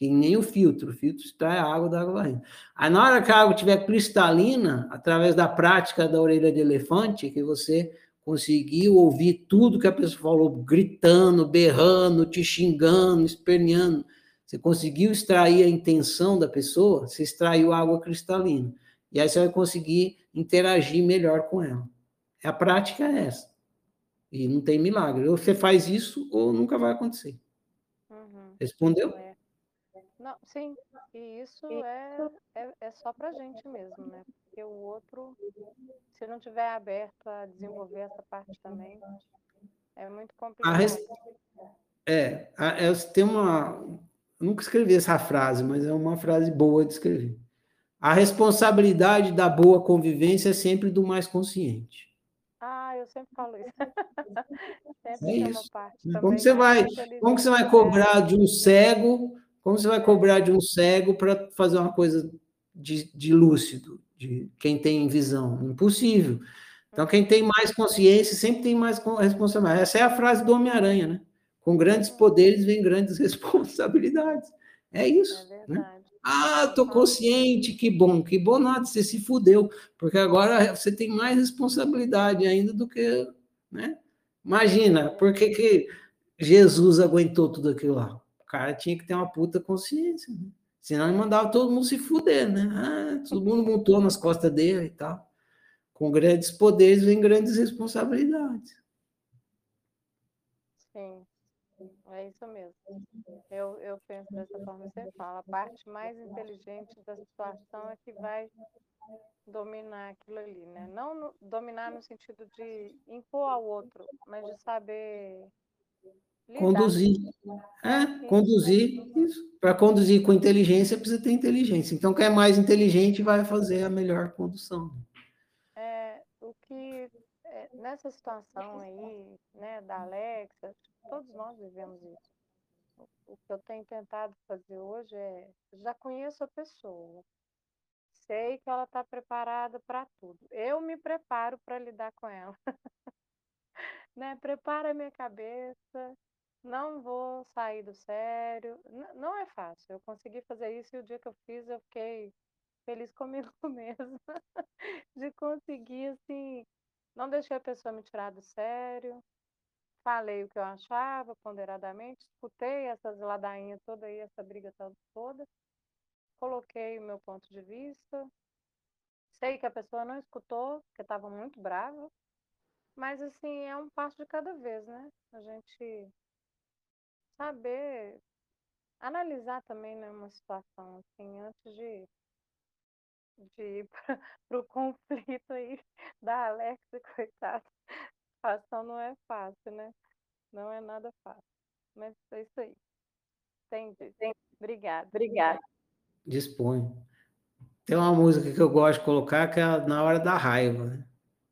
que nem o filtro, o filtro extrai a água da água barrenta. Aí na hora que a água estiver cristalina, através da prática da orelha de elefante, que você conseguiu ouvir tudo que a pessoa falou, gritando, berrando, te xingando, esperneando, você conseguiu extrair a intenção da pessoa, você extraiu água cristalina. E aí você vai conseguir interagir melhor com ela. A prática é essa. E não tem milagre. Ou você faz isso, ou nunca vai acontecer. Uhum. Respondeu? Não, sim, e isso é, é, é só pra gente mesmo, né? porque o outro, se não tiver aberto a desenvolver essa parte também, é muito A complicado. res- É, a- é, tem uma. eu Nunca escrevi essa frase, mas é uma frase boa de escrever. A responsabilidade da boa convivência é sempre do mais consciente. Ah, eu sempre falo isso. É Sempre uma isso. parte Como você vai, como que você vai cobrar de um cego? Como você vai cobrar de um cego para fazer uma coisa de, de lúcido, de quem tem visão? Impossível. Então, quem tem mais consciência sempre tem mais responsabilidade. Essa é a frase do Homem-Aranha, né? Com grandes poderes vem grandes responsabilidades. É É isso. né? verdade. Ah, tô consciente, que bom, que bom nada, você se fudeu, porque agora você tem mais responsabilidade ainda do que, né? Imagina, por que, que Jesus aguentou tudo aquilo lá? Cara tinha que ter uma puta consciência, né? Senão ele mandava todo mundo se fuder, né? Ah, todo mundo montou nas costas dele e tal. Com grandes poderes vem grandes responsabilidades. Sim, é isso mesmo. Eu, eu penso dessa forma, você fala. A parte mais inteligente da situação é que vai dominar aquilo ali, né? Não no- dominar no sentido de impor ao outro, mas de saber lidar. Conduzir. É, conduzir. Para conduzir com inteligência, precisa ter inteligência. Então, quem é mais inteligente vai fazer a melhor condução. É, o que é, nessa situação aí, né, da Alexa, todos nós vivemos isso. O, que eu tenho tentado fazer hoje é, já conheço a pessoa, sei que ela está preparada para tudo. Eu me preparo para lidar com ela, né? Preparo a minha cabeça, não vou sair do sério. N- não é fácil. Eu consegui fazer isso e o dia que eu fiz, eu fiquei feliz comigo mesma de conseguir, assim, não deixei a pessoa me tirar do sério, falei o que eu achava ponderadamente, escutei essas ladainhas toda aí, essa briga toda, coloquei o meu ponto de vista, sei que a pessoa não escutou, porque estava muito brava, mas assim, é um passo de cada vez, né? A gente saber analisar também, né, uma situação assim, antes de de ir para o conflito aí da Alexa, coitada. A situação não é fácil, né? Não é nada fácil. Mas é isso aí. Entendi. Obrigada. Obrigada. Dispõe. Tem uma música que eu gosto de colocar que é na hora da raiva. né?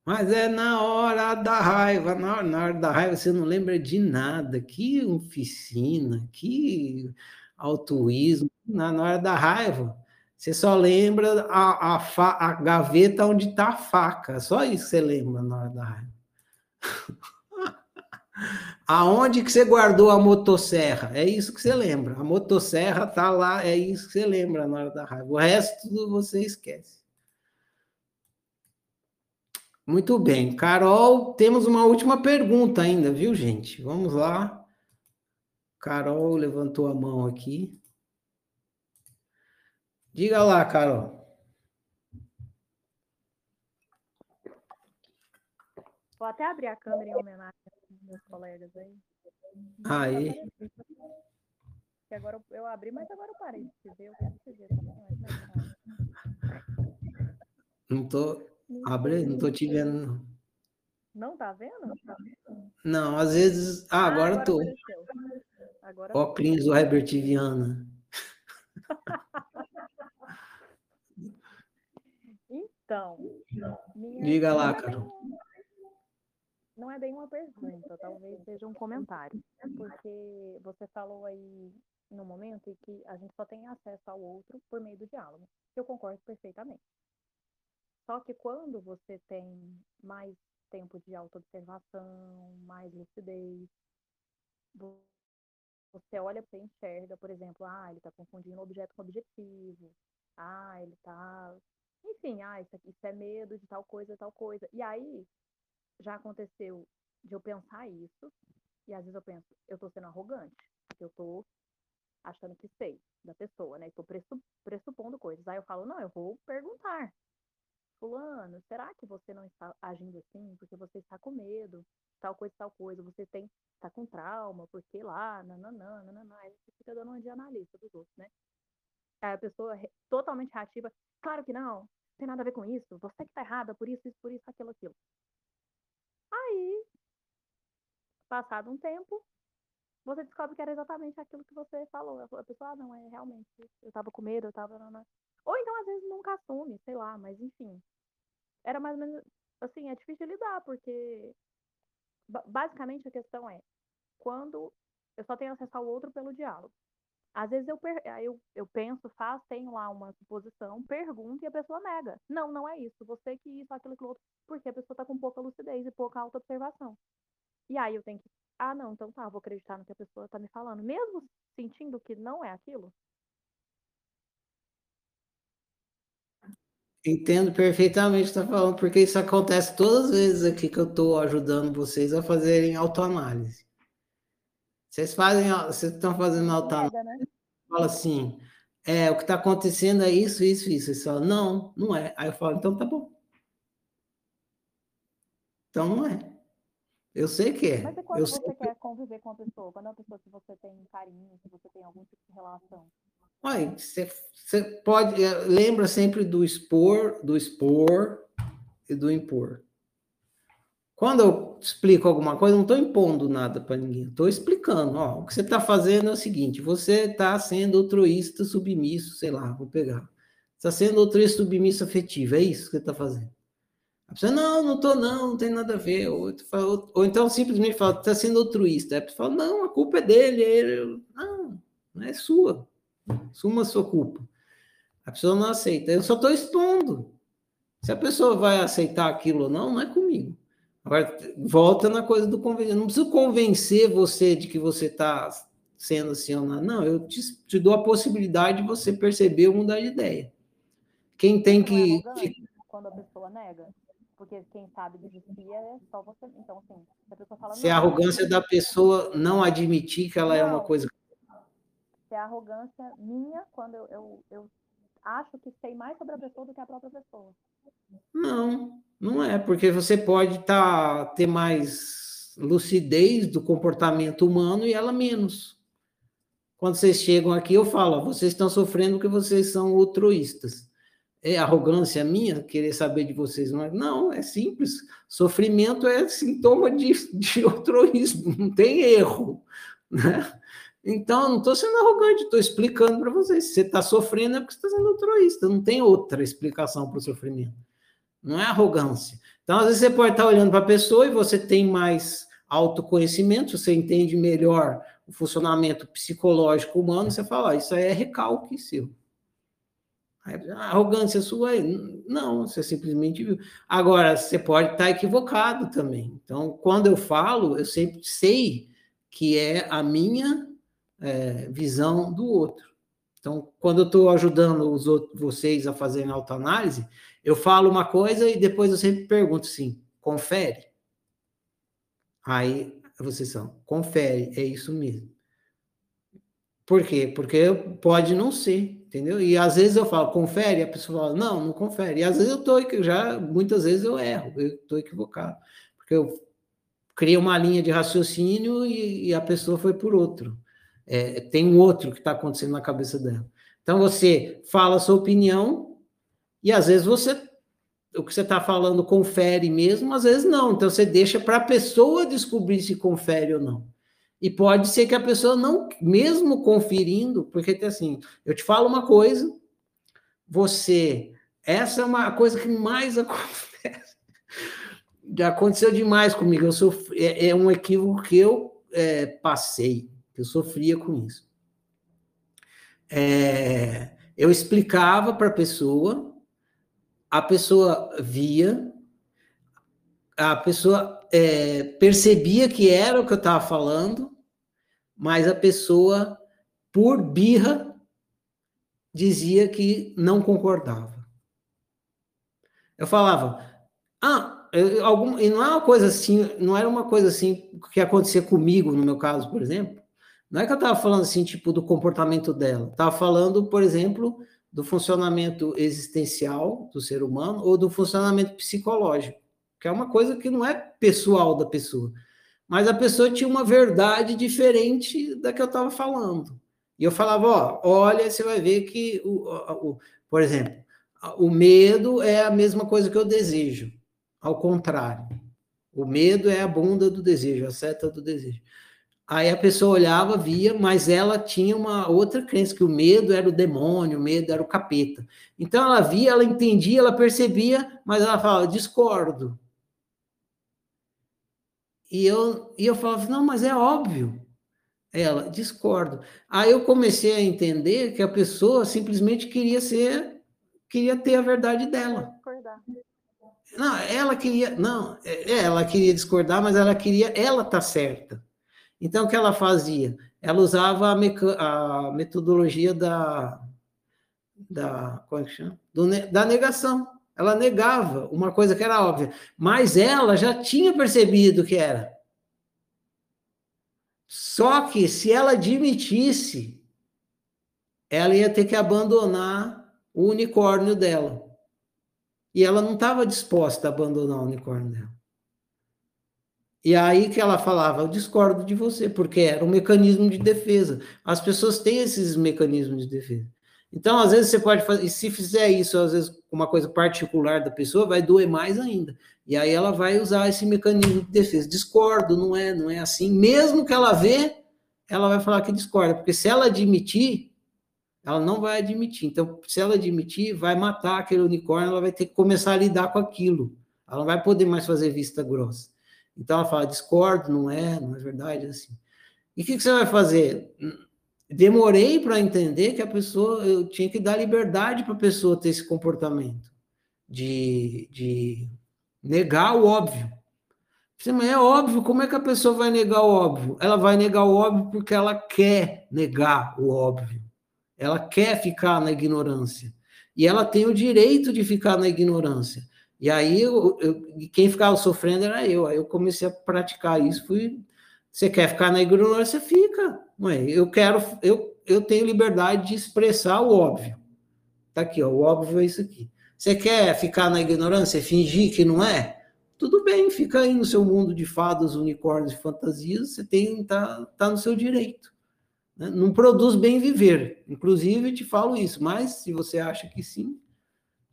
Mas é na hora da raiva. Na hora, na hora da raiva você não lembra de nada. Que oficina, que altruísmo. Na, na hora da raiva, você só lembra a, a, fa- a gaveta onde está a faca. Só isso você lembra na hora da raiva. Aonde que você guardou a motosserra? É isso que você lembra. A motosserra tá lá, é isso que você lembra na hora da raiva. O resto você esquece. Muito bem. Carol, temos uma última pergunta ainda, viu, gente? Vamos lá. Carol levantou a mão aqui. Diga lá, Carol. Vou até abrir a câmera em homenagem aos meus colegas aí. Aí. Que agora eu, abri, mas agora eu parei de te ver. Eu quero te ver também. é? Não tô. Abre, não tô te vendo. não. Não tá vendo? Não, às vezes. Ah, agora tô. apareceu. Agora tô. Óculos do Herbert Viana. Então, Diga lá, Carol. Não é bem uma pergunta, talvez seja um comentário. Porque você falou aí no momento em que a gente só tem acesso ao outro por meio do diálogo. Eu concordo perfeitamente. Só que quando você tem mais tempo de autoobservação, mais lucidez, vo- você olha para enxerga, por exemplo, ah, ele está confundindo objeto com objetivo, ah, ele está, enfim, ah, isso, isso é medo de tal coisa, tal coisa. E aí já aconteceu de eu pensar isso, e às vezes eu penso, eu estou sendo arrogante, porque eu estou achando que sei da pessoa, né? Estou pressupondo coisas. Aí eu falo, não, eu vou perguntar. Fulano, será que você não está agindo assim porque você está com medo, tal coisa, tal coisa, você tem, está com trauma, porque lá, nananã, nananã, aí você fica dando uma de analista dos outros, né? Aí a pessoa totalmente reativa, claro que não, tem nada a ver com isso, você que tá errada, por isso, isso, por isso, aquilo, aquilo. Aí, passado um tempo, você descobre que era exatamente aquilo que você falou. A pessoa, ah, não, é realmente, eu tava com medo, eu tava. Às vezes, nunca assume, sei lá, mas enfim. Era mais ou menos. Assim, é difícil lidar, porque. Basicamente, a questão é: quando eu só tenho acesso ao outro pelo diálogo. Às vezes eu, eu, eu penso, faço, tenho lá uma suposição, pergunto e a pessoa nega. Não, não é isso. Você que isso, aquilo, aquilo outro. Porque a pessoa está com pouca lucidez e pouca auto-observação. E aí eu tenho que. Ah, não, então tá, vou acreditar no que a pessoa está me falando. Mesmo sentindo que não é aquilo. Entendo perfeitamente o que está falando, porque isso acontece todas as vezes aqui que eu estou ajudando vocês a fazerem autoanálise. Vocês fazem, vocês estão fazendo autoanálise, né? fala assim, é, o que está acontecendo é isso, isso, isso. Vocês falam, não, não é. Aí eu falo, então tá bom. Então não é. Eu sei que é. Mas quando eu você quer conviver com a pessoa? Quando é uma pessoa que você tem carinho, que você tem algum tipo de relação? Ué, você, pode. eh, Lembra sempre do expor, do expor e do impor. Quando eu explico alguma coisa, não estou impondo nada para ninguém, estou explicando. Ó, o que você está fazendo é o seguinte: você está sendo altruísta, submisso, sei lá, vou pegar. Está sendo altruísta, submisso, afetivo, é isso que você está fazendo. A pessoa, não, não estou, não, não tem nada a ver. Ou, ou- ou então simplesmente fala, está sendo altruísta. A pessoa fala, não, a culpa é dele. ele. Não, não é sua. Suma sua culpa. A pessoa não aceita. Eu só estou expondo. Se a pessoa vai aceitar aquilo ou não, não é comigo. Agora, volta na coisa do convencer. Não preciso convencer você de que você está sendo assim ou não. Não, eu te, te dou a possibilidade de você perceber ou mudar de ideia. Quem tem Não é que. arrogante quando a pessoa nega? Porque quem sabe desistir é só você. Então, assim, se a pessoa fala. Se a "Não, arrogância da pessoa não admitir que ela é uma Não. coisa. Se é arrogância minha quando eu, eu, eu acho que sei mais sobre a pessoa do que a própria pessoa. Não, não é, porque você pode tá, ter mais lucidez do comportamento humano e ela menos. Quando vocês chegam aqui, eu falo, vocês estão sofrendo porque vocês são altruístas. É arrogância minha querer saber de vocês? É, não, é simples. Sofrimento é sintoma de, de altruísmo, não tem erro. Né? Então, não estou sendo arrogante, estou explicando para vocês. Se você está sofrendo é porque você está sendo altruísta, não tem outra explicação para o sofrimento. Não é arrogância. Então, às vezes, você pode estar olhando para a pessoa e você tem mais autoconhecimento, você entende melhor o funcionamento psicológico humano, você fala, ah, isso aí é recalque seu. A arrogância sua é. Não, você simplesmente viu. Agora, você pode estar equivocado também. Então, quando eu falo, eu sempre sei que é a minha é, visão do outro. Então, quando eu estou ajudando os outros, vocês a fazerem autoanálise, eu falo uma coisa e depois eu sempre pergunto assim: confere? Aí vocês são, confere, é isso mesmo. Por quê? Porque pode não ser, entendeu? E às vezes eu falo, confere, a pessoa fala, não, não confere. E às vezes eu estou, já, muitas vezes eu erro, eu estou equivocado. Porque eu criei uma linha de raciocínio e, e a pessoa foi por outro. É, tem um outro que está acontecendo na cabeça dela. Então você fala a sua opinião e às vezes você o que você está falando confere mesmo, às vezes não. Então você deixa para a pessoa descobrir se confere ou não. E pode ser que a pessoa não, mesmo conferindo, porque tem assim, eu te falo uma coisa, você, essa é uma coisa que mais acontece. Já aconteceu demais comigo. Eu é, é um equívoco que eu é, passei, eu sofria com isso. É, eu explicava para a pessoa, a pessoa via, a pessoa é, percebia que era o que eu estava falando, mas a pessoa, por birra, dizia que não concordava. Eu falava, ah, eu, algum, e não é uma coisa assim, não era uma coisa assim que acontecia comigo, no meu caso, por exemplo. Não é que eu estava falando assim, tipo, do comportamento dela. Estava falando, por exemplo, do funcionamento existencial do ser humano ou do funcionamento psicológico, que é uma coisa que não é pessoal da pessoa. Mas a pessoa tinha uma verdade diferente da que eu estava falando. E eu falava, ó, olha, você vai ver que, o, o, por exemplo, O medo é a mesma coisa que eu desejo, ao contrário. O medo é a bunda do desejo, a seta do desejo. Aí a pessoa olhava, via, mas ela tinha uma outra crença, que o medo era o demônio, o medo era o capeta. Então ela via, ela entendia, ela percebia, mas ela falava, discordo. E eu, e eu falava, não, mas é óbvio. Ela, discordo. Aí eu comecei a entender que a pessoa simplesmente queria ser, queria ter a verdade dela. Não, ela queria, não, é, ela queria discordar, mas ela queria, ela tá certa. Então, o que ela fazia? Ela usava a, a metodologia da, da, como é que chama? Do, da negação. Ela negava uma coisa que era óbvia, mas ela já tinha percebido que era. Só que se ela admitisse, ela ia ter que abandonar o unicórnio dela. E ela não estava disposta a abandonar o unicórnio dela. E aí que ela falava, eu discordo de você, porque era um mecanismo de defesa. As pessoas têm esses mecanismos de defesa. Então, às vezes, você pode fazer, e se fizer isso, às vezes, uma coisa particular da pessoa, vai doer mais ainda. E aí ela vai usar esse mecanismo de defesa. Discordo, não é, não é assim. Mesmo que ela vê, ela vai falar que discorda, porque se ela admitir, ela não vai admitir. Então, se ela admitir, vai matar aquele unicórnio, ela vai ter que começar a lidar com aquilo. Ela não vai poder mais fazer vista grossa. Então ela fala, discordo, não é, não é verdade, assim. E o que, que você vai fazer? Demorei para entender que a pessoa, eu tinha que dar liberdade para a pessoa ter esse comportamento de, de negar o óbvio. Mas é óbvio, como é que a pessoa vai negar o óbvio? Ela vai negar o óbvio porque ela quer negar o óbvio. Ela quer ficar na ignorância. E ela tem o direito de ficar na ignorância. E aí, eu, eu, quem ficava sofrendo era eu. Aí eu comecei a praticar isso. Fui, você quer ficar na ignorância? Fica. Ué, eu quero, eu, eu tenho liberdade de expressar o óbvio. Tá aqui, ó, o óbvio é isso aqui. Você quer ficar na ignorância, fingir que não é? Tudo bem, fica aí no seu mundo de fadas, unicórnios e fantasias, você tem tá, tá no seu direito. Né? Não produz bem viver. Inclusive, te falo isso, mas se você acha que sim,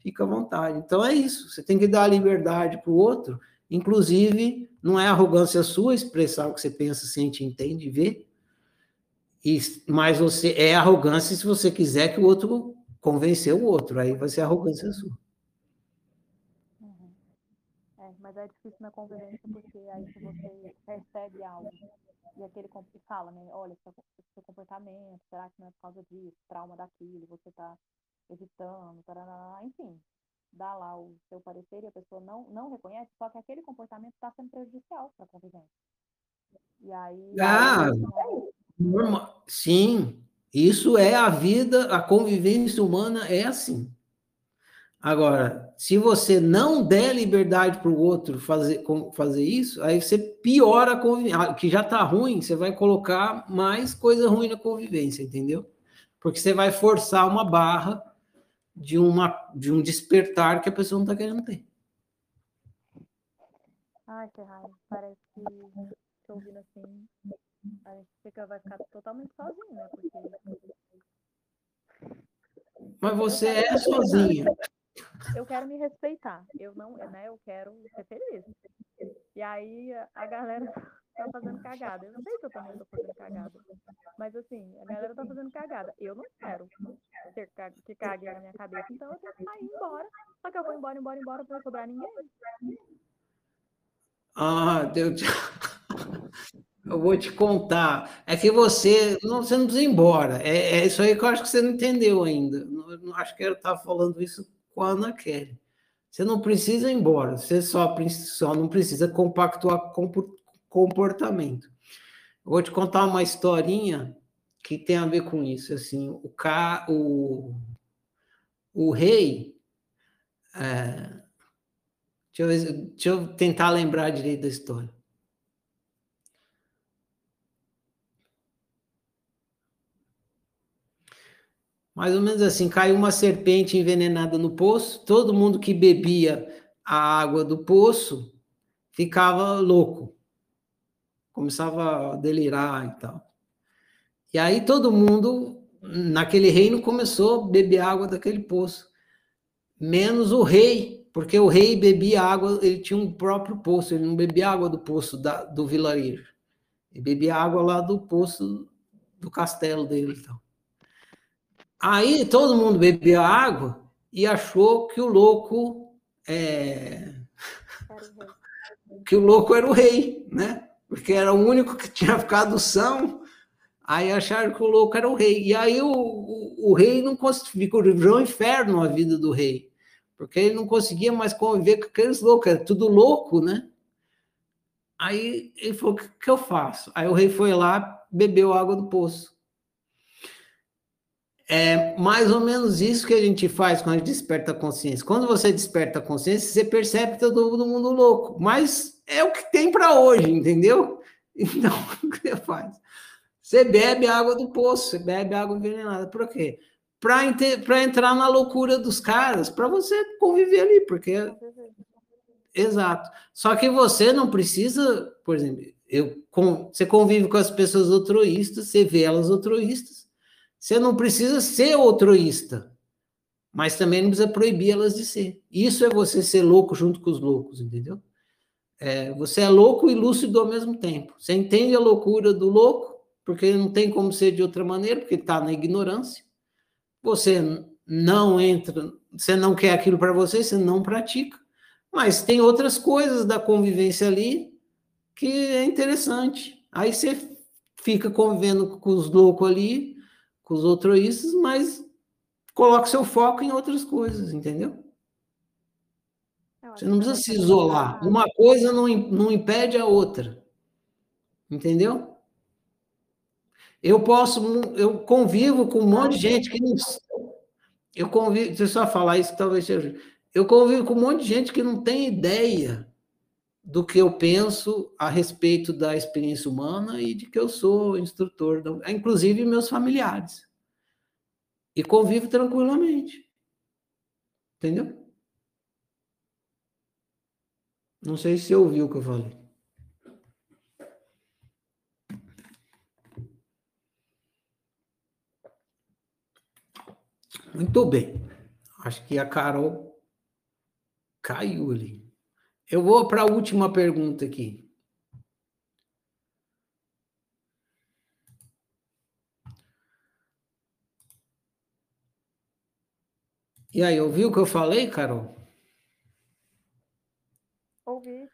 fica à vontade. Então é isso, você tem que dar liberdade para o outro, inclusive não é arrogância sua expressar o que você pensa, sente, entende, vê, e, mas você é arrogância se você quiser que o outro convencer o outro, aí vai ser arrogância sua. Uhum. É, mas é difícil na convivência porque aí se você percebe algo e aquele que fala, né? Olha, seu comportamento, será que não é por causa disso, trauma daquilo, você está evitando, tarará, enfim, dá lá o seu parecer e a pessoa não, não reconhece, só que aquele comportamento está sendo prejudicial para a convivência. E aí. Ah, normal. sim, isso é a vida, a convivência humana é assim. Agora, se você não der liberdade para o outro fazer, fazer isso, aí você piora a convivência. Que já está ruim, você vai colocar mais coisa ruim na convivência, entendeu? Porque você vai forçar uma barra de, uma, de um despertar que a pessoa não está querendo ter. Ai, que raiva. Parece que, que ouvindo assim, a gente fica, vai ficar totalmente sozinho, né? Porque... Mas você é sozinha. Eu quero me respeitar. Eu não, né? Eu quero ser feliz. E aí a galera tá fazendo cagada. Eu não sei se eu também tô fazendo cagada. Mas assim, a galera tá fazendo cagada. Eu não quero ter que cague na minha cabeça. Então eu tenho que sair embora. Só que eu vou embora, embora, embora, não sobrar ninguém. Ah, Deus. Eu vou te contar. É que você não, você não precisa ir embora. É, é, isso aí que eu acho que você não entendeu ainda. Não, não acho que eu estava falando isso com a Ana Kelly. Você não precisa ir embora. Você só, só não precisa compactuar com comportamento. Eu vou te contar uma historinha que tem a ver com isso. Assim, o, ca, o, o rei. É, deixa, eu deixa eu tentar lembrar direito da história. Mais ou menos assim, caiu uma serpente envenenada no poço, todo mundo que bebia a água do poço ficava louco começava a delirar e tal. E aí todo mundo naquele reino começou a beber água daquele poço. menos o rei, porque o rei bebia água, ele tinha um próprio poço, ele não bebia água do poço da, do vilarejo. Ele bebia água lá do poço do castelo dele. Então. Aí todo mundo bebia água e achou que o louco é... que o louco era o rei, né? Porque era o único que tinha ficado são. Aí acharam que o louco era o rei. E aí o, o, o rei não conseguia, virou um inferno a vida do rei. Porque ele não conseguia mais conviver com aqueles loucos, era tudo louco, né? Aí ele falou: o que, que eu faço? Aí o rei foi lá, bebeu água do poço. É mais ou menos isso que a gente faz quando a gente desperta a consciência. Quando você desperta a consciência, você percebe que todo mundo louco. Mas é o que tem para hoje, entendeu? Então, o que você faz? Você bebe água do poço, você bebe água envenenada. Por quê? Para entrar na loucura dos caras, para você conviver ali, porque. Exato. Só que você não precisa, por exemplo, eu, com, você convive com as pessoas altruístas, você vê elas altruístas, você não precisa ser altruísta, mas também não precisa proibir elas de ser. Isso é você ser louco junto com os loucos, entendeu? É, você é louco e lúcido ao mesmo tempo. Você entende a loucura do louco, porque não tem como ser de outra maneira, porque está na ignorância. Você não entra, você não quer aquilo para você, você não pratica. Mas tem outras coisas da convivência ali que é interessante. Aí você fica convivendo com os loucos ali, com os altruístas, mas coloca seu foco em outras coisas, entendeu? Você não precisa se isolar. Uma coisa não, não impede a outra. Entendeu? Eu posso, eu convivo com um monte de gente que não. Eu convivo, deixa eu só falar isso, talvez seja. Eu convivo com um monte de gente que não tem ideia do que eu penso a respeito da experiência humana e de que eu sou instrutor, inclusive meus familiares. E convivo tranquilamente. Entendeu? Não sei se você ouviu o que eu falei. Muito bem. Acho que a Carol caiu ali. Eu vou para a última pergunta aqui. E aí, ouviu o que eu falei, Carol? Ouvi.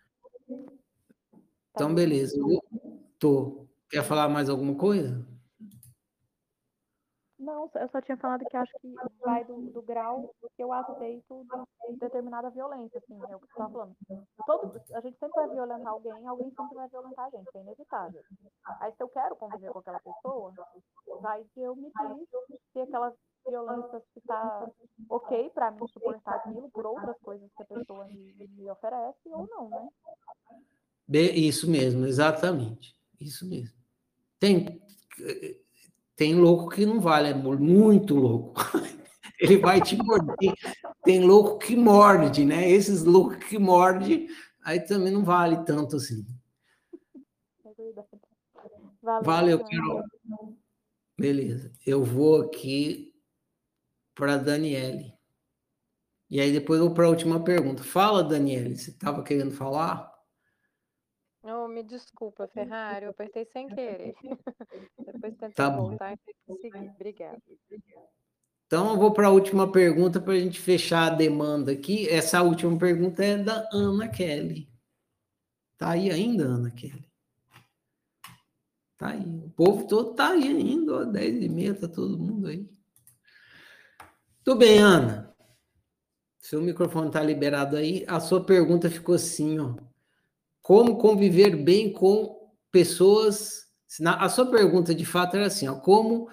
Então, beleza. Eu tô. Quer falar mais alguma coisa? Não, eu só tinha falado que acho que vai do, do grau que eu aceito de determinada violência, assim, é o que você estava falando. Todo, a gente sempre vai violentar alguém, alguém sempre vai violentar a gente, é inevitável. Aí se eu quero conviver com aquela pessoa, vai de eu medir se aquela violência está ok para mim suportar aquilo por outras coisas que a pessoa me, me oferece ou não, né? Isso mesmo, exatamente. Isso mesmo. Tem tem louco que não vale, é muito louco. Ele vai te morder. Tem louco que morde, né? Esses loucos que morde, aí também não vale tanto assim. Valeu, Valeu Carol. Beleza. Eu vou aqui para Daniele. E aí depois eu vou para a última pergunta. Fala, Daniele, você estava querendo falar? Me desculpa, Ferrari, eu apertei sem querer. Depois tentei Tá bom. voltar e tem que seguir. Obrigada. Então eu vou para a última pergunta para a gente fechar a demanda aqui. Essa última pergunta é da Ana Kelly. Tá aí ainda, Ana Kelly? Tá aí. O povo todo tá aí ainda, ó, 10 e meia, tá todo mundo aí. Tudo bem, Ana. Seu microfone está liberado aí. A sua pergunta ficou assim, ó. Como conviver bem com pessoas. A sua pergunta de fato era assim: ó, como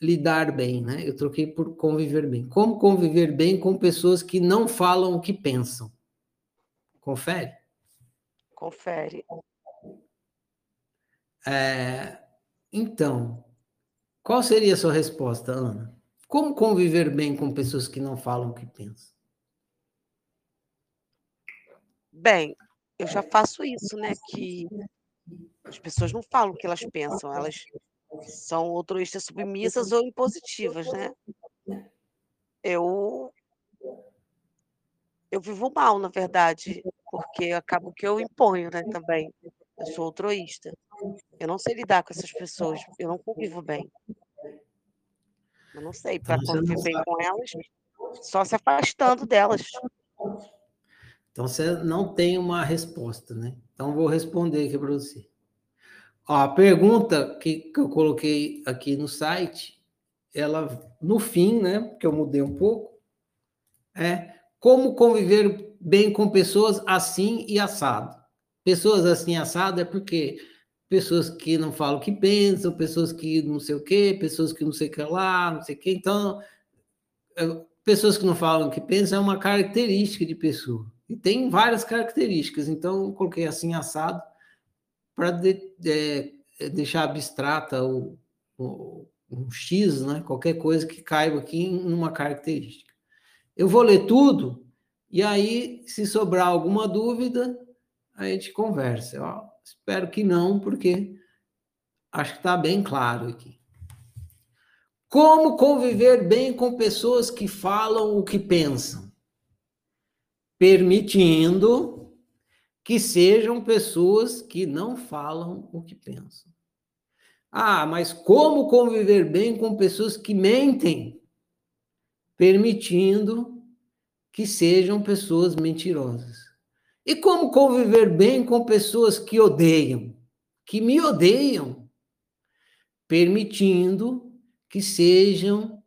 lidar bem, né? Eu troquei por conviver bem. Como conviver bem com pessoas que não falam o que pensam? Confere? Confere. É, então, qual seria a sua resposta, Ana? Como conviver bem com pessoas que não falam o que pensam? Bem, eu já faço isso, né? Que as pessoas não falam o que elas pensam, elas são altruístas submissas ou impositivas, né? Eu eu vivo mal, na verdade, porque acabo que eu imponho, né, também. Eu sou altruísta. Eu não sei lidar com essas pessoas, eu não convivo bem. Eu não sei, para Então conviver bem com elas, só se afastando delas. Então você não tem uma resposta, né? Então vou responder aqui para você. Ó, a pergunta que, que eu coloquei aqui no site, ela no fim, né? Porque eu mudei um pouco, é como conviver bem com pessoas assim e assado. Pessoas assim assado é porque pessoas que não falam o que pensam, pessoas que não sei o quê, pessoas que não sei o que lá, não sei o quê. Então, é, pessoas que não falam o que pensam é uma característica de pessoa. E tem várias características. Então, eu coloquei assim assado para de, é, deixar abstrata o, o, um X, né? qualquer coisa que caiba aqui em uma característica. Eu vou ler tudo, e aí, se sobrar alguma dúvida, a gente conversa. Ó, espero que não, porque acho que está bem claro aqui. Como conviver bem com pessoas que falam o que pensam? Permitindo que sejam pessoas que não falam o que pensam. Ah, mas como conviver bem com pessoas que mentem? Permitindo que sejam pessoas mentirosas. E como conviver bem com pessoas que odeiam, que me odeiam? Permitindo que sejam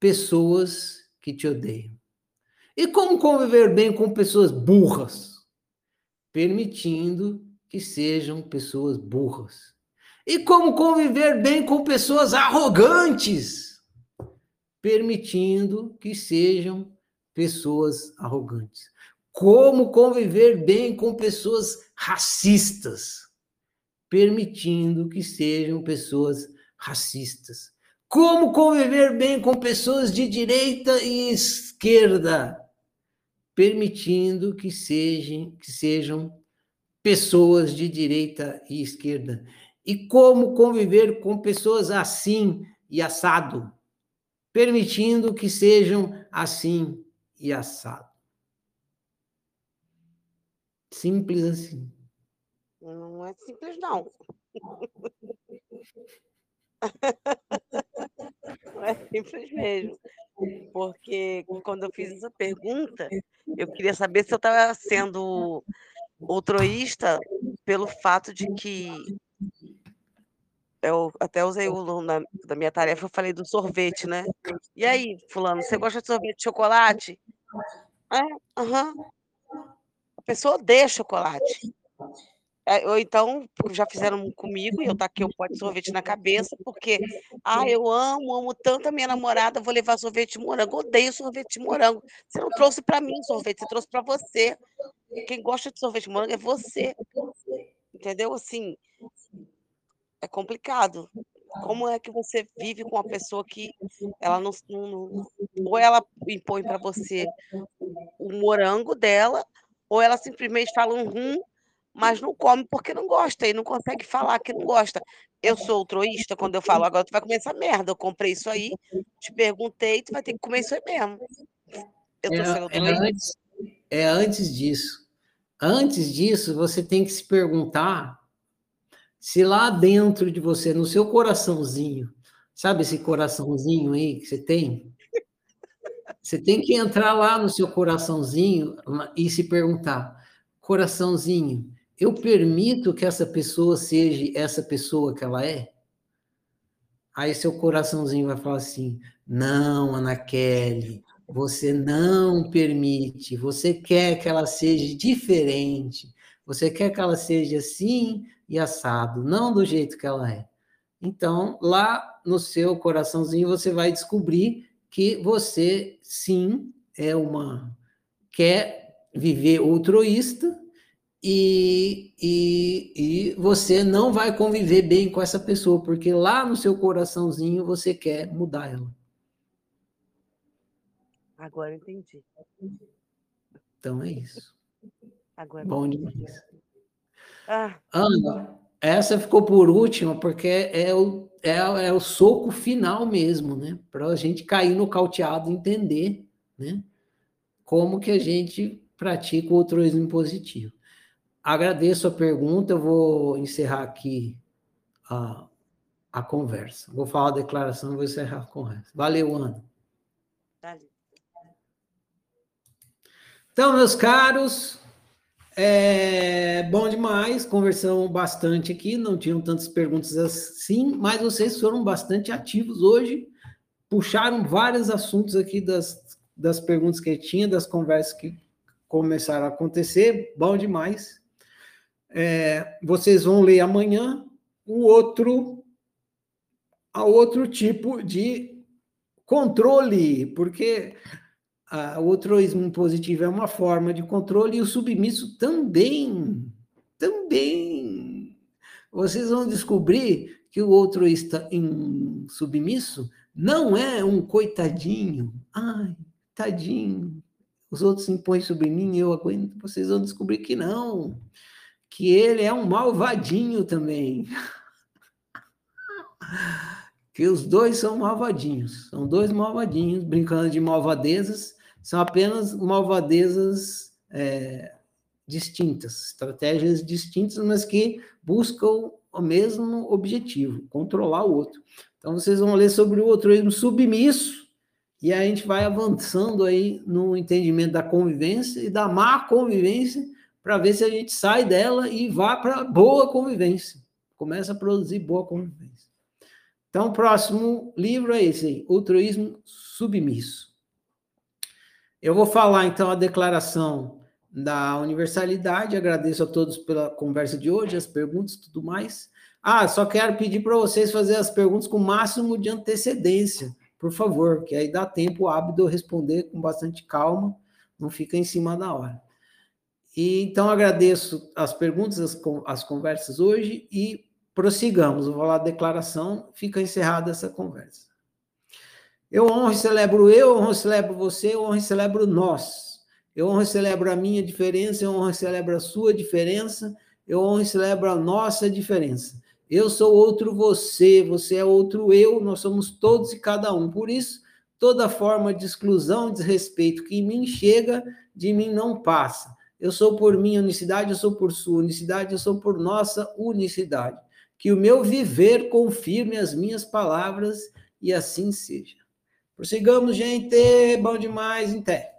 pessoas que te odeiam. E como conviver bem com pessoas burras? Permitindo que sejam pessoas burras. E como conviver bem com pessoas arrogantes? Permitindo que sejam pessoas arrogantes. Como conviver bem com pessoas racistas? Permitindo que sejam pessoas racistas. Como conviver bem com pessoas de direita e esquerda? Permitindo que sejam, que sejam pessoas de direita e esquerda. E como conviver com pessoas assim e assado? Permitindo que sejam assim e assado. Simples assim. Não é simples, não. Não é simples mesmo. Porque quando eu fiz essa pergunta, eu queria saber se eu estava sendo altruísta pelo fato de que eu até usei o na, da minha tarefa, eu falei do sorvete, né? E aí, fulano, você gosta de sorvete de chocolate? É, aham. A pessoa odeia chocolate. É, ou então, já fizeram comigo e eu taquei o pote de sorvete na cabeça, porque, ah, eu amo, amo tanto a minha namorada, vou levar sorvete de morango. Odeio sorvete de morango. Você não trouxe para mim sorvete, você trouxe para você. Quem gosta de sorvete de morango é você. Entendeu? Assim, é complicado. Como é que você vive com uma pessoa que ela não, não ou ela impõe para você o morango dela, ou ela simplesmente fala um rum, mas não come porque não gosta e não consegue falar que não gosta. Eu sou altruísta quando eu falo, agora tu vai comer essa merda, eu comprei isso aí, te perguntei, tu vai ter que comer isso aí mesmo. Eu tô sendo É, é, altruísta? antes, é antes disso. Antes disso, você tem que se perguntar se lá dentro de você, no seu coraçãozinho, sabe esse coraçãozinho aí que você tem? Você tem que entrar lá no seu coraçãozinho e se perguntar: coraçãozinho, eu permito que essa pessoa seja essa pessoa que ela é? Aí seu coraçãozinho vai falar assim: não, Ana Kelly, você não permite, você quer que ela seja diferente, você quer que ela seja assim e assado, não do jeito que ela é. Então, lá no seu coraçãozinho, você vai descobrir que você, sim, é uma. quer viver altruísta e, e, e você não vai conviver bem com essa pessoa, porque lá no seu coraçãozinho você quer mudar ela. Agora entendi. Então é isso. Agora Bom demais. Ah, Ana, essa ficou por última, porque é o, é, é o soco final mesmo, né? Para a gente cair no cauteado e entender, né? Como que a gente pratica o altruísmo positivo. Agradeço a pergunta, eu vou encerrar aqui a, a conversa. Vou falar a declaração e vou encerrar a conversa. Valeu, Ana. Valeu. Então, meus caros, é bom demais, conversamos bastante aqui, não tinham tantas perguntas assim, mas vocês foram bastante ativos hoje, puxaram vários assuntos aqui das, das perguntas que tinha, das conversas que começaram a acontecer, bom demais. É, vocês vão ler amanhã um outro, a outro tipo de controle, porque o altruísmo positivo é uma forma de controle e o submisso também, também. Vocês vão descobrir que o altruísta em submisso não é um coitadinho. Ai, tadinho. Os outros impõem sobre mim, eu aguento. Vocês vão descobrir que não. Que ele é um malvadinho também. que os dois são malvadinhos. São dois malvadinhos brincando de malvadezas são apenas malvadezas é, distintas, estratégias distintas, mas que buscam o mesmo objetivo, controlar o outro. Então, vocês vão ler sobre o altruísmo submisso, e a gente vai avançando aí no entendimento da convivência e da má convivência, para ver se a gente sai dela e vá para boa convivência. Começa a produzir boa convivência. Então, o próximo livro é esse aí, Altruísmo Submisso. Eu vou falar então a declaração da universalidade. Agradeço a todos pela conversa de hoje, as perguntas e tudo mais. Ah, só quero pedir para vocês fazer as perguntas com o máximo de antecedência, por favor, que aí dá tempo hábil de eu responder com bastante calma, não fica em cima da hora. E, então, agradeço as perguntas, as, as conversas hoje e prossigamos. Vou falar a declaração, fica encerrada essa conversa. Eu honro e celebro eu, honro e celebro você, eu honro e celebro nós. Eu honro e celebro a minha diferença, eu honro e celebro a sua diferença, eu honro e celebro a nossa diferença. Eu sou outro você, você é outro eu, nós somos todos e cada um. Por isso, toda forma de exclusão, desrespeito que em mim chega, de mim não passa. Eu sou por minha unicidade, eu sou por sua unicidade, eu sou por nossa unicidade. Que o meu viver confirme as minhas palavras e assim seja. Prossigamos, gente. Bom demais. Até.